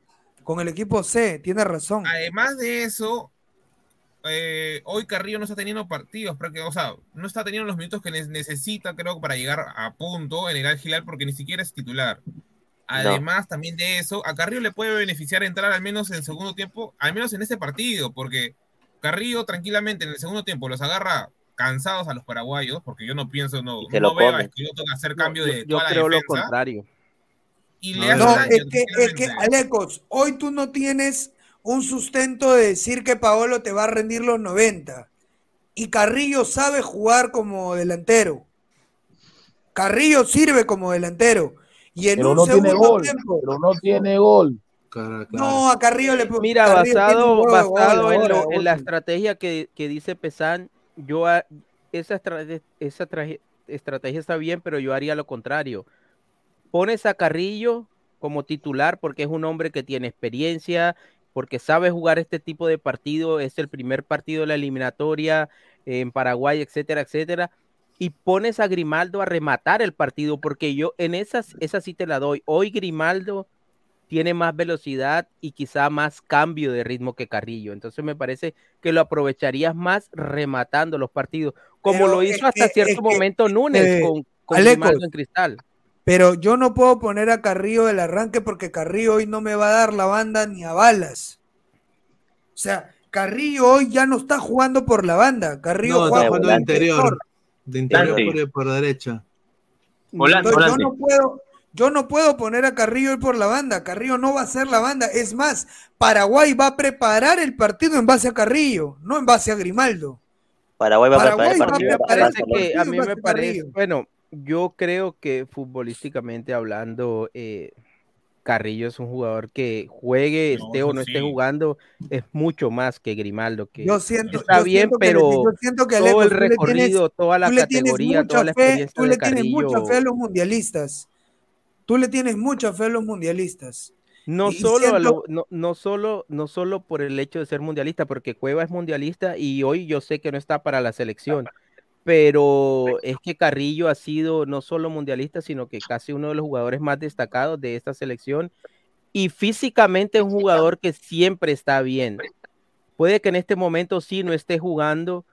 con el equipo C, tiene razón. Además de eso, eh, hoy Carrillo no está teniendo partidos, porque, o sea, no está teniendo los minutos que ne- necesita, creo, para llegar a punto en el Al porque ni siquiera es titular. Además, también de eso, a Carrillo le puede beneficiar entrar al menos en segundo tiempo, al menos en este partido, porque Carrillo tranquilamente en el segundo tiempo los agarra cansados a los paraguayos, porque yo no pienso, no, no lo veo. Esqueloto hacer cambio de Yo toda la creo lo defensa. contrario. Y le hace No, daño, es que, es que. Alecos, hoy tú no tienes un sustento de decir que Paolo te va a rendir los 90. Y Carrillo sabe jugar como delantero. Carrillo sirve como delantero. Y en Pero un no tiene gol, tiempo. pero no tiene gol. No, a Carrillo le Mira, Carrillo basado, gol basado en, ahora, lo- en la estrategia que, que dice Pesan, yo a- esa, estra- esa traje- estrategia está bien, pero yo haría lo contrario. Pones a Carrillo como titular porque es un hombre que tiene experiencia, porque sabe jugar este tipo de partido, es el primer partido de la eliminatoria en Paraguay, etcétera, etcétera. Y pones a Grimaldo a rematar el partido, porque yo en esas, esa sí te la doy. Hoy Grimaldo tiene más velocidad y quizá más cambio de ritmo que Carrillo. Entonces me parece que lo aprovecharías más rematando los partidos, como Pero lo hizo hasta que- cierto que, momento Núñez eh, con, con Alecos, Grimaldo en cristal. Pero yo no puedo poner a Carrillo del arranque porque Carrillo hoy no me va a dar la banda ni a balas. O sea, Carrillo hoy ya no está jugando por la banda. Carrillo No, está juega jugando por interior. De interior por, por derecha. Yo no puedo, yo no puedo poner a Carrillo por la banda. Carrillo no va a ser la banda. Es más, Paraguay va a preparar el partido en base a Carrillo, no en base a Grimaldo. Paraguay va a Paraguay preparar el partido. parece que a mí me parece, bueno, yo creo que futbolísticamente hablando, eh, Carrillo es un jugador que juegue, esté o no esté jugando, es mucho más que Grimaldo, que Yo siento, está yo bien, siento que le- pero yo siento que todo el tú le tienes- recorrido, toda la tú categoría, toda la fe- experiencia tú de le tienes mucha fe a los mundialistas. Tú le tienes mucha fe a los mundialistas. No solo, a siento- lo- no, no solo, no solo por el hecho de ser mundialista, porque Cueva es mundialista y hoy yo sé que no está para la selección, pero es que Carrillo ha sido no solo mundialista, sino que casi uno de los jugadores más destacados de esta selección y físicamente un jugador que siempre está bien. Puede que en este momento sí no esté jugando,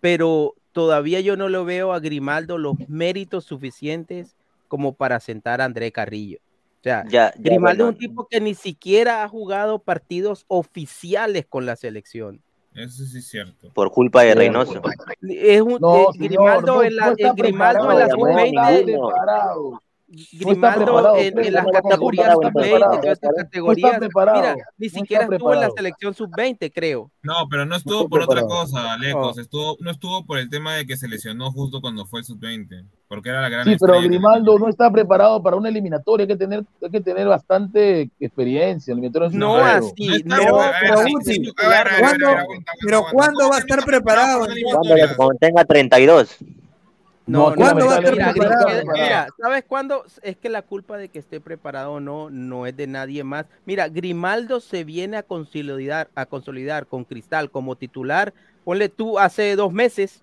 pero todavía yo no lo veo a Grimaldo los méritos suficientes como para sentar a André Carrillo. O sea, Ya, ya, Grimaldo bueno. es un tipo que ni siquiera ha jugado partidos oficiales con la selección. Eso sí es cierto. Por culpa de Reynoso. Es un, No, eh, señor, Grimaldo no- en la, Grimaldo en la preparado, no, sub-20, no está preparado. Grimaldo en, Fred, en las no está categorías preparado, sub-20 y preparado. todas estas No está categorías, mira, ni siquiera estuvo en la selección sub-20, creo. No, pero no estuvo por otra cosa. Oh. Estuvo, no estuvo por el tema de que se lesionó justo cuando fue el sub-20. Porque era la gran Sí, pero. Grimaldo no está preparado para una eliminatoria. Hay que tener, hay que tener bastante experiencia. El eliminatorio es un No así, no, pero ¿Cuándo- aguanta, aguanta, pero aguanta. ¿cuándo va a estar preparado? Cuando, cuando tenga 32. No, no, ¿Cuándo va a estar mira, preparado? Mira, ¿sabes cuándo? Es que la culpa de que esté preparado o no, no es de nadie más. Mira, Grimaldo se viene a consolidar, a consolidar con Cristal como titular. Ponle tú hace dos meses.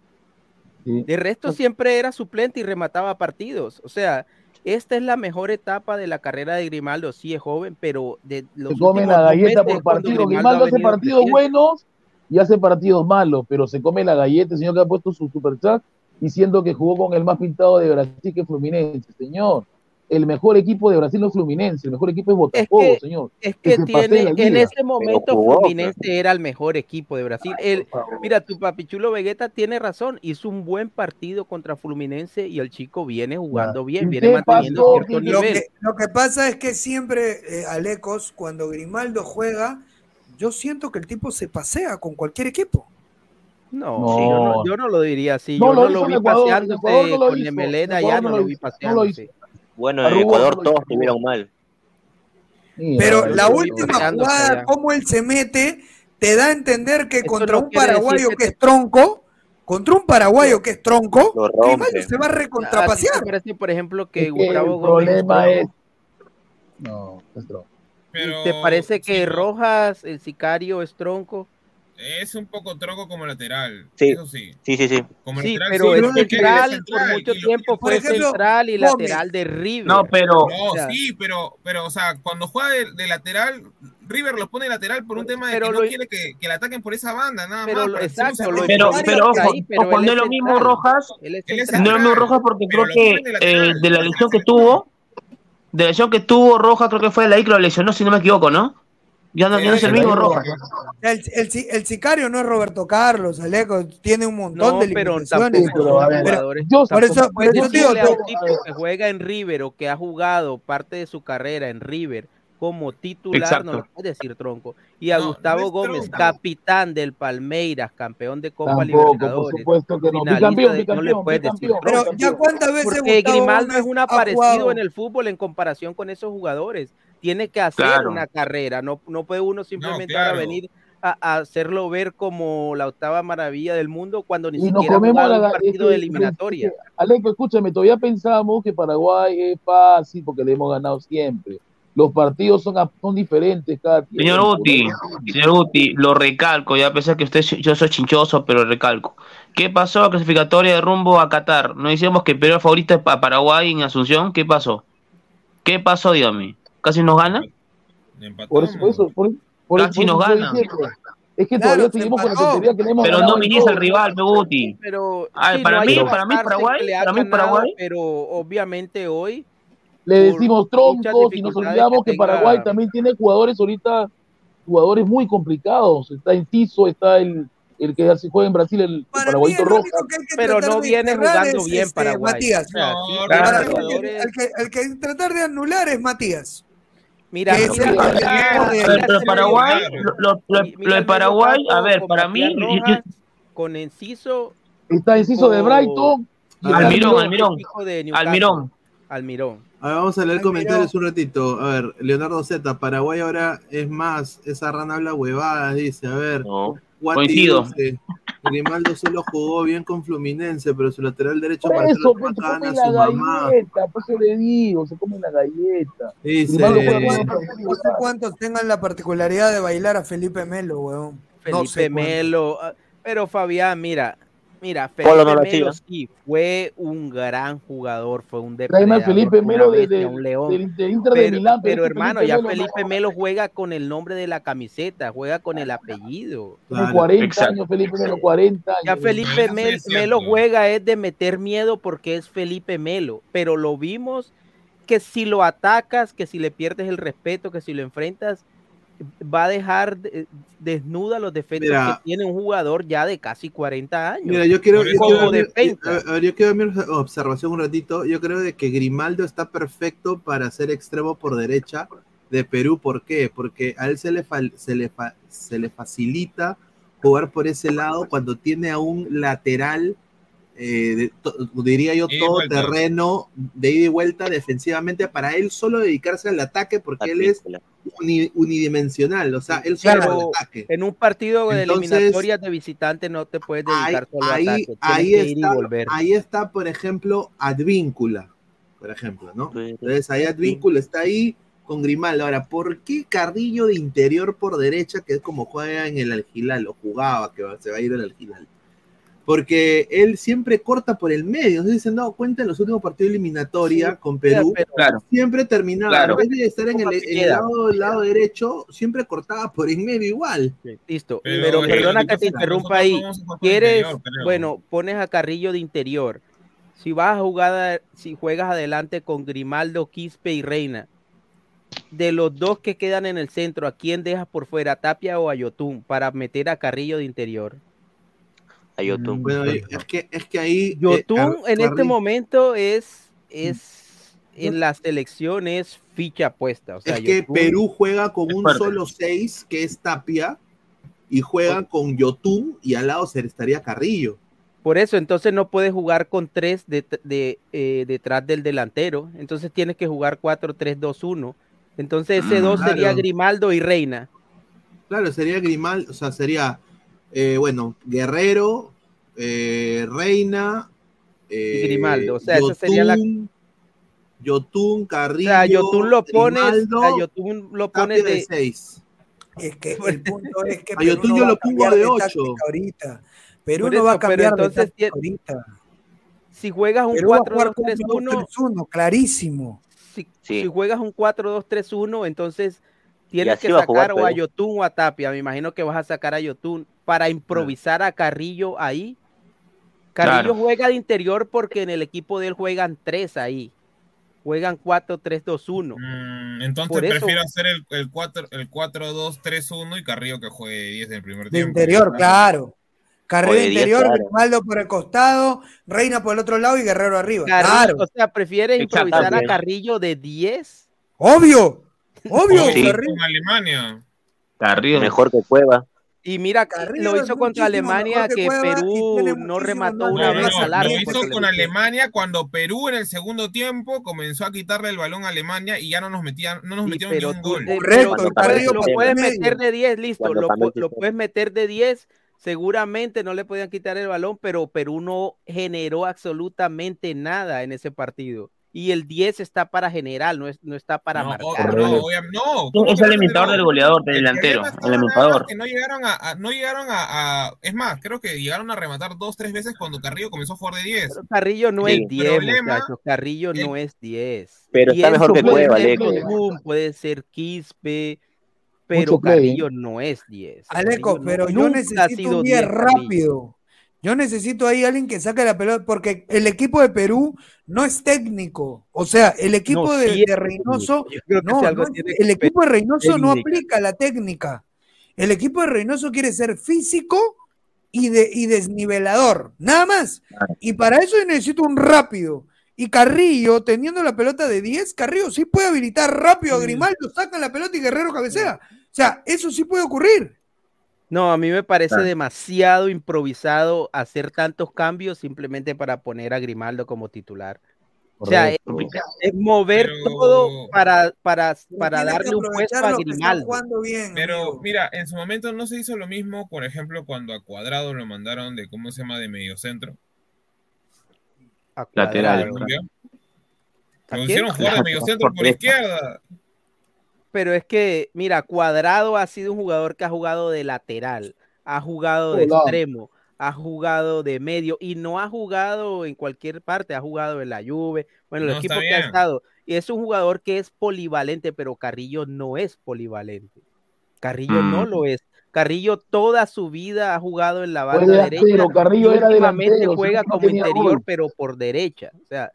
De resto siempre era suplente y remataba partidos. O sea, esta es la mejor etapa de la carrera de Grimaldo. Sí es joven, pero de los Se come últimos la dos galleta por partido. Grimaldo ha Grimaldo hace partidos buenos y hace partidos malos, pero se come la galleta. El señor que ha puesto su super chat diciendo que jugó con el más pintado de Brasil, que Fluminense. Señor, el mejor equipo de Brasil no es Fluminense, el mejor equipo es Botafogo, que- señor. Es Que tiene, en ese momento jugó, Fluminense era el mejor equipo de Brasil. El, mira, tu papichulo Vegeta tiene razón, hizo un buen partido contra Fluminense y el chico viene jugando bien, ¿Y viene manteniendo pasó, cierto? Lo nivel. que, lo que pasa es que siempre, eh, Alecos, cuando Grimaldo juega, yo siento que el tipo se pasea con cualquier equipo. No, No. yo no, yo no lo diría así. No yo lo no lo vi Ecuador, paseándose Ecuador no lo con hizo, Emelena, en ya Ecuador no lo vi paseándose. Bueno, en Ecuador todos estuvieron mal. Pero la última jugada, allá. cómo él se mete, te da a entender que contra no un paraguayo que que te- es tronco, contra un paraguayo que es tronco. Grimaldo se va a ¿A ti recontrapasear. te parece, por ejemplo, que Es Gustavo el Gómez problema es es. No, es tronco. Pero, ¿Te parece que Rojas, el sicario, es tronco? Es un poco tronco como lateral. Sí. Eso sí. Sí, sí, sí. Como Sí, lateral, pero sí, es central, es por mucho y tiempo fue ejemplo, central y Gómez. lateral de River. No, pero No, O sea, sí, pero, pero, o sea, cuando juega de, de lateral, River los pone lateral por un tema de Pero que no lo- quiere que, que le ataquen por esa banda, nada Pero más. exacto, lo pero, pero ojo, ahí, pero ojo, él no es lo mismo central. Rojas, central. no es lo mismo central, Rojas porque creo que de eh, la lesión que tuvo, de la lesión que tuvo Rojas creo que fue de la I que lo lesionó, si no me equivoco, ¿no? Ya no, ya no es el mismo Rojas. El, el, el sicario no es Roberto Carlos, Aleco, tiene un montón No, de pero limitaciones. tampoco son jugadores. por eso, por eso Decirle digo, a un tipo que juega en River o que ha jugado parte de su carrera en River como titular, Exacto. no lo puede decir tronco. Y a Gustavo Gómez, capitán del Palmeiras, campeón de Copa Tampoco, por Libertadores. supuesto que no. finalista Bicampeón, de- no le puedes decir tronco. Pero ya cuántas veces Porque Gustavo Grimaldo Gómez es un aparecido en el fútbol en comparación con esos jugadores. Tiene que hacer Claro. una carrera, no, no puede uno simplemente claro. ahora venir a, a hacerlo ver como la octava maravilla del mundo cuando ni Y nos siquiera comemos la un partido es de eliminatoria. es que, Aleco, escúchame, todavía pensamos que Paraguay es fácil porque le hemos ganado siempre. Los partidos son, a- son diferentes cada tiempo. Señor Guti, señor Guti, lo recalco, ya a pesar que usted, yo soy chinchoso, pero recalco. ¿Qué pasó a la clasificatoria de rumbo a Qatar? ¿No decíamos que Perú era favorito para Paraguay en Asunción? ¿Qué pasó? ¿Qué pasó, dígame? ¿Casi nos gana? Por eso, por eso, por, por Casi eso nos gana. Es que Claro, todavía se seguimos con la tontería que le hemos Pero no en todo. al rival, pe, Guti. Pero Ay, sí, para no mí- para mí en Paraguay- para mí Paraguay- pero obviamente hoy Le decimos troncos y nos olvidamos que que Paraguay tenga- también tiene jugadores ahorita, jugadores muy complicados. Está Enciso, está el, el que se juega en Brasil, el, paraguayito que pero no viene jugando es, bien este, Paraguay. Matías. El, que, el que hay que tratar de anular es Matías. Mira, Pero, pero Paraguay, lo, lo- lo- mira lo de Paraguay, a ver, para mí, con Enciso Está Enciso de Brighton. Almirón, Almirón. Almirón, hijo de Newcastle. Almirón. A ver, vamos a leer Ay, comentarios un ratito. A ver, Leonardo Z, Paraguay ahora es más, esa rana habla huevadas, dice. A ver, No, coincido. dice, Grimaldo solo jugó bien con Fluminense, pero su lateral derecho Por Marcelo eso, pues, se come su la mamá. galleta, por eso le digo, se come la galleta. Dice, Grimaldo juega con ¿Cuántos, otro no sé cuántos tengan la particularidad de bailar a Felipe Melo, weón. Felipe no sé cuántos. Melo. ah, Pero Fabián, mira, mira, Polo Felipe no Melo sí fue un gran jugador, fue un depredador, Felipe Melo de, bestia, de- un león. del del Inter de Pero, Milán. pero este hermano, Felipe ya Melo Felipe Melo juega con el nombre de la camiseta, juega con el apellido. Claro, 40 exacto. años, Felipe Melo, 40 años. Ya Felipe Mel-. Melo juega es de meter miedo porque es Felipe Melo, pero lo vimos que si lo atacas, que si le pierdes el respeto, que si lo enfrentas, va a dejar de- desnuda los defectos Mira. que tiene un jugador ya de casi 40 años. Mira, yo quiero, yo a ver, yo quiero mi observación un ratito. Yo creo de que Grimaldo está perfecto para ser extremo por derecha de Perú. ¿Por qué? Porque a él se le, fal- se le, fa- se le facilita jugar por ese lado cuando tiene a un lateral, eh, de to- diría yo, todo vuelta. terreno de ida y vuelta defensivamente para él solo dedicarse al ataque porque él es uni- unidimensional. O sea, él solo Claro, al ataque. En un partido de Entonces, eliminatorias de visitante no te puedes ahí, dedicar solo a ahí, ataque, ahí que ir y está, ahí está, por ejemplo, Advíncula, por ejemplo, ¿no? Entonces ahí Advíncula está ahí con Grimaldo. Ahora, ¿por qué Carrillo de interior por derecha, que es como juega en el Algilal, o jugaba, que va- se va a ir al Algilal? Porque él siempre corta por el medio. No se han dado cuenta en los últimos partidos de eliminatoria con Perú. pero- Claro. Siempre terminaba, Claro. en vez de estar en el, en el lado, el lado derecho, siempre cortaba por en medio igual. Listo, Pero, pero, eh, perdona que te interrumpa ahí. ¿Quieres? interior. Bueno, pones a Carrillo de interior. Si vas a jugar, si juegas adelante con Grimaldo, Quispe y Reina, de los dos que quedan en el centro, ¿a quién dejas por fuera, Tapia o a Yotun, para meter a Carrillo de interior? A YouTube. Bueno, es que, es que ahí. eh, Yotun en este momento es, es en la selección es ficha puesta. O sea, es que Yotun- Perú juega con Es un solo 6, que es Tapia, y juega con Yotun, y al lado se estaría Carrillo. Por eso, entonces no puedes jugar con tres de, de, eh, detrás del delantero. Entonces tienes que jugar 4-3-2-1. Entonces ese Ah, 2 sería claro. Grimaldo y Reina. Claro, sería Grimal, o sea, sería, eh, bueno, Guerrero, eh, Reina, eh, Grimaldo, o sea, esa sería la- Yotun, Yotun, O Carrillo, sea, Yotun lo pones, Grimaldo, a Yotun lo pones de de, 6. Es que el punto es que A Yotun no yo lo pongo de de ocho. táctica ahorita. Perú Por no va a eso, pero cambiar de entonces tiene- ahorita. si juegas un Perú va a jugar con 4-2-3-1, 4-3-1, clarísimo. si, Sí. si juegas un 4-2-3-1, entonces tienes que va a jugar sacar o a. Yotun o a Tapia. Me imagino que vas a sacar a Yotun para improvisar a Carrillo ahí. Carrillo Claro. juega de interior porque en el equipo de él juegan tres ahí. Juegan 4-3-2-1. Mm, entonces Por eso- prefiero hacer el, el 4 el 4-2-3-1 y Carrillo que juegue de 10 en el primer De tiempo. interior, claro. Carrera Oye, diez, interior, claro. Grimaldo por el costado, Reina por el otro lado y Guerrero arriba. Carrillo, Claro. O sea, ¿prefieres Exacto. improvisar a. Carrillo de 10? Obvio, obvio, Sí. Carrillo. con Alemania. Carrillo. Mejor que Cueva. Y mira, Carrillo lo hizo contra Alemania que Perú no remató una No, vez no, al arco. lo hizo con. Alemania cuando Perú en el segundo tiempo comenzó a quitarle el balón a Alemania y ya no nos metían, no nos metieron ni un tú gol. Correcto, tú puedes- Carrillo lo puedes meter de 10, listo, lo, lo puedes meter de 10, seguramente no le podían quitar el balón, pero Perú no generó absolutamente nada en ese partido. Y el 10 está para general, no, es, no está para no, marcar. no, no, ¿cómo Es el no limitador del goleador, del El delantero, el limitador. que no llegaron a, a- no llegaron a, a- es más, creo que llegaron a rematar dos, tres veces cuando Carrillo comenzó a jugar de 10. Pero Carrillo no Sí. es 10, Problema- muchachos. Carrillo el- no es 10. Pero está mejor que puede Cueva, ser Aleco. Puede ser Quispe, pero Mucho play, Carrillo no es 10. Aleco, pero no- yo necesito un 10 Carrillo. rápido. Yo necesito ahí alguien que saque la pelota, porque el equipo de Perú no es técnico. O sea, el equipo No, de, sí es de Reynoso, no, el equipo de Reynoso no aplica la técnica. El equipo de Reynoso quiere ser físico y, de, y desnivelador, nada más. Y para eso yo necesito un rápido. Y Carrillo, teniendo la pelota de 10, Carrillo sí puede habilitar rápido a Grimaldo, saca la pelota y Guerrero cabecea. O sea, eso sí puede ocurrir. No, a mí me parece Claro. demasiado improvisado hacer tantos cambios simplemente para poner a Grimaldo como titular. O sea, es, mover Pero- todo para, para, para darle un puesto a Grimaldo. bien, Pero amigo. mira, en su momento no se hizo lo mismo, por ejemplo, cuando a Cuadrado lo mandaron de, ¿cómo se llama?, de mediocentro. A Lateral. Cuadrado. Colombia. ¿A Lo hicieron jugar de mediocentro por izquierda. Pero es que, mira, Cuadrado ha sido un jugador que ha jugado de lateral, ha jugado de extremo, ha jugado de medio y no ha jugado en cualquier parte, ha jugado en la Juve, bueno, el No, equipo que ha estado. Y es un jugador que es polivalente, pero Carrillo no es polivalente. Carrillo no Mm. lo es. Carrillo toda su vida ha jugado en la banda derecha. delantero, Carrillo y era delantero, juega como interior, gol. pero por derecha. O sea,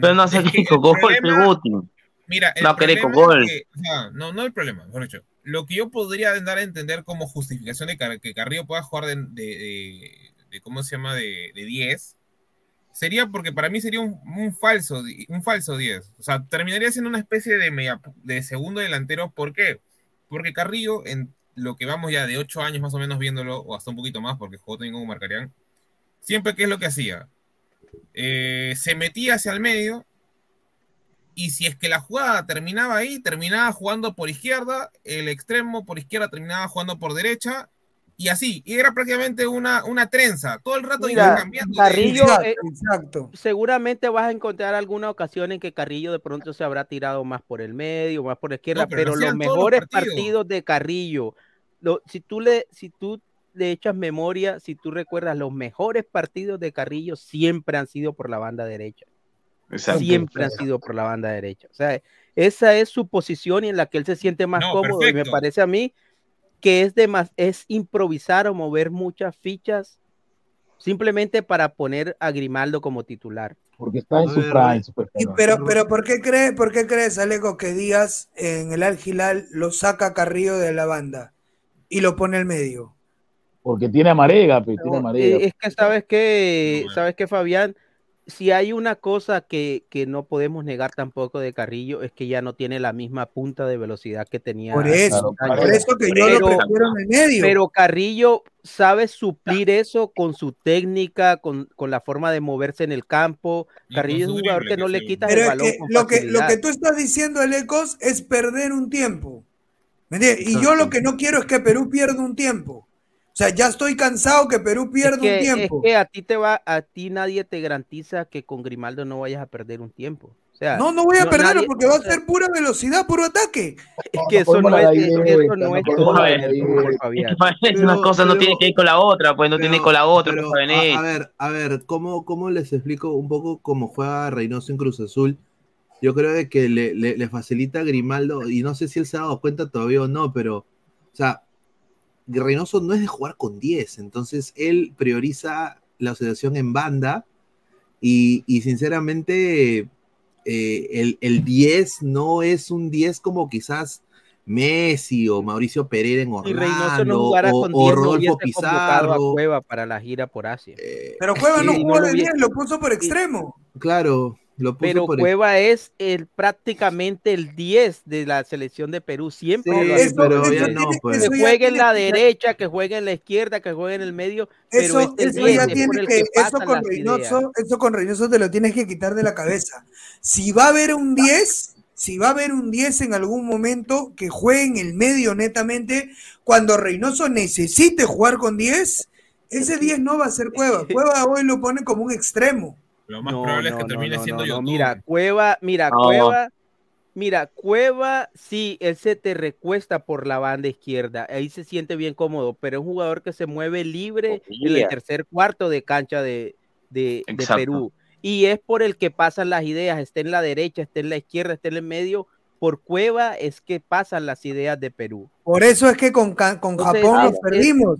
Pero no hace el gol, problema- Guti. Mira, el con problema gol. es que- o sea, no, no el problema. Lo que yo podría dar a entender como justificación de Car- que Carrillo pueda jugar de, de- de- de- ¿cómo se llama? De, de 10, sería porque para mí sería un, un falso un falso 10. O sea, terminaría siendo una especie de, media- de segundo delantero. ¿Por qué? Porque Carrillo, en lo que vamos ya de 8 años más o menos viéndolo, o hasta un poquito más, porque jugó también como Marcarían, siempre qué es lo que hacía. Eh, se metía hacia el medio y si es que la jugada terminaba ahí, terminaba jugando por izquierda, el extremo por izquierda terminaba jugando por derecha, y así, y era prácticamente una, una trenza, todo el rato iba Mira, cambiando. de- Carrillo, Exacto, eh, exacto. seguramente vas a encontrar alguna ocasión en que Carrillo de pronto se habrá tirado más por el medio, más por la izquierda, No, pero pero, lo los mejores partidos. partidos de Carrillo, lo- si tú le, si tú le echas memoria, si tú recuerdas, los mejores partidos de Carrillo siempre han sido por la banda derecha. Exacto. Siempre han sido por la banda derecha. O sea, esa es su posición y en la que él se siente más No, cómodo. Y me parece a mí que es de más, es improvisar o mover muchas fichas simplemente para poner a Grimaldo como titular. Porque está en su prime, su Y perfecto. pero, pero ¿por qué crees, por qué crees, Aleco, que Díaz en el Al Hilal lo saca Carrillo de la banda y lo pone al medio? Porque tiene a Marega, pe, tiene a No, Marega. eh, es que sabes que, No, sabes que Fabián, si hay una cosa que, que no podemos negar tampoco de Carrillo, es que ya no tiene la misma punta de velocidad que tenía. Por eso, por eso que yo lo prefiero en el medio. Pero Carrillo sabe suplir eso con su técnica, con, con la forma de moverse en el campo. Carrillo es un jugador que no le Pero el es balón que con lo, que lo que tú estás diciendo, Alecos, es perder un tiempo. ¿Me entiendes? Y yo lo que no quiero es que Perú pierda un tiempo. O sea, ya estoy cansado que Perú Es pierda que, un es tiempo. que a ti te va, a ti nadie te garantiza que con Grimaldo no vayas a perder un tiempo. O sea, No, no voy a no, perderlo nadie- porque va a ser pura velocidad, puro ataque. Es que eso no es, es eso no es todo. Es una Pero- cosa no pero- tiene que ir con la otra, pues no tiene que ir con la otra, pero, pues, a, a ver, a ver, ¿cómo, ¿cómo les explico un poco cómo juega Reynoso en Cruz Azul? Yo creo de que le, le- le facilita a Grimaldo, y no sé si él se ha dado cuenta todavía o no, pero, o sea, Reynoso no es de jugar con 10, entonces él prioriza la asociación en banda, y, y sinceramente, eh, el, el 10 no es un 10 como quizás Messi o Mauricio Pereira en Si Reynoso no Orlando jugara o, con o 10, no Rodolfo hubiese convocado a Pizarro. Cueva para la gira por Asia. Pero Cueva no Sí, jugó lo de hubiese- 10, lo puso por extremo. Claro, lo puso Pero por Cueva es el prácticamente el 10 de la selección de Perú. Siempre Sí, lo eso- ya no, pues. Que ya juegue en la derecha, que juegue en la izquierda, que juegue en el medio. Pero Eso, es el eso 10, ya es por tiene el que, que eso pasan con las Reynoso, ideas. eso con Reynoso te lo tienes que quitar de la cabeza. Si va a haber un 10, si va a haber un 10 en algún momento que juegue en el medio netamente, cuando Reynoso necesite jugar con 10, ese 10 no va a ser Cueva. Cueva hoy lo pone como un extremo. Lo más No, probable es que no, termine no, siendo no, no. Mira, Cueva, mira, No. Cueva, mira, Cueva, sí, él se te recuesta por la banda izquierda, ahí se siente bien cómodo, pero es un jugador que se mueve libre en el tercer cuarto de cancha de, de. Perú. Y es por el que pasan las ideas, esté en la derecha, esté en la izquierda, esté en el medio, por Cueva es que pasan las ideas de Perú. Por eso es que con, con Entonces, Japón ah, nos es- perdimos.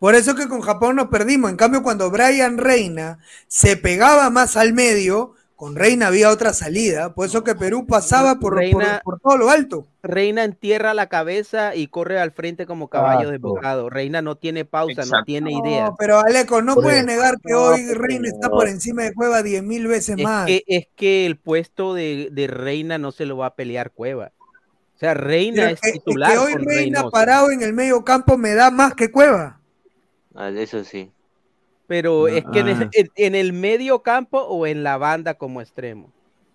Por eso es que con Japón nos perdimos. En cambio, cuando Brian Reina se pegaba más al medio, con Reina había otra salida. Por eso que Perú pasaba por, Reina- por todo lo alto. Reina entierra la cabeza y corre al frente como caballo desbocado. Reina no tiene pausa, no tiene ideas. No, pero Aleco, no puede negar que No, hoy Reina está por encima de Cueva diez mil veces Es más. que, es que el puesto de, de Reina no se lo va a pelear Cueva. O sea, Reina Pero es, es que, es titular que hoy con Reina Reynoso. parado en el medio campo me da más que Cueva. Ah, Eso sí. Pero es que en el, Ah. en- en el medio campo o en la banda como extremo.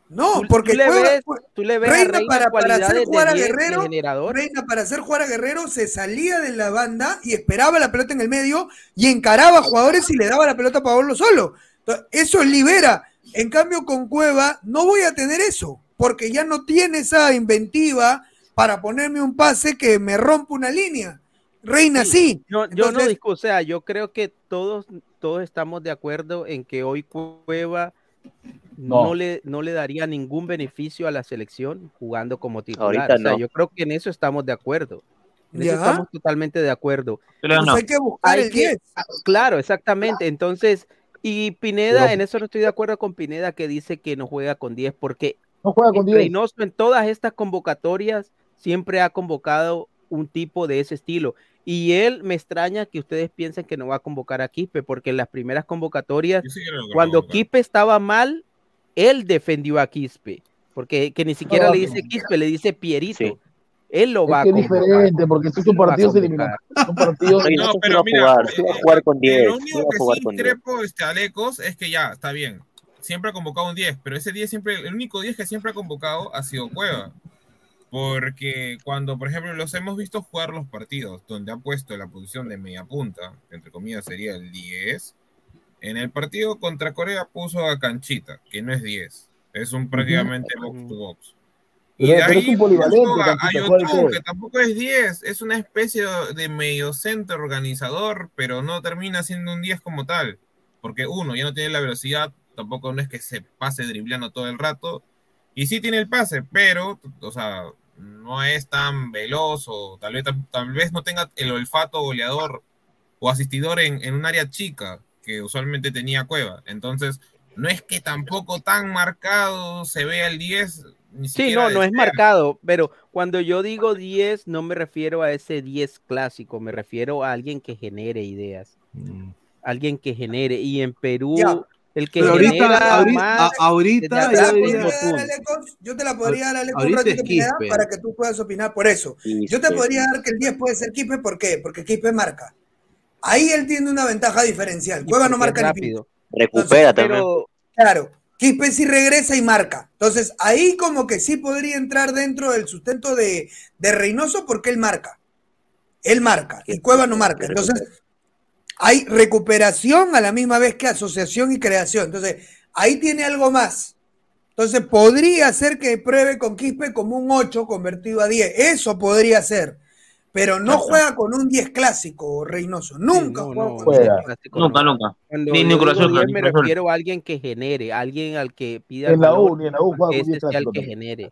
No, Tú- porque tú le Cueva- ves, tú le ves a Reina Reina para, para hacer jugar a 10, de Guerrero, generador. Reina para hacer jugar a Guerrero se salía de la banda y esperaba la pelota en el medio y encaraba a jugadores y le daba la pelota para verlo solo. Entonces, Eso libera. En cambio, con Cueva no voy a tener eso, porque ya no tiene esa inventiva para ponerme un pase que me rompa una línea. Reina sí. Yo, no discuto, o sea, yo creo que todos, todos estamos de acuerdo en que hoy Cueva no, No. le, no le daría ningún beneficio a la selección jugando como titular. Ahorita o sea, no. yo creo que en eso estamos de acuerdo. En eso estamos totalmente de acuerdo. Pero Pues no. hay que buscar Hay el que- 10. Claro, exactamente. Entonces, y Pineda, en eso no estoy de acuerdo con Pineda que dice que no juega con 10, porque No juega con 10. Reynoso en todas estas convocatorias siempre ha convocado un tipo de ese estilo. Y él me extraña que ustedes piensen que no va a convocar a Quispe, porque en las primeras convocatorias, sí lo a cuando. Quispe estaba mal, él defendió a Quispe, porque que ni siquiera No, le no. dice Quispe, le dice Pierito. Sí. Él lo va Es a que es convocar. diferente, porque Lo a partidos convocar. eliminatorios. Son partidos. Reynoso sí pero a mira, jugar, va a jugar con Eh, 10. Lo sí único a que sí con 10. increpo este, Alecos es que ya, está bien. Siempre ha convocado un 10, pero ese 10 siempre, el único 10 que siempre ha convocado ha sido Cueva. Porque cuando, por ejemplo, los hemos visto jugar los partidos donde ha puesto la posición de media punta, que entre comillas sería el 10, en el partido contra Corea puso a Canchita, que no es 10, es un prácticamente box to box. Y Pero- de pero es ahí un que tampoco es 10, es una especie de medio centro organizador, pero no termina siendo un 10 como tal. Porque uno, ya no tiene la velocidad, tampoco no es que se pase driblando todo el rato. Y sí tiene el pase, pero, o sea, no es tan veloz o tal vez, tal vez no tenga el olfato goleador o asistidor en, en un área chica que usualmente tenía Cueva. Entonces, no es que tampoco tan marcado se vea el 10. Ni Sí, no, no es marcado, pero cuando yo digo 10, no me refiero a ese 10 clásico, me refiero a alguien que genere ideas, alguien que genere. Y en Perú, Ya. El que Pero ahorita, genera ahorita, Yo te la es debería- podría dar, Yotun. Alecos, yo te la podría dar, Aleco, un ratito para que tú puedas opinar por eso. Yo te podría dar que el 10 puede ser Quispe, ¿por qué? Porque Quispe marca. Ahí él tiene una ventaja diferencial. Cueva no marca ni pinta. rápido. Recupera también. Pero Claro, Quispe sí regresa y marca. Entonces, ahí como que sí podría entrar dentro del sustento de, de Reynoso porque él marca. Él marca y Cueva no marca. Entonces, hay recuperación a la misma vez que asociación y creación. Entonces, ahí tiene algo más. Entonces, podría ser que pruebe con Quispe como un 8 convertido a 10. Eso podría ser. Pero no juega con un 10 clásico, Reynoso. Nunca no, juega no, con no, 10 Juega. clásico Nunca, no. nunca. Cuando Ni- yo digo 10 ni me refiero a alguien que genere, alguien al que pida En la U, ni en la U juega con ese 10 sea el clásicos que genere.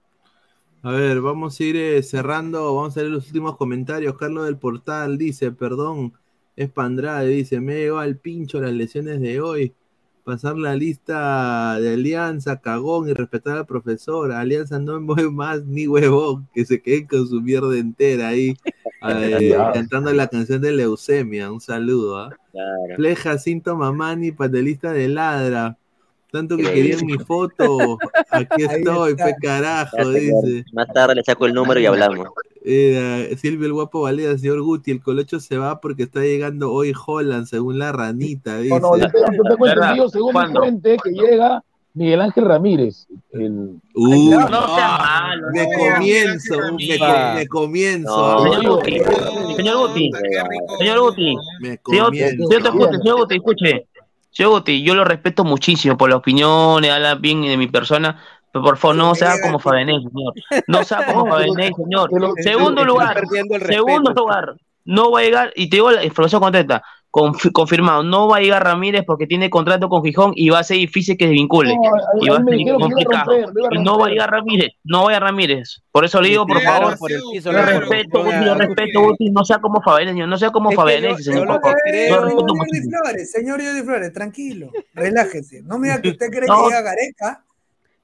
A ver, vamos a ir eh, cerrando, vamos a leer los últimos comentarios. Carlos del Portal dice, perdón, es Pandrade, dice, me llegó al pincho las lesiones de hoy. pasar la lista de Alianza, cagón y respetar al profesor. Alianza no mueve más ni huevón, que se queden con su mierda entera ahí, eh, cantando la canción de Leucemia. Un saludo, ¿ah? Claro. Ple Jacinto Mamani, panelista de Ladra. Tanto que querían mi foto. Aquí estoy, pe carajo, dice. Más tarde le saco el número y hablamos. Era Silvio el Guapo Valera, señor Guti, el colocho se va porque está llegando hoy Holland, según la ranita, dice. No, no, yo tengo, yo tengo ¿Verdad? entendido, según mi fuente, que llega Miguel Ángel Ramírez. El, Uy, No, no sea malo. me no. comienzo, me comienzo. No, Señor Guti, señor Guti, señor Guti, Me señor, comienzo. señor Guti, señor Guti, escuche. Señor Guti, yo lo respeto muchísimo por la opinión, habla bien de mi persona, pero por favor no sea como Fabenés, señor. No sea como Fabenés, señor. Segundo lugar, segundo lugar, no va a llegar, y te digo la información completa, confi- confirmado, no va a llegar Ramírez porque tiene contrato con Gijón y va a ser difícil que se vincule. No, y va a me ser a complicado. romper, a no va a llegar Ramírez, no vaya Ramírez. Por eso le digo, por favor, por el piso respeto, yo Guti, no sea como Fabenés, no sea como yo- señor, yo creo- Señor Jordi. Flores, señor Jordi Flores, tranquilo, relájese. No me diga que usted cree No. que llega Gareca.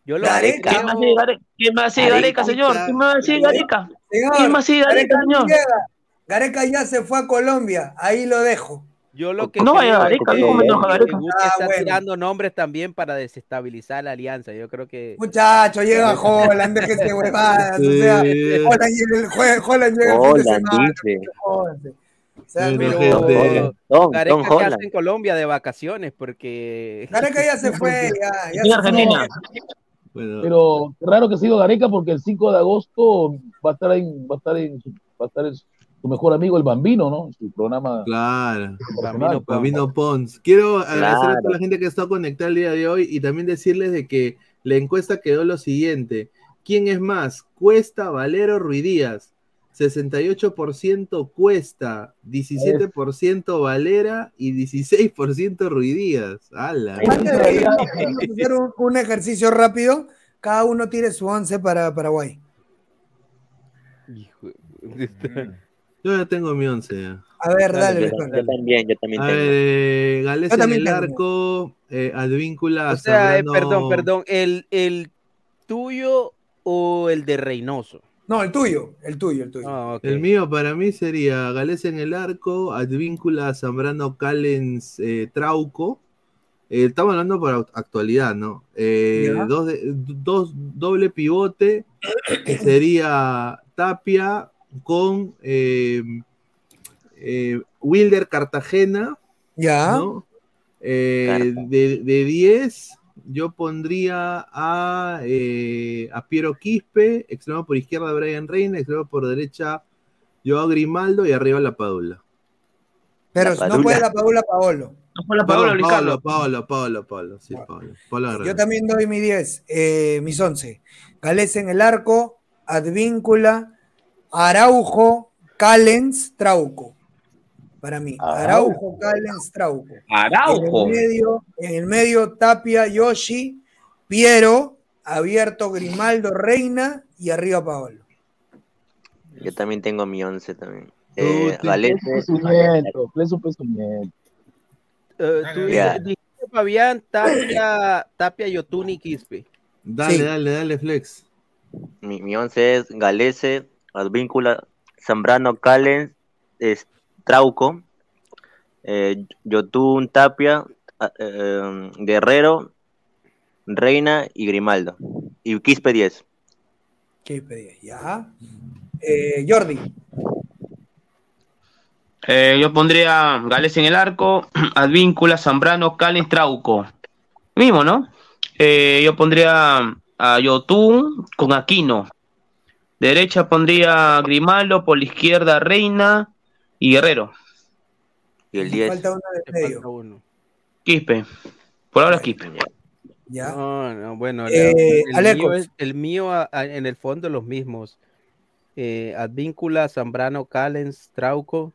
Yo lo que Gareca. ¿Quién más sigue Gareca? ¿Quién más sigue Gareca, señor? ¿Quién más sigue Gareca? ¿Quién más sigue Gareca, Gareca no señor? Gareca ya se fue a Colombia, ahí lo dejo. Yo lo que No vaya creo Gareca, es que dijo Mendoza Gareca. Ah, está bueno. tirando nombres también para desestabilizar la alianza. Yo creo que Muchacho, llega Holland, déjese huevadas. O sea. Holland llega el, jue- Holland llega el fin de semana. O sea, no-. Tom, Gareca Tom que hace Holland. en Colombia de vacaciones porque Gareca ya se fue, ya. ya se Argentina. fue. Bueno, Pero raro que siga Gareca porque el 5 de agosto va a estar en, va a estar en, va a estar en su mejor amigo el Bambino, ¿no? Su programa claro. profesional. Gabino Pons. Quiero agradecer a toda la gente que está conectada el día de hoy y también decirles de que la encuesta quedó lo siguiente. ¿Quién es más? Cuesta, Valero, Ruidías. 68% Cuesta, 17% Valera y 16% Ruidías. ¡Hala! Vamos a hacer un, un ejercicio rápido. Cada uno tire su once para Paraguay. Yo ya tengo mi once. A ver, dale, Yo, también, yo también A tengo. ver, eh, Gales Yo en también el tengo. arco, eh, Advíncula, o sea, eh, perdón, perdón, el, el tuyo o el de Reynoso. No, el tuyo, el tuyo, el tuyo. Ah. El mío para mí sería Gales en el arco, Advíncula, Zambrano, Callens, eh, Trauco. Eh, estamos hablando para actualidad, ¿no? Eh, dos, de- dos doble pivote que sería Tapia con eh, eh, Wilder Cartagena, Ya. Eh, de 10, yo pondría a, eh, a Piero Quispe, extremo por izquierda Brian Reina, extremo por derecha Joao Grimaldo y arriba la Padula. Pero La si no Padula. puede la Paula Paolo. No fue la Luis Paolo. Paolo, Paolo, Paolo, sí, Paolo. Paolo Yo también doy mi 10, eh, mis 11. Galés en el arco, Advíncula, Araujo, Callens, Trauco. Para mí, Araujo, Callens, Trauco. Araujo. En el medio, en el medio Tapia, Yoshi, Piero, abierto Grimaldo, Reina y arriba Paolo. Yo también tengo mi once también. Eh. Eh, tú dijiste Fabián, Tapia, Tapia, Yotuni, Quispe. Dale, Sí. dale, dale, Flex. mi, mi once es Galese, Advíncula, Zambrano, Callens, es, Trauco, eh, Yotun, Tapia, a- eh, Guerrero, Reina y Grimaldo. Y Quispe 10. ¿Qué pedí? Ya. Eh, Jordi, Eh, yo pondría Gales en el arco, Advíncula, Zambrano, Callens, Trauco. Mismo, ¿no? Eh, yo pondría a Yotun con Aquino. Derecha pondría Grimaldo, por la izquierda Reina y Guerrero. Y el me 10. falta uno medio. Quispe. Por ahora es Quispe. Ya. No, no, bueno, Eh, el, mío es- el mío a- a- en el fondo los mismos. Eh, Advíncula, Zambrano, Callens, Trauco,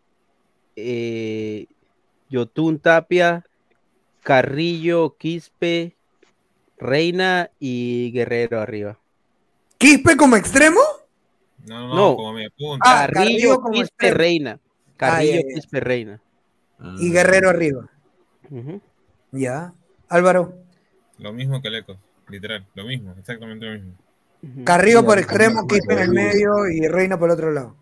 eh, Yotun Tapia, Carrillo, Quispe, Reina y Guerrero arriba. ¿Quispe como extremo? No, no, No. como media punta. Ah, Carrillo, Carrillo como Quispe, extremo. Reina. Carrillo. Quispe, Reina. Ah. Y Guerrero arriba. Ya. Álvaro. Lo mismo que Lecos, literal, lo mismo, exactamente lo mismo. Carrillo por extremo, Quispe en el medio y Reina por el otro lado.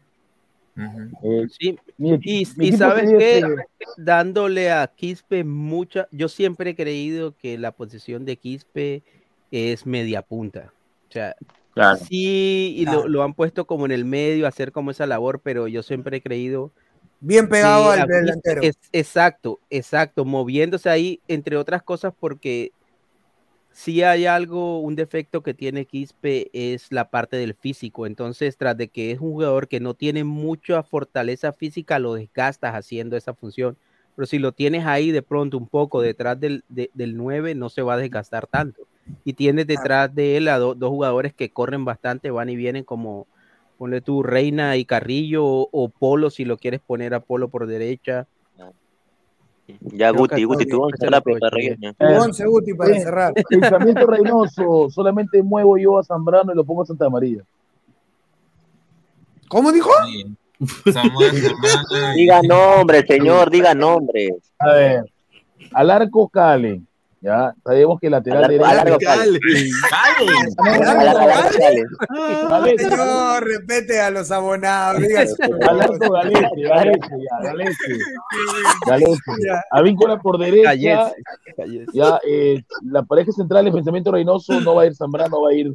Sí, Mi y, sabes que este- dándole a Quispe mucha, yo siempre he creído que la posición de Quispe es media punta. O sea, Claro. sí, y lo, Claro. lo han puesto como en el medio hacer como esa labor, pero yo siempre he creído Bien pegado al delantero. es- exacto, exacto, moviéndose ahí, entre otras cosas, porque si hay algo, un defecto que tiene Quispe es la parte del físico. Entonces, tras de que es un jugador que no tiene mucha fortaleza física, lo desgastas haciendo esa función. Pero si lo tienes ahí de pronto un poco detrás del, de- del 9, no se va a desgastar tanto. Y tienes detrás de él a do- dos jugadores que corren bastante, van y vienen como, ponle tú, Reina y Carrillo o, o Polo, si lo quieres poner a Polo por derecha. Ya, Creo Guti, Guti, tú se la lo pelota regueña. Tu once, Guti, para Eh, cerrar. Pensamiento Reynoso, solamente muevo yo a Zambrano y lo pongo a Santa María. ¿Cómo dijo? Diga nombre, señor, diga nombre. A ver, al arco Cale, ya, sabemos que el lateral arco Cale. Cale. Señor, respete a los abonados. diga su Al arco Galese, Galese, ya, Galese. Galese. A Víncula por derecha. Ya, eh, la pareja central de pensamiento Reynoso no va a ir Zambrano, va a ir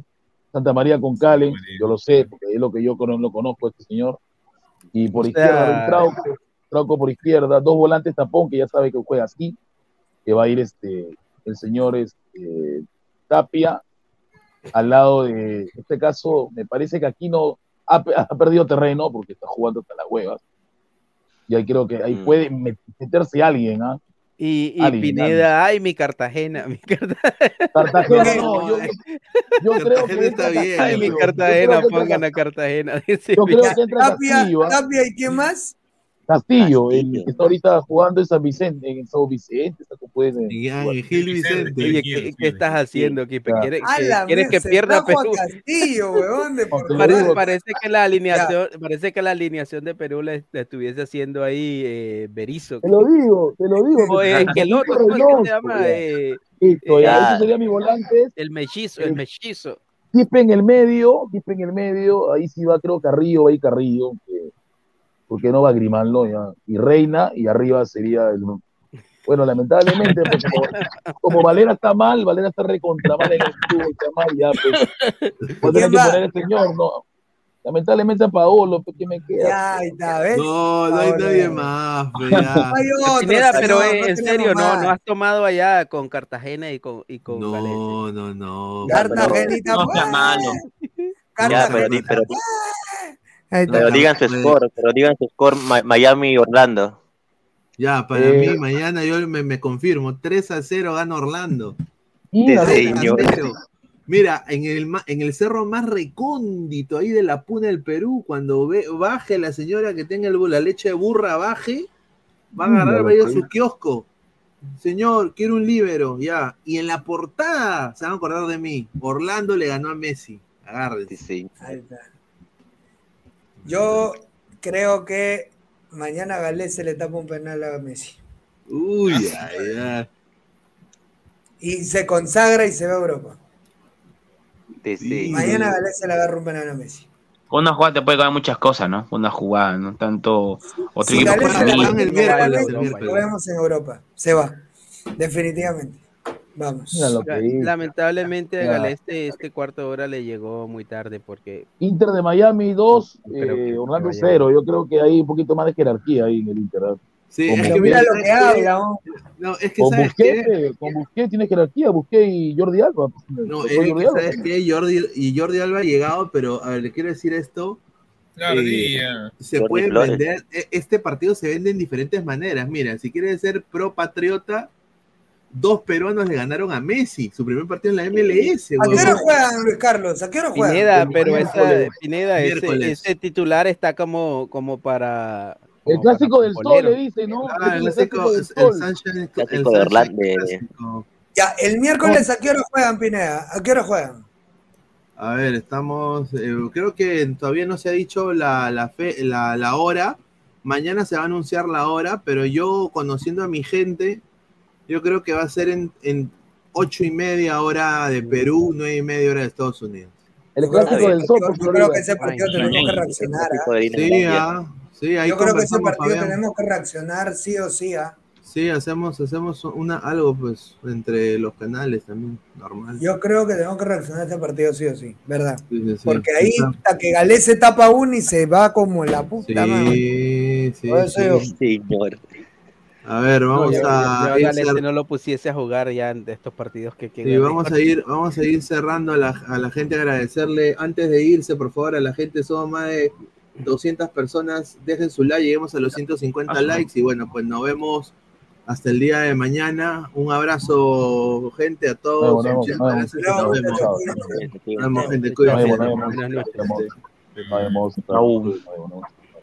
Santa María con Calen. Yo lo sé, porque es lo que yo lo conozco a este señor. Y por O izquierda, sea- a ir Trauco, Trauco por izquierda, dos volantes tapón, que ya sabe que juega así, que va a ir este, el señor este, Tapia al lado de, en este caso, me parece que aquí no ha, ha perdido terreno porque está jugando hasta las huevas. Y ahí creo que ahí Mm. puede met- meterse alguien, ¿ah? Y, y Alguien, Pineda, ay, mi Cartagena, mi Cartagena. Cartagena, no, yo, yo creo que está bien, Ay, mi Cartagena, pongan a Cartagena. Yo creo que entra Tapia, ¿ah? Tapia y quién más? Castillo, el que está ahorita jugando en San Vicente, en San Vicente, está como puede Ángel Vicente. Oye, ¿qué, qué estás haciendo, Kipe? Ya. ¿Quieres, que, quieres que pierda Perú? Castillo, weón, de por Te lo Pare- digo. parece que la alineación, parece que la alineación de Perú la, estuviese haciendo ahí eh, Berizzo. Te lo digo, te lo digo. O es que el otro, ¿cómo es que Reynoso, se llama? ya. Eh, Listo, ya, Ya. ese sería mi volante. el mellizo, el mellizo. Quispe en el medio, Quispe en el medio, ahí sí va, creo Carrillo, va ahí Carrillo, que- porque no va Grimaldo ya. Y Reina, y arriba sería el. Bueno, lamentablemente, pues, como, como Valera está mal, Valera está recontra mal en el fútbol, está mal, ya, pues. Voy a tener ¿Quién que va? poner el señor, no. Lamentablemente a Paolo, pues, ¿qué me queda? Ya, está, ¿ves? No, no hay nadie más, pero ya. Hay otro, Pineda, pero eh, en serio, no, no has tomado allá con Cartagena y con, y con. No, no, no. Cartagenita, No pues. malo. Ya, pero, pero. Ahí está. pero digan su score, pero digan su score Miami-Orlando. Ya, para Eh. mí, mañana yo me, me confirmo. 3 a 0 gana Orlando. Y la- Sí, 3 a señor. 0. Mira, en el, en el cerro más recóndito ahí de la puna del Perú, cuando ve, baje la señora que tenga el- la leche de burra, baje, va a agarrar, va a ir a su kiosco. Señor, quiero un líbero, ya. Y en la portada se van a acordar de mí. Orlando le ganó a Messi. Agárrense. Sí, sí. Ahí está. Yo creo que mañana Galés se le tapa un penal a Messi. Uy, ay, ay. Y se consagra y se va a Europa. Sí, sí. Mañana Galés se le agarra un penal a Messi. Una jugada te puede ganar muchas cosas, ¿no? Una jugada, no tanto otro Si equipo Galés se un el. Lo vemos en Europa. Se va. Definitivamente. Vamos. Que. Lamentablemente a. Galeste este cuarto de hora le llegó muy tarde porque Inter de Miami 2, No creo que- eh, Orlando que vaya 0. Yo creo que hay un poquito más de jerarquía ahí en el Inter. ¿ah? Sí, es que mira lo que habla. ¿no? No, es que Con ¿sabes eh, con Busquets tiene jerarquía, Busquets y Jordi Alba. No, es Jordi que, Alba. ¿sabes qué? Jordi, y Jordi Alba ha llegado, pero a ver, le quiero decir esto. Claro, Eh, se Jordi puede Flores. vender, e- este partido se vende en diferentes maneras. Mira, si quieres ser pro patriota, dos peruanos le ganaron a Messi, su primer partido en la MLS. ¿A qué hora juegan, Luis Carlos? ¿A qué hora juegan? Pineda, El pero esa. Pineda, ese, ese titular está como, como para El clásico para del sol, le dice, ¿no? Ah, el clásico, del el sol. Sunshine, el Clásico de Orlando. Ya, el miércoles, ¿a qué hora juegan, Pineda? ¿A qué hora juegan? A ver, estamos, eh, creo que todavía no se ha dicho la, la, fe- la, la hora. Mañana se va a anunciar la hora, pero yo conociendo a mi gente, yo creo que va a ser en, en- 8 y media hora de Perú, 9 y media hora de Estados Unidos. El Yo creo clásico que- del sol. yo- por yo creo que ese partido tenemos que reaccionar. ¿ah? Sí, ah, sí, ahí Yo creo que ese partido Fabián. tenemos que reaccionar sí o sí. ¿ah? Sí, hacemos, hacemos una, algo pues entre los canales también, normal. Yo creo que tenemos que reaccionar a este partido sí o sí, ¿verdad? Sí, sí, sí. Porque ahí hasta que Galés se tapa uno y se va como la puta madre. Sí, sí. Señor. A ver, vamos yo, a yo, ir Galese cer- no lo pusiese a jugar ya de estos partidos que que Sí, gané. vamos a ir, vamos a ir cerrando a la, a la gente, agradecerle, antes de irse, por favor, a la gente, somos más de 200 personas, dejen su like, lleguemos a los 150 Ah, sí. likes y bueno, pues nos vemos hasta el día de mañana. Un abrazo, gente, a todos. Nos vemos, Muchas nos vemos. gracias. Nos Nos vemos. Nos vemos, gente, cuídense. vemos, nos vemos.